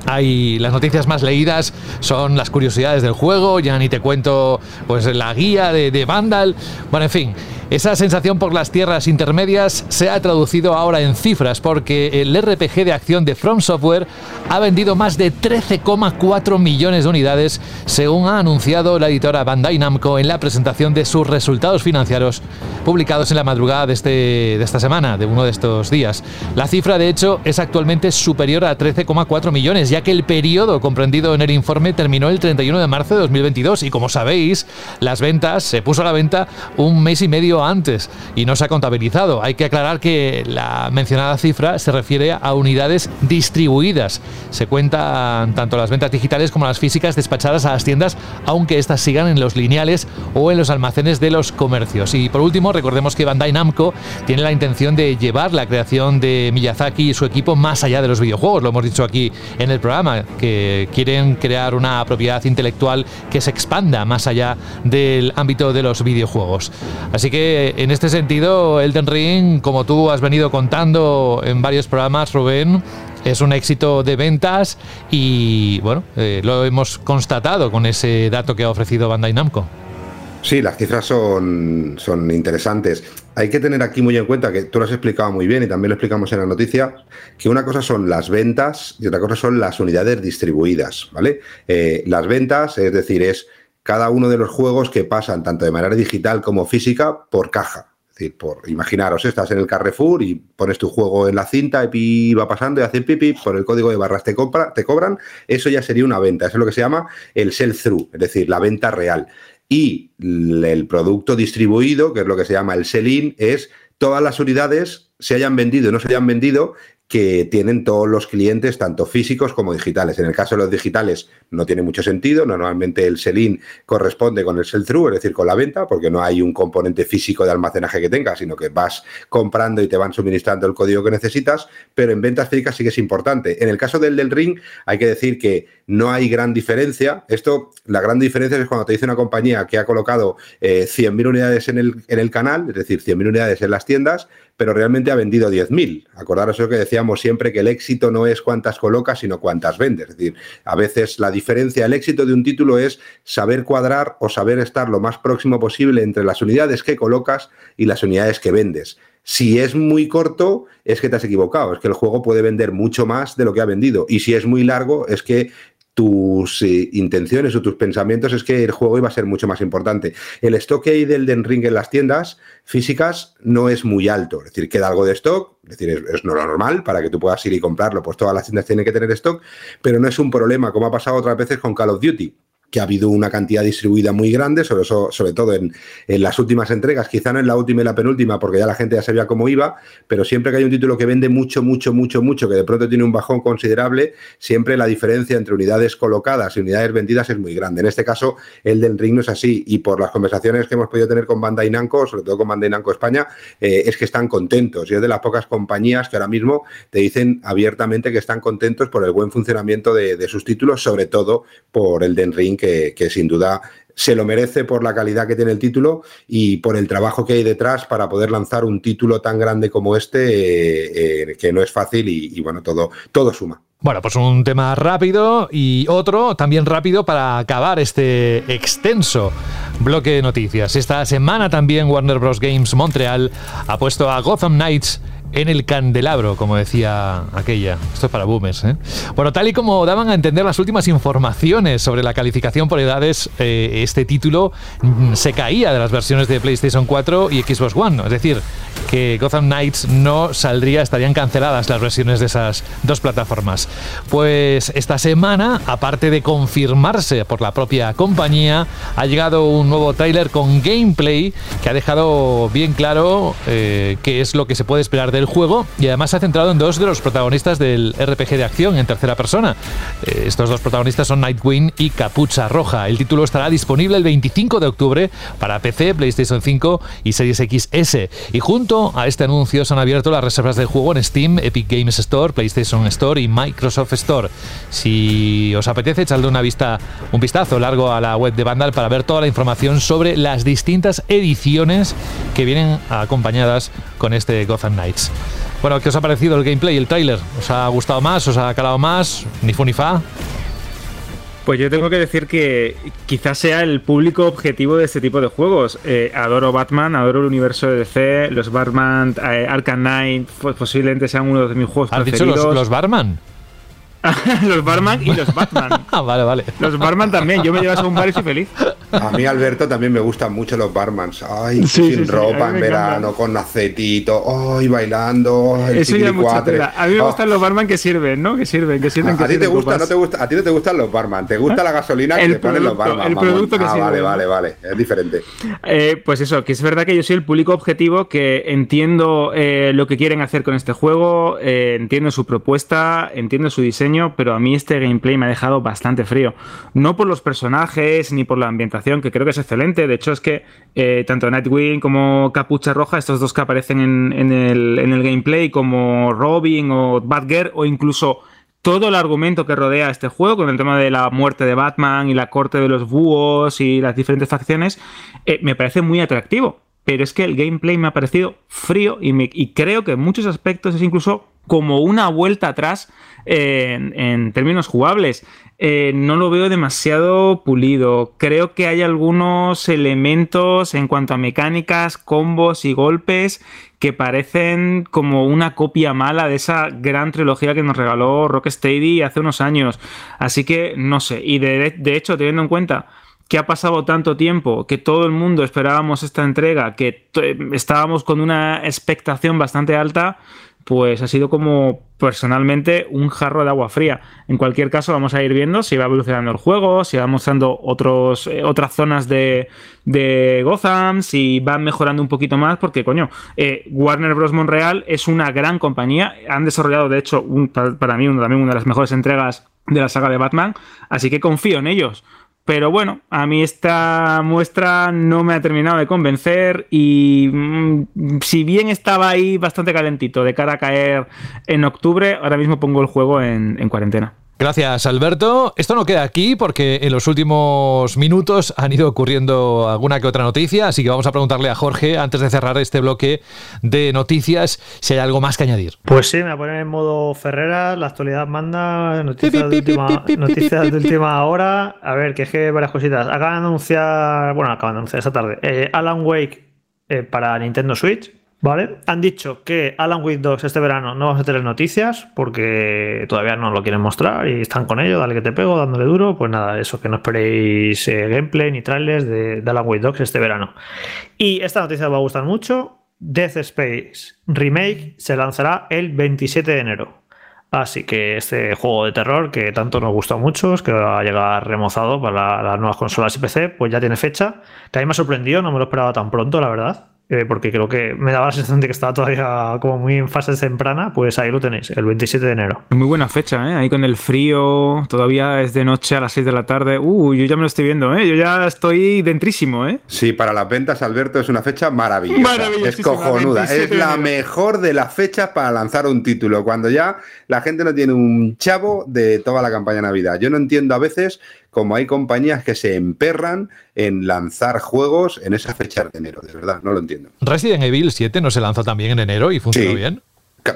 Hay las noticias más leídas son las curiosidades del juego, ya ni te cuento pues la guía de, de Vandal. Bueno, en fin, esa sensación por las tierras intermedias se ha traducido ahora en cifras porque el RPG de acción de From Software ha vendido más de 13,4 millones de unidades según ha anunciado la editora Bandai Namco en la presentación de sus resultados financieros publicados en la madrugada de, este, de esta semana, de uno de estos días. La cifra de hecho es actualmente superior a 13,4 millones ya que el periodo comprendido en el informe terminó el 31 de marzo de 2022 y como sabéis las ventas se puso a la venta un mes y medio antes y no se ha contabilizado. Hay que aclarar que la mencionada cifra se refiere a unidades distribuidas. Se cuentan tanto las ventas digitales como las físicas despachadas a las tiendas, aunque estas sigan en los lineales o en los almacenes de los comercios. Y por último, recordemos que Bandai Namco tiene la intención de llevar la creación de Miyazaki y su equipo más allá de los videojuegos. Lo hemos dicho aquí en el programa, que quieren crear una propiedad intelectual que se expanda más allá del ámbito de los videojuegos. Así que en este sentido, Elden Ring, como tú has venido contando en varios programas, Rubén, es un éxito de ventas y bueno, eh, lo hemos constatado con ese dato que ha ofrecido Bandai Namco. Sí, las cifras son, son interesantes. Hay que tener aquí muy en cuenta que tú lo has explicado muy bien y también lo explicamos en la noticia, que una cosa son las ventas y otra cosa son las unidades distribuidas, ¿vale? Eh, las ventas, es decir, es cada uno de los juegos que pasan tanto de manera digital como física por caja. Es decir, por imaginaros, estás en el Carrefour y pones tu juego en la cinta y va pasando y hace pipi, por el código de barras te, compra, te cobran, eso ya sería una venta. Eso es lo que se llama el sell-through, es decir, la venta real. Y el producto distribuido, que es lo que se llama el sell-in, es todas las unidades se hayan vendido o no se hayan vendido que tienen todos los clientes, tanto físicos como digitales. En el caso de los digitales no tiene mucho sentido. Normalmente el sell-in corresponde con el sell-through, es decir, con la venta, porque no hay un componente físico de almacenaje que tengas, sino que vas comprando y te van suministrando el código que necesitas. Pero en ventas físicas sí que es importante. En el caso del del ring, hay que decir que no hay gran diferencia. Esto, la gran diferencia es cuando te dice una compañía que ha colocado eh, 100.000 unidades en el, en el canal, es decir, 100.000 unidades en las tiendas, pero realmente ha vendido 10.000. Acordaros eso que decíamos siempre, que el éxito no es cuántas colocas, sino cuántas vendes. Es decir, a veces la diferencia, el éxito de un título es saber cuadrar o saber estar lo más próximo posible entre las unidades que colocas y las unidades que vendes. Si es muy corto, es que te has equivocado, es que el juego puede vender mucho más de lo que ha vendido. Y si es muy largo, es que tus eh, intenciones o tus pensamientos es que el juego iba a ser mucho más importante. El stock que hay del Den Ring en las tiendas físicas no es muy alto, es decir, queda algo de stock, es decir, es, es, lo normal para que tú puedas ir y comprarlo, pues todas las tiendas tienen que tener stock, pero no es un problema, como ha pasado otras veces con Call of Duty que ha habido una cantidad distribuida muy grande, sobre, todo en, las últimas entregas, quizá no en la última y la penúltima, porque ya la gente ya sabía cómo iba, pero siempre que hay un título que vende mucho, mucho, mucho, mucho, que de pronto tiene un bajón considerable, siempre la diferencia entre unidades colocadas y unidades vendidas es muy grande. En este caso, el del Ring no es así, y por las conversaciones que hemos podido tener con Bandai Namco, sobre todo con Bandai Namco España, eh, es que están contentos, y es de las pocas compañías que ahora mismo te dicen abiertamente que están contentos por el buen funcionamiento de, de sus títulos, sobre todo por el Den Ring, que, sin duda se lo merece por la calidad que tiene el título y por el trabajo que hay detrás para poder lanzar un título tan grande como este, eh, eh, que no es fácil y, bueno, todo, todo suma. Bueno, pues un tema rápido y otro también rápido para acabar este extenso bloque de noticias. Esta semana también Warner Bros. Games Montreal ha puesto a Gotham Knights en el candelabro, como decía aquella. Esto es para boomers, ¿eh? Bueno, tal y como daban a entender las últimas informaciones sobre la calificación por edades, eh, este título mm, se caía de las versiones de PlayStation 4 y Xbox One. Es decir, que Gotham Knights no saldría, estarían canceladas las versiones de esas dos plataformas. Pues esta semana, aparte de confirmarse por la propia compañía, ha llegado un nuevo tráiler con gameplay que ha dejado bien claro eh, qué es lo que se puede esperar del juego y además se ha centrado en dos de los protagonistas del RPG de acción en tercera persona. Eh, estos dos protagonistas son Nightwing y Capucha Roja. El título estará disponible el 25 de octubre para PC, PlayStation 5 y Series XS. Y junto a este anuncio se han abierto las reservas del juego en Steam, Epic Games Store, PlayStation Store y Microsoft Store. Si os apetece, echarle una vista, un vistazo largo a la web de Vandal para ver toda la información sobre las distintas ediciones que vienen acompañadas con este Gotham Knights. Bueno, ¿qué os ha parecido el gameplay, el trailer? ¿Os ha gustado más? ¿Os ha calado más? ¿Ni fu ni fa? Pues yo tengo que decir que quizás sea el público objetivo de este tipo de juegos. Eh, adoro Batman, adoro el universo de DC, los Batman, eh, Arkham Knight, pues posiblemente sean uno de mis juegos ¿Has preferidos. Dicho los, los Batman? los barman y los Batman. Ah, vale, vale. Los barman también. Yo me llevas a un bar y soy feliz. A mí, Alberto, también me gustan mucho los barmans. Ay, sin ropa en verano, con acetito, ay, bailando. El Eso ya mucha A mí me gustan los barman que sirven, ¿no? Que sirven, que sirven. A, ti te gusta, no te gusta, a ti no te gustan los barman, te gusta la gasolina que te ponen los barman. El producto que ah, Vale, vale, vale. Es diferente. Eh, pues eso, que es verdad que yo soy el público objetivo que entiendo eh, lo que quieren hacer con este juego, eh, entiendo su propuesta, entiendo su diseño, pero a mí este gameplay me ha dejado bastante frío. No por los personajes ni por la ambientación, que creo que es excelente. De hecho, es que eh, tanto Nightwing como Capucha Roja, estos dos que aparecen en, el, en el gameplay, como Robin o Batgirl, o incluso todo el argumento que rodea este juego, con el tema de la muerte de Batman y la corte de los búhos y las diferentes facciones, eh, me parece muy atractivo. Pero es que el gameplay me ha parecido frío y, y creo que en muchos aspectos es incluso como una vuelta atrás en, términos jugables. Eh, no lo veo demasiado pulido. Creo que hay algunos elementos en cuanto a mecánicas, combos y golpes que parecen como una copia mala de esa gran trilogía que nos regaló Rocksteady hace unos años. Así que no sé. Y de, de hecho, teniendo en cuenta que ha pasado tanto tiempo, que todo el mundo esperábamos esta entrega, que estábamos con una expectación bastante alta, pues ha sido como personalmente un jarro de agua fría. En cualquier caso, vamos a ir viendo si va evolucionando el juego, si va mostrando otros, eh, otras zonas de, Gotham, si va mejorando un poquito más, porque coño, eh, Warner Bros. Montreal es una gran compañía. Han desarrollado, de hecho, para, mí, también una de las mejores entregas de la saga de Batman, así que confío en ellos. Pero bueno, a mí esta muestra no me ha terminado de convencer y mm, si bien estaba ahí bastante calentito de cara a caer en octubre, ahora mismo pongo el juego en, en cuarentena. Gracias, Alberto. Esto no queda aquí porque en los últimos minutos han ido ocurriendo alguna que otra noticia, así que vamos a preguntarle a Jorge, antes de cerrar este bloque de noticias, si hay algo más que añadir. Pues sí, me voy a poner en modo Ferrera, la actualidad manda, noticias, de última, hora. A ver, que es que varias cositas. Acaban de anunciar, bueno, acaban de anunciar esta tarde, eh, Alan Wake eh, para Nintendo Switch, ¿Vale? Han dicho que Alan Wake 2 este verano no vamos a tener noticias porque todavía no lo quieren mostrar y están con ello, dale que te pego, dándole duro. Pues nada, eso, que no esperéis eh, gameplay ni trailers de, Alan Wake 2 este verano. Y esta noticia os va a gustar mucho. Death Space Remake se lanzará el 27 de enero. Así que este juego de terror que tanto nos gusta a muchos, que va a llegar remozado para las nuevas consolas y PC, pues ya tiene fecha. Que a mí me ha sorprendido, no me lo esperaba tan pronto, la verdad. Eh, porque creo que me daba la sensación de que estaba todavía como muy en fase temprana, pues ahí lo tenéis, el 27 de enero. Muy buena fecha, ¿eh? Ahí con el frío, todavía es de noche a las 6 de la tarde. Uh, yo ya me lo estoy viendo, ¿eh? Yo ya estoy dentrísimo, ¿eh? Sí, para las ventas, Alberto, es una fecha maravillosa. Es cojonuda. Es la mejor de las fechas para lanzar un título, cuando ya la gente no tiene un chavo de toda la campaña de Navidad. Yo no entiendo a veces como hay compañías que se emperran en lanzar juegos en esa fecha de enero, de verdad, no lo entiendo. Resident Evil 7 no se lanzó también en enero y funcionó bien.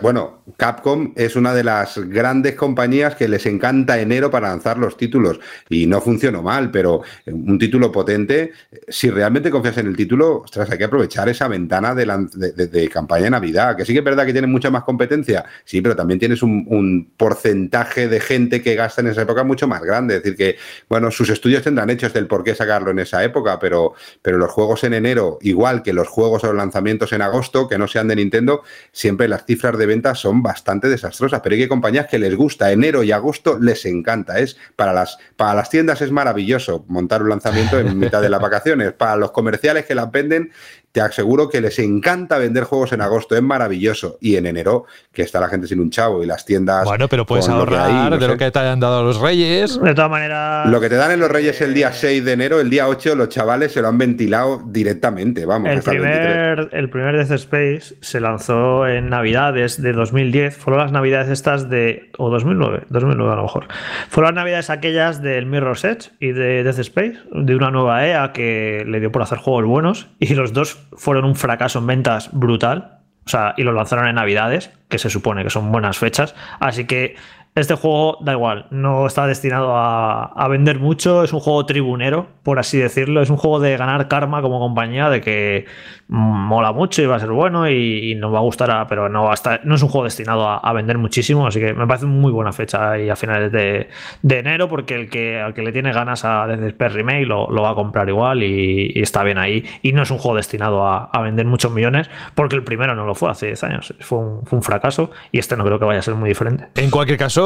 Bueno, Capcom es una de las grandes compañías que les encanta enero para lanzar los títulos. Y no funcionó mal, pero un título potente, si realmente confías en el título, ostras, hay que aprovechar esa ventana de, campaña de Navidad, que sí que es verdad que tiene mucha más competencia, sí, pero también tienes un, porcentaje de gente que gasta en esa época mucho más grande, es decir, que, bueno, sus estudios tendrán hechos del por qué sacarlo en esa época, pero, pero los juegos en enero, igual que los juegos o los lanzamientos en agosto, que no sean de Nintendo, siempre las cifras de ventas son bastante desastrosas, pero hay que compañías que les gusta, enero y agosto les encanta, es para las, para las tiendas es maravilloso montar un lanzamiento en mitad de las vacaciones, para los comerciales que las venden te aseguro que les encanta vender juegos en agosto, es maravilloso. Y en enero, que está la gente sin un chavo y las tiendas. Bueno, pero puedes ahorrar de lo que te hayan dado los Reyes. De todas maneras. Lo que te dan en los Reyes el día 6 de enero, el día 8, los chavales se lo han ventilado directamente. Vamos, el primer, el, primer Death Space se lanzó en Navidades de 2010. Fueron las Navidades estas de. O 2009, 2009 a lo mejor. Fueron las Navidades aquellas del Mirror's Edge y de Death Space, de una nueva EA que le dio por hacer juegos buenos. Y los dos fueron un fracaso en ventas brutal. O sea, y lo lanzaron en Navidades, que se supone que son buenas fechas. Así que este juego da igual, no está destinado a, vender mucho, es un juego tribunero, por así decirlo, es un juego de ganar karma como compañía, de que mola mucho y va a ser bueno y, nos va a gustar, pero no, no es un juego destinado a, vender muchísimo, así que me parece muy buena fecha y a finales de, enero, porque el que, al que le tiene ganas a Death Remake lo, va a comprar igual y, está bien ahí, y no es un juego destinado a, vender muchos millones, porque el primero no lo fue hace 10 años, fue un fracaso y este no creo que vaya a ser muy diferente. En cualquier caso,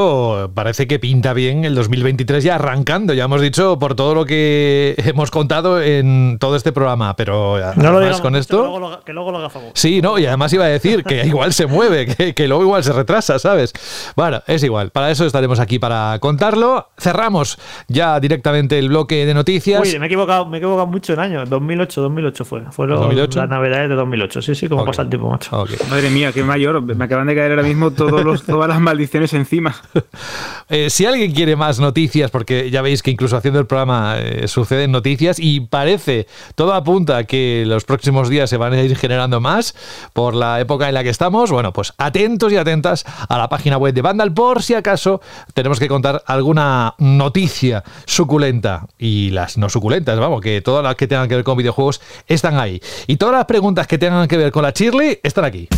parece que pinta bien el 2023 ya arrancando. Ya hemos dicho por todo lo que hemos contado en todo este programa, pero no lo con esto. Que luego, lo, haga favor. Sí, no, y además iba a decir que igual se mueve, que, luego igual se retrasa, ¿sabes? Bueno, es igual. Para eso estaremos aquí para contarlo. Cerramos ya directamente el bloque de noticias. Uy, me he equivocado, me he equivocado mucho en año. 2008, 2008 fue. Fueron 2008? las navidades de 2008. Sí, sí, como pasa el tiempo, macho. Madre mía, qué mayor. Me acaban de caer ahora mismo todos los, todas las maldiciones encima. Eh, si alguien quiere más noticias, porque ya veis que incluso haciendo el programa eh, suceden noticias y parece, todo apunta que los próximos días se van a ir generando más por la época en la que estamos, bueno, pues atentos y atentas a la página web de Vandal por si acaso tenemos que contar alguna noticia suculenta y las no suculentas, vamos, que todas las que tengan que ver con videojuegos están ahí. Y todas las preguntas que tengan que ver con la Shirley están aquí.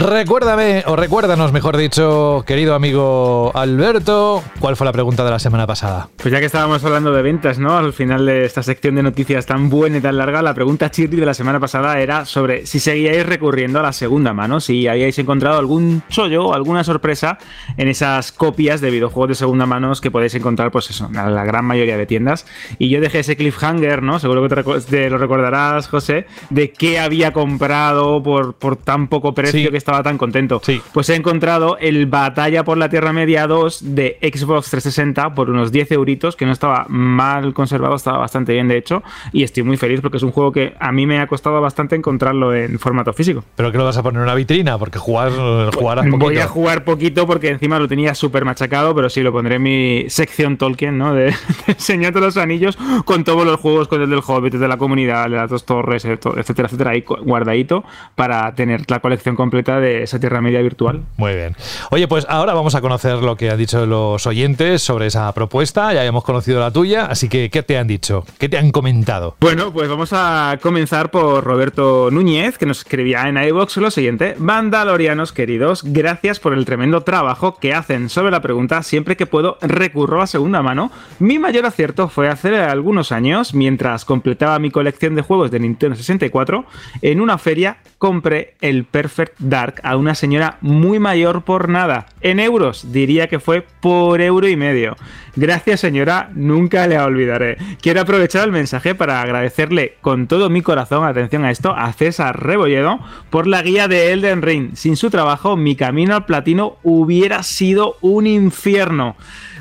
Recuérdame, o recuérdanos, mejor dicho, querido amigo Alberto, ¿cuál fue la pregunta de la semana pasada? Pues ya que estábamos hablando de ventas, ¿no? Al final de esta sección de noticias tan buena y tan larga, la pregunta chirri de la semana pasada era sobre si seguíais recurriendo a la segunda mano, si habíais encontrado algún chollo o alguna sorpresa en esas copias de videojuegos de segunda mano que podéis encontrar, pues eso, en la gran mayoría de tiendas. Y yo dejé ese cliffhanger, ¿no? Seguro que te, lo recordarás, José, de qué había comprado por, por tan poco precio que estaba estaba tan contento. Sí. Pues he encontrado el Batalla por la Tierra Media 2 de Xbox 360 por unos 10 euritos, que no estaba mal conservado, estaba bastante bien de hecho, y estoy muy feliz porque es un juego que a mí me ha costado bastante encontrarlo en formato físico. ¿Pero que lo vas a poner en una vitrina? Porque jugar, jugarás poquito. Voy a jugar poquito porque encima lo tenía súper machacado, pero sí, lo pondré en mi sección Tolkien, ¿no? De, de Señor de los Anillos, con todos los juegos, con el del Hobbit, de la comunidad, de las dos torres, etcétera, etcétera, ahí guardadito para tener la colección completa de esa Tierra Media virtual. Muy bien. Oye, pues ahora vamos a conocer lo que han dicho los oyentes sobre esa propuesta. Ya hemos conocido la tuya, así que ¿qué te han dicho? ¿Qué te han comentado? Bueno, pues vamos a comenzar por Roberto Núñez, que nos escribía en iVox lo siguiente. Vandalorianos queridos, gracias por el tremendo trabajo que hacen sobre la pregunta. Siempre que puedo recurro a segunda mano. Mi mayor acierto fue hace algunos años, mientras completaba mi colección de juegos de Nintendo 64, en una feria compré el Perfect Dark a una señora muy mayor por nada. En euros, diría que fue por euro y medio. Gracias señora, nunca le olvidaré. Quiero aprovechar el mensaje para agradecerle con todo mi corazón, atención a esto, a César Rebolledo por la guía de Elden Ring. Sin su trabajo, mi camino al platino hubiera sido un infierno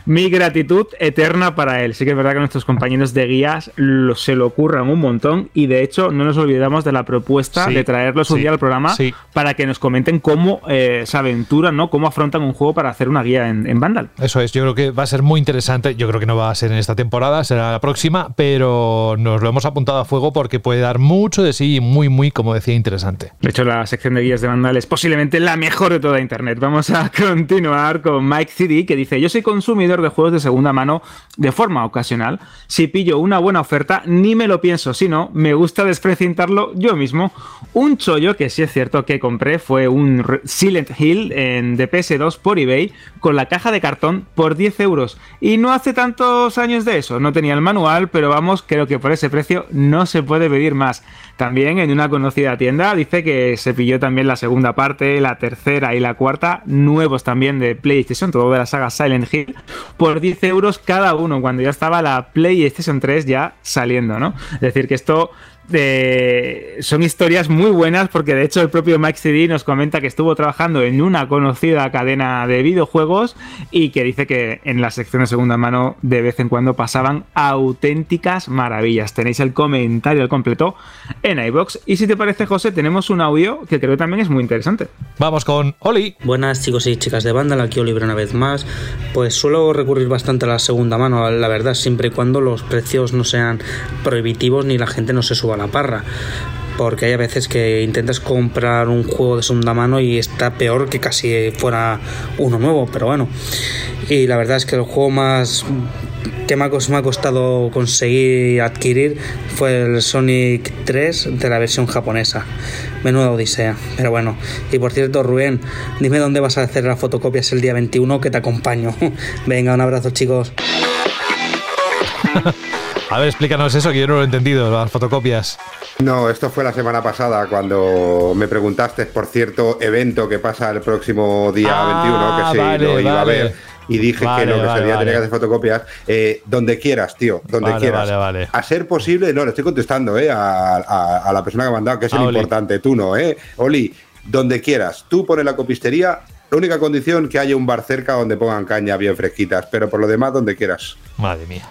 mi gratitud eterna para él. Sí que es verdad que nuestros compañeros de guías se lo ocurran un montón y de hecho no nos olvidamos de la propuesta de traerlos un día al programa para que nos comenten cómo eh, se aventuran, ¿no? Cómo afrontan un juego para hacer una guía en, Vandal. Eso es, yo creo que va a ser muy interesante. Yo creo que no va a ser en esta temporada, será la próxima, pero nos lo hemos apuntado a fuego porque puede dar mucho de sí y muy, muy, como decía, interesante. De hecho, la sección de guías de Vandal es posiblemente la mejor de toda Internet. Vamos a continuar con Mike CD que dice: Yo soy consumidor de juegos de segunda mano de forma ocasional. Si pillo una buena oferta, ni me lo pienso, sino me gusta desprecintarlo yo mismo. Un chollo que sí es cierto que compré fue un Silent Hill en DPS2 por eBay con la caja de cartón por 10 euros. Y no hace tantos años de eso, no tenía el manual, pero vamos, creo que por ese precio no se puede pedir más. También en una conocida tienda dice que se pilló también la segunda parte, la tercera y la cuarta, nuevos también de PlayStation, todo de la saga Silent Hill, por 10 euros cada uno, cuando ya estaba la PlayStation 3 ya saliendo, ¿no? Es decir, que esto son historias muy buenas porque de hecho el propio Mike CD nos comenta que estuvo trabajando en una conocida cadena de videojuegos y que dice que en la sección de segunda mano de vez en cuando pasaban auténticas maravillas. Tenéis el comentario al completo en iBox y si te parece José tenemos un audio que creo que también es muy interesante. Vamos con Oli. Buenas chicos y chicas de banda, aquí Oliver una vez más. Pues suelo recurrir bastante a la segunda mano, la verdad, siempre y cuando los precios no sean prohibitivos ni la gente no se suba la parra porque hay a veces que intentas comprar un juego de segunda mano y está peor que casi fuera uno nuevo, pero bueno. Y la verdad es que el juego más que me ha costado conseguir adquirir fue el Sonic 3 de la versión japonesa. Menuda odisea, pero bueno. Y por cierto, Rubén, dime dónde vas a hacer las fotocopias el día 21 que te acompaño. Venga, un abrazo chicos. A ver, explícanos eso, que yo no lo he entendido, las fotocopias. No, esto fue la semana pasada cuando me preguntaste por cierto evento que pasa el próximo día 21, ah, que sí, lo iba a ver. Y dije que lo que sería tener que hacer fotocopias. Eh, donde quieras, tío, donde quieras. A ser posible, no, le estoy contestando eh, a, la persona que ha mandado, que es el importante, tú no, ¿eh? Oli, donde quieras. Tú pones la copistería, la única condición que haya un bar cerca donde pongan caña bien fresquitas, pero por lo demás, donde quieras. Madre mía.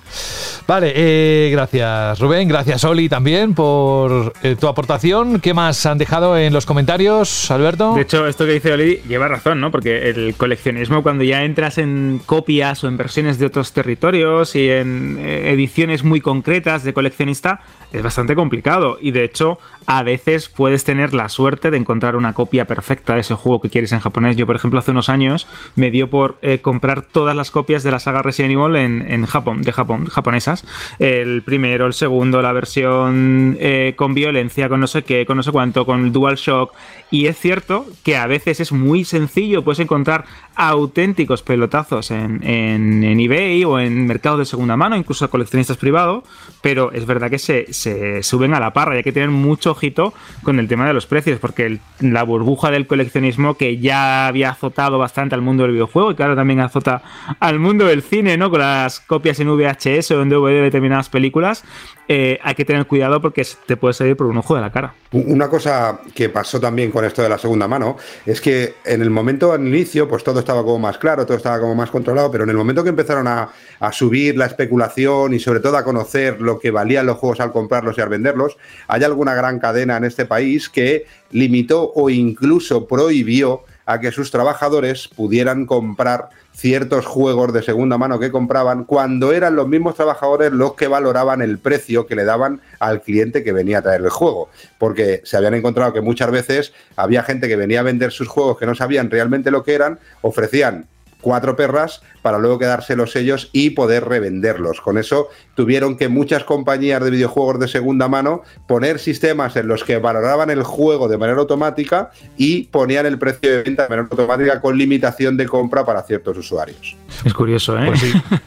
Vale, eh, gracias Rubén, gracias Oli también por eh, tu aportación. ¿Qué más han dejado en los comentarios, Alberto? De hecho, esto que dice Oli lleva razón, ¿no? Porque el coleccionismo, cuando ya entras en copias o en versiones de otros territorios y en eh, ediciones muy concretas de coleccionista, es bastante complicado. Y de hecho, a veces puedes tener la suerte de encontrar una copia perfecta de ese juego que quieres en japonés. Yo, por ejemplo, hace unos años me dio por comprar todas las copias de la saga Resident Evil en, en Japón, de Japón, japonesas el primero, el segundo, la versión eh, con violencia, con no sé qué, con no sé cuánto, con DualShock. Y es cierto que a veces es muy sencillo, puedes encontrar auténticos pelotazos en, en, eBay o en mercados de segunda mano, incluso a coleccionistas privados, pero es verdad que se, se, suben a la parra y hay que tener mucho ojito con el tema de los precios, porque la burbuja del coleccionismo que ya había azotado bastante al mundo del videojuego y claro también azota al mundo del cine, ¿no? Con las copias en VHS o en DVD de determinadas películas, eh, hay que tener cuidado porque te puede salir por un ojo de la cara. Una cosa que pasó también con esto de la segunda mano es que en el momento al inicio, pues todo estaba como más claro, todo estaba como más controlado, pero en el momento que empezaron a, subir la especulación y sobre todo a conocer lo que valían los juegos al comprarlos y al venderlos, hay alguna gran cadena en este país que limitó o incluso prohibió a que sus trabajadores pudieran comprar ciertos juegos de segunda mano que compraban cuando eran los mismos trabajadores los que valoraban el precio que le daban al cliente que venía a traer el juego. Porque se habían encontrado que muchas veces había gente que venía a vender sus juegos que no sabían realmente lo que eran, ofrecían cuatro perras para luego quedarse los sellos y poder revenderlos. Con eso tuvieron que muchas compañías de videojuegos de segunda mano poner sistemas en los que valoraban el juego de manera automática y ponían el precio de venta de manera automática con limitación de compra para ciertos usuarios. Es curioso, ¿eh? Pues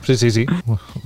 sí, sí, sí,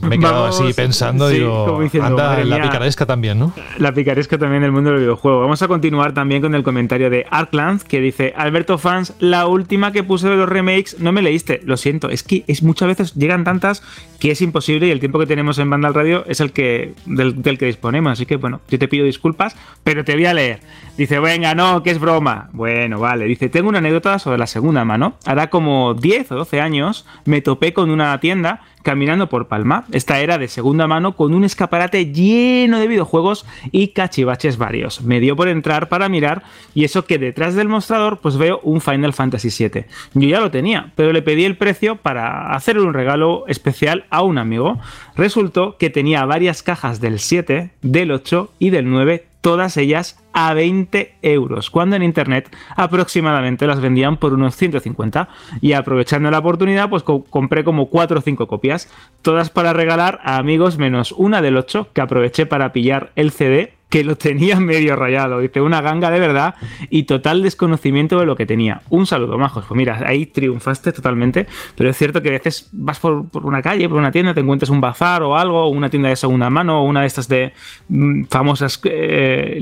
Me he quedado así pensando, digo, anda la picaresca también, ¿no? La picaresca también en el mundo del videojuego. Vamos a continuar también con el comentario de Arkland que dice, Alberto Fans, la última que puse de los remakes no me leíste, lo siento, es que es muchas veces llegan tantas que es imposible y el tiempo que tenemos en banda al radio es el que del, que disponemos. Así que bueno, yo te pido disculpas, pero te voy a leer. Dice, venga, no, que es broma. Bueno, vale. Dice, tengo una anécdota sobre la segunda mano. Hará como 10 o 12 años me topé con una tienda caminando por Palma. Esta era de segunda mano con un escaparate lleno de videojuegos y cachivaches varios. Me dio por entrar para mirar y eso que detrás del mostrador pues veo un Final Fantasy VII. Yo ya lo tenía, pero le pedí el precio para hacerle un regalo especial a un amigo. Resultó que tenía varias cajas del 7, del 8 y del 9 todas ellas a 20 euros, cuando en internet aproximadamente las vendían por unos 150. Y aprovechando la oportunidad, pues compré como 4 o 5 copias, todas para regalar a amigos menos una del 8 que aproveché para pillar el CD que lo tenía medio rayado. Dice, una ganga de verdad y total desconocimiento de lo que tenía. Un saludo, majos. Pues mira, ahí triunfaste totalmente, pero es cierto que a veces vas por, una calle, por una tienda, te encuentras un bazar o algo, una tienda de segunda mano, o una de estas de mm, famosas eh,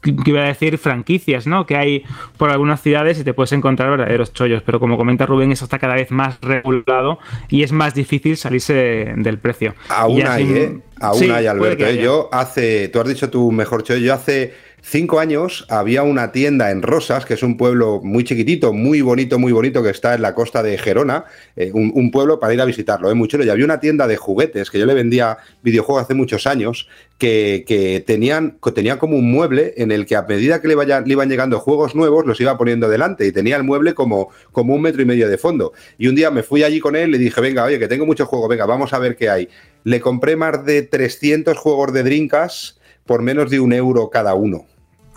que iba a decir franquicias, ¿no? Que hay por algunas ciudades y te puedes encontrar verdaderos chollos, pero como comenta Rubén, eso está cada vez más regulado y es más difícil salirse del precio. Aún hay, ¿eh? Aún hay, Alberto. ¿eh? Yo hace, tú has dicho tu mejor chollo, yo hace cinco años había una tienda en Rosas, que es un pueblo muy chiquitito, muy bonito, muy bonito, que está en la costa de Gerona, eh, un, pueblo para ir a visitarlo, ¿eh? muy chulo. Y había una tienda de juguetes que yo le vendía videojuegos hace muchos años, que, tenían, tenía como un mueble en el que a medida que le, iban llegando juegos nuevos, los iba poniendo delante y tenía el mueble como, como un metro y medio de fondo. Y un día me fui allí con él y dije, venga, oye, que tengo muchos juegos, venga, vamos a ver qué hay. Le compré más de 300 juegos de Drinkas por menos de un euro cada uno.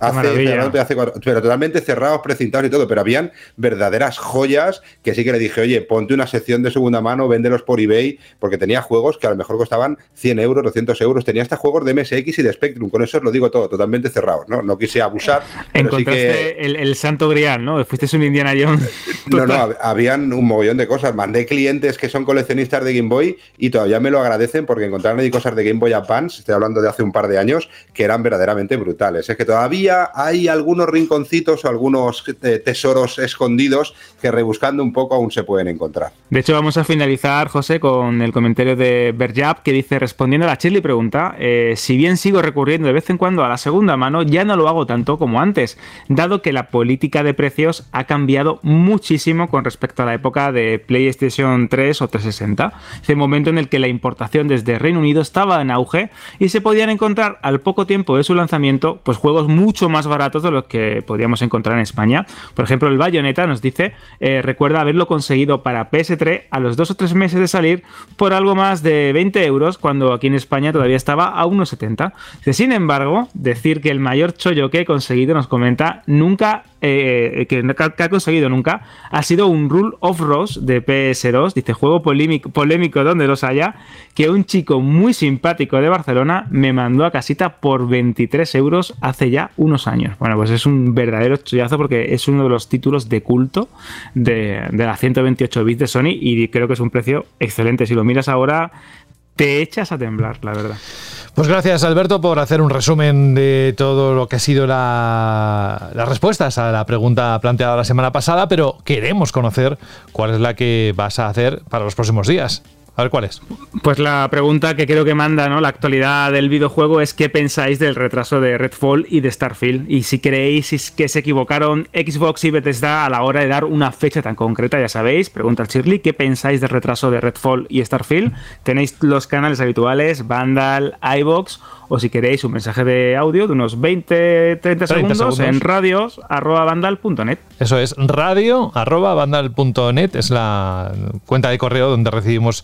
Hace, pero totalmente cerrados, precintados y todo, pero habían verdaderas joyas que sí que le dije, oye, ponte una sección de segunda mano, véndelos por eBay, porque tenía juegos que a lo mejor costaban 100 euros, 200 euros, tenía hasta juegos de MSX y de Spectrum, con eso os lo digo todo, totalmente cerrados, ¿no? No quise abusar. Encontraste el, santo grial, ¿no? Fuiste un Indiana Jones. no, no, habían un mogollón de cosas. Mandé clientes que son coleccionistas de Game Boy y todavía me lo agradecen porque encontraron ahí cosas de Game Boy Advance, estoy hablando de hace un par de años, que eran verdaderamente brutales. Es que todavía hay algunos rinconcitos o algunos eh, tesoros escondidos que rebuscando un poco aún se pueden encontrar. De hecho, vamos a finalizar, José, con el comentario de Berjab que dice, respondiendo a la Chile pregunta, eh, si bien sigo recurriendo de vez en cuando a la segunda mano, ya no lo hago tanto como antes, dado que la política de precios ha cambiado muchísimo con respecto a la época de PlayStation 3 o 360. Ese momento en el que la importación desde Reino Unido estaba en auge y se podían encontrar al poco tiempo de su lanzamiento pues juegos mucho más baratos de los que podíamos encontrar en España. Por ejemplo, el Bayonetta nos dice, eh, recuerda haberlo conseguido para PS3 a los dos o tres meses de salir por algo más de 20 euros, cuando aquí en España todavía estaba a unos 70. Sin embargo, decir que el mayor chollo que he conseguido, nos comenta, nunca eh, que, ha conseguido nunca ha sido un Rule of Rose de PS2, dice juego polémico, donde los haya, que un chico muy simpático de Barcelona me mandó a casita por 23 euros hace ya unos años. Bueno, pues es un verdadero chollazo porque es uno de los títulos de culto de, de la 128 bits de Sony y creo que es un precio excelente. Si lo miras ahora, te echas a temblar, la verdad. Pues gracias Alberto por hacer un resumen de todo lo que ha sido las respuestas a la pregunta planteada la semana pasada, pero queremos conocer cuál es la que vas a hacer para los próximos días. A ver cuál es. Pues la pregunta que creo que manda ¿no? la actualidad del videojuego es qué pensáis del retraso de Redfall y de Starfield y si creéis que se equivocaron Xbox y Bethesda a la hora de dar una fecha tan concreta, ya sabéis, pregunta el Shirley, ¿qué pensáis del retraso de Redfall y Starfield? Tenéis los canales habituales, Vandal, iBox o si queréis un mensaje de audio de unos 20, 30, segundos, en radios.vandal.net. Eso es, radio.vandal.net es la cuenta de correo donde recibimos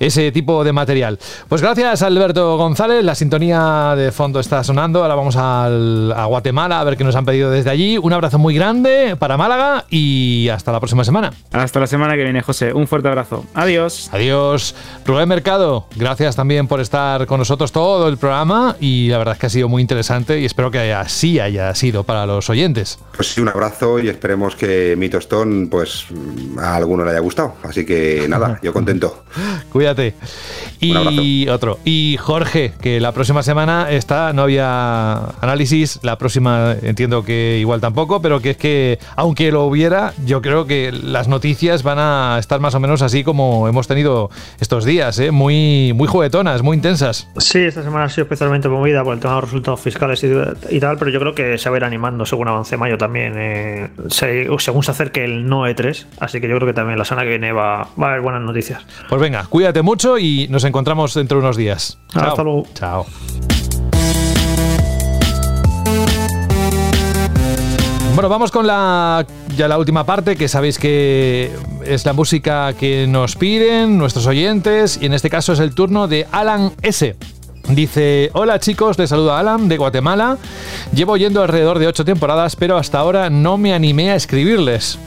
ese tipo de material. Pues gracias Alberto González, la sintonía de fondo está sonando, ahora vamos a Guatemala a ver qué nos han pedido desde allí. Un abrazo muy grande para Málaga y hasta la próxima semana. Hasta la semana que viene, José. Un fuerte abrazo. Adiós. Adiós. Rubén Mercado, gracias también por estar con nosotros todo el programa y la verdad es que ha sido muy interesante y espero que así haya sido para los oyentes. Pues sí, un abrazo y esperemos que mi tostón pues a alguno le haya gustado. Así que nada, yo contento. Cuídate y otro. Y Jorge, que la próxima semana está, no había análisis, la próxima entiendo que igual tampoco, pero que es que, aunque lo hubiera, yo creo que las noticias van a estar más o menos así como hemos tenido estos días, ¿eh? muy, muy juguetonas, muy intensas. Sí, esta semana ha sido especialmente movida por el tema de los resultados fiscales y, tal, pero yo creo que se va a ir animando según avance mayo también, eh, según se acerque el no E3, así que yo creo que también la semana que viene va, va a haber buenas noticias. Pues venga, cuídate mucho y nos encontramos dentro de unos días. Hasta luego. Chao. Bueno, vamos con la ya la última parte, que sabéis que es la música que nos piden nuestros oyentes, y en este caso es el turno de Alan S. Dice, hola chicos, les saluda Alan de Guatemala. Llevo yendo alrededor de ocho temporadas, pero hasta ahora no me animé a escribirles.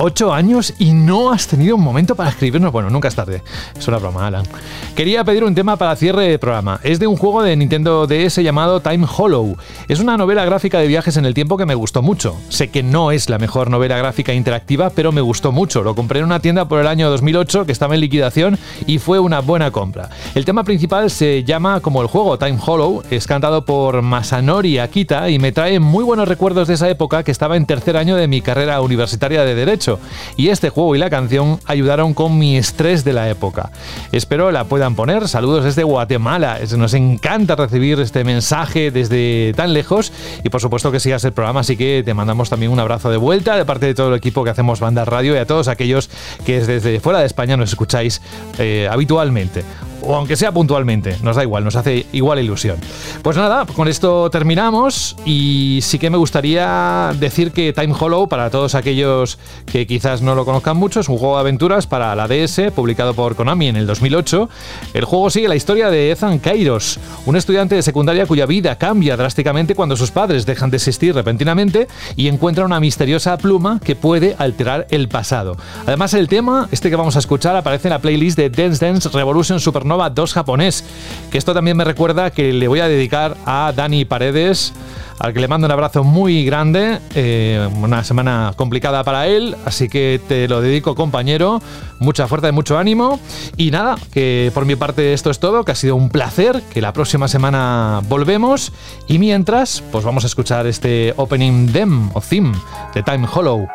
Ocho años y no has tenido un momento para escribirnos. Bueno, nunca es tarde. Es una broma, Alan. Quería pedir un tema para cierre de programa. Es de un juego de Nintendo DS llamado Time Hollow. Es una novela gráfica de viajes en el tiempo que me gustó mucho. Sé que no es la mejor novela gráfica interactiva, pero me gustó mucho. Lo compré en una tienda por el año 2008 que estaba en liquidación y fue una buena compra. El tema principal se llama como el juego Time Hollow. Es cantado por Masanori Akita y me trae muy buenos recuerdos de esa época que estaba en tercer año de mi carrera universitaria de Derecho y este juego y la canción ayudaron con mi estrés de la época. Espero la puedan poner. Saludos desde Guatemala. Nos encanta recibir este mensaje desde tan lejos y por supuesto que sigas el programa, así que te mandamos también un abrazo de vuelta de parte de todo el equipo que hacemos Banda Radio y a todos aquellos que desde fuera de España nos escucháis eh, habitualmente o aunque sea puntualmente, nos da igual, nos hace igual ilusión. Pues nada, con esto terminamos y sí que me gustaría decir que Time Hollow, para todos aquellos que quizás no lo conozcan mucho, es un juego de aventuras para la DS, publicado por Konami en el 2008. El juego sigue la historia de Ethan Kairos, un estudiante de secundaria cuya vida cambia drásticamente cuando sus padres dejan de existir repentinamente y encuentra una misteriosa pluma que puede alterar el pasado. Además, el tema, este que vamos a escuchar, aparece en la playlist de Dance Dance Revolution Super Nova 2 japonés. Que esto también me recuerda que le voy a dedicar a Dani Paredes, al que le mando un abrazo muy grande. Eh, una semana complicada para él, así que te lo dedico, compañero. Mucha fuerza y mucho ánimo. Y nada, que por mi parte esto es todo, que ha sido un placer, que la próxima semana volvemos. Y mientras, pues vamos a escuchar este opening dem o theme de Time Hollow.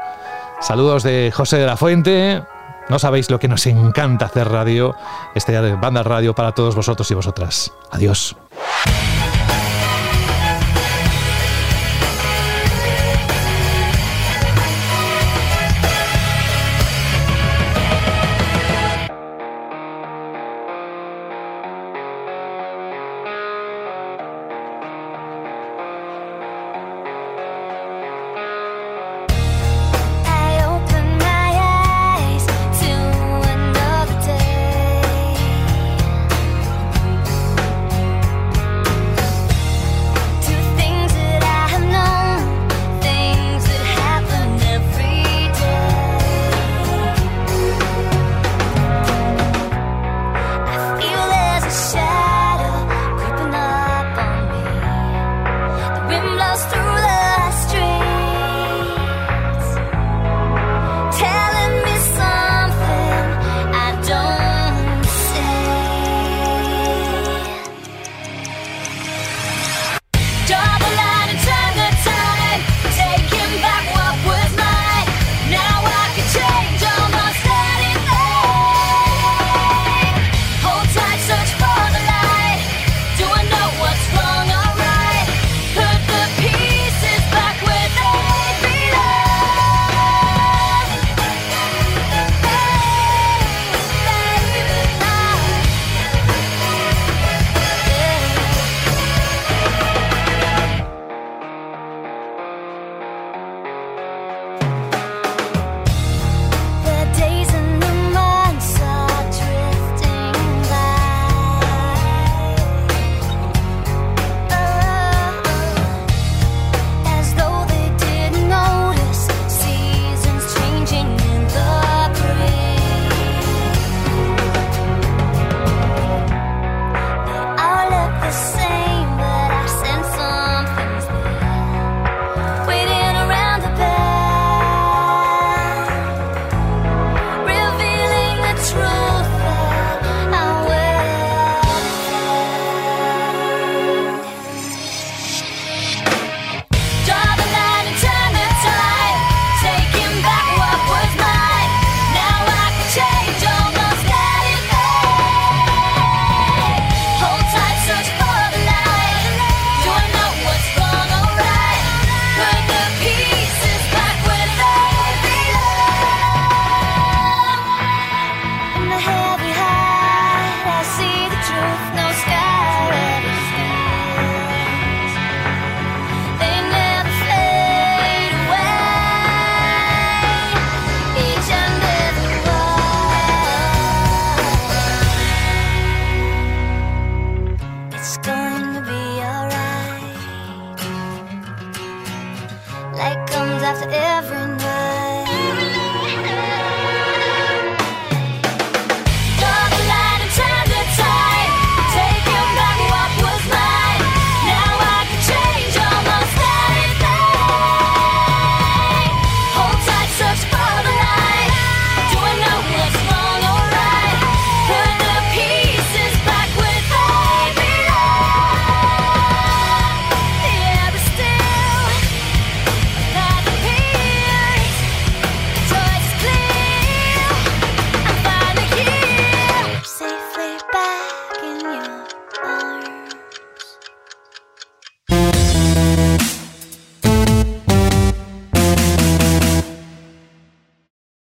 Saludos de José de la Fuente, no sabéis lo que nos encanta hacer radio, este banda radio para todos vosotros y vosotras. Adiós.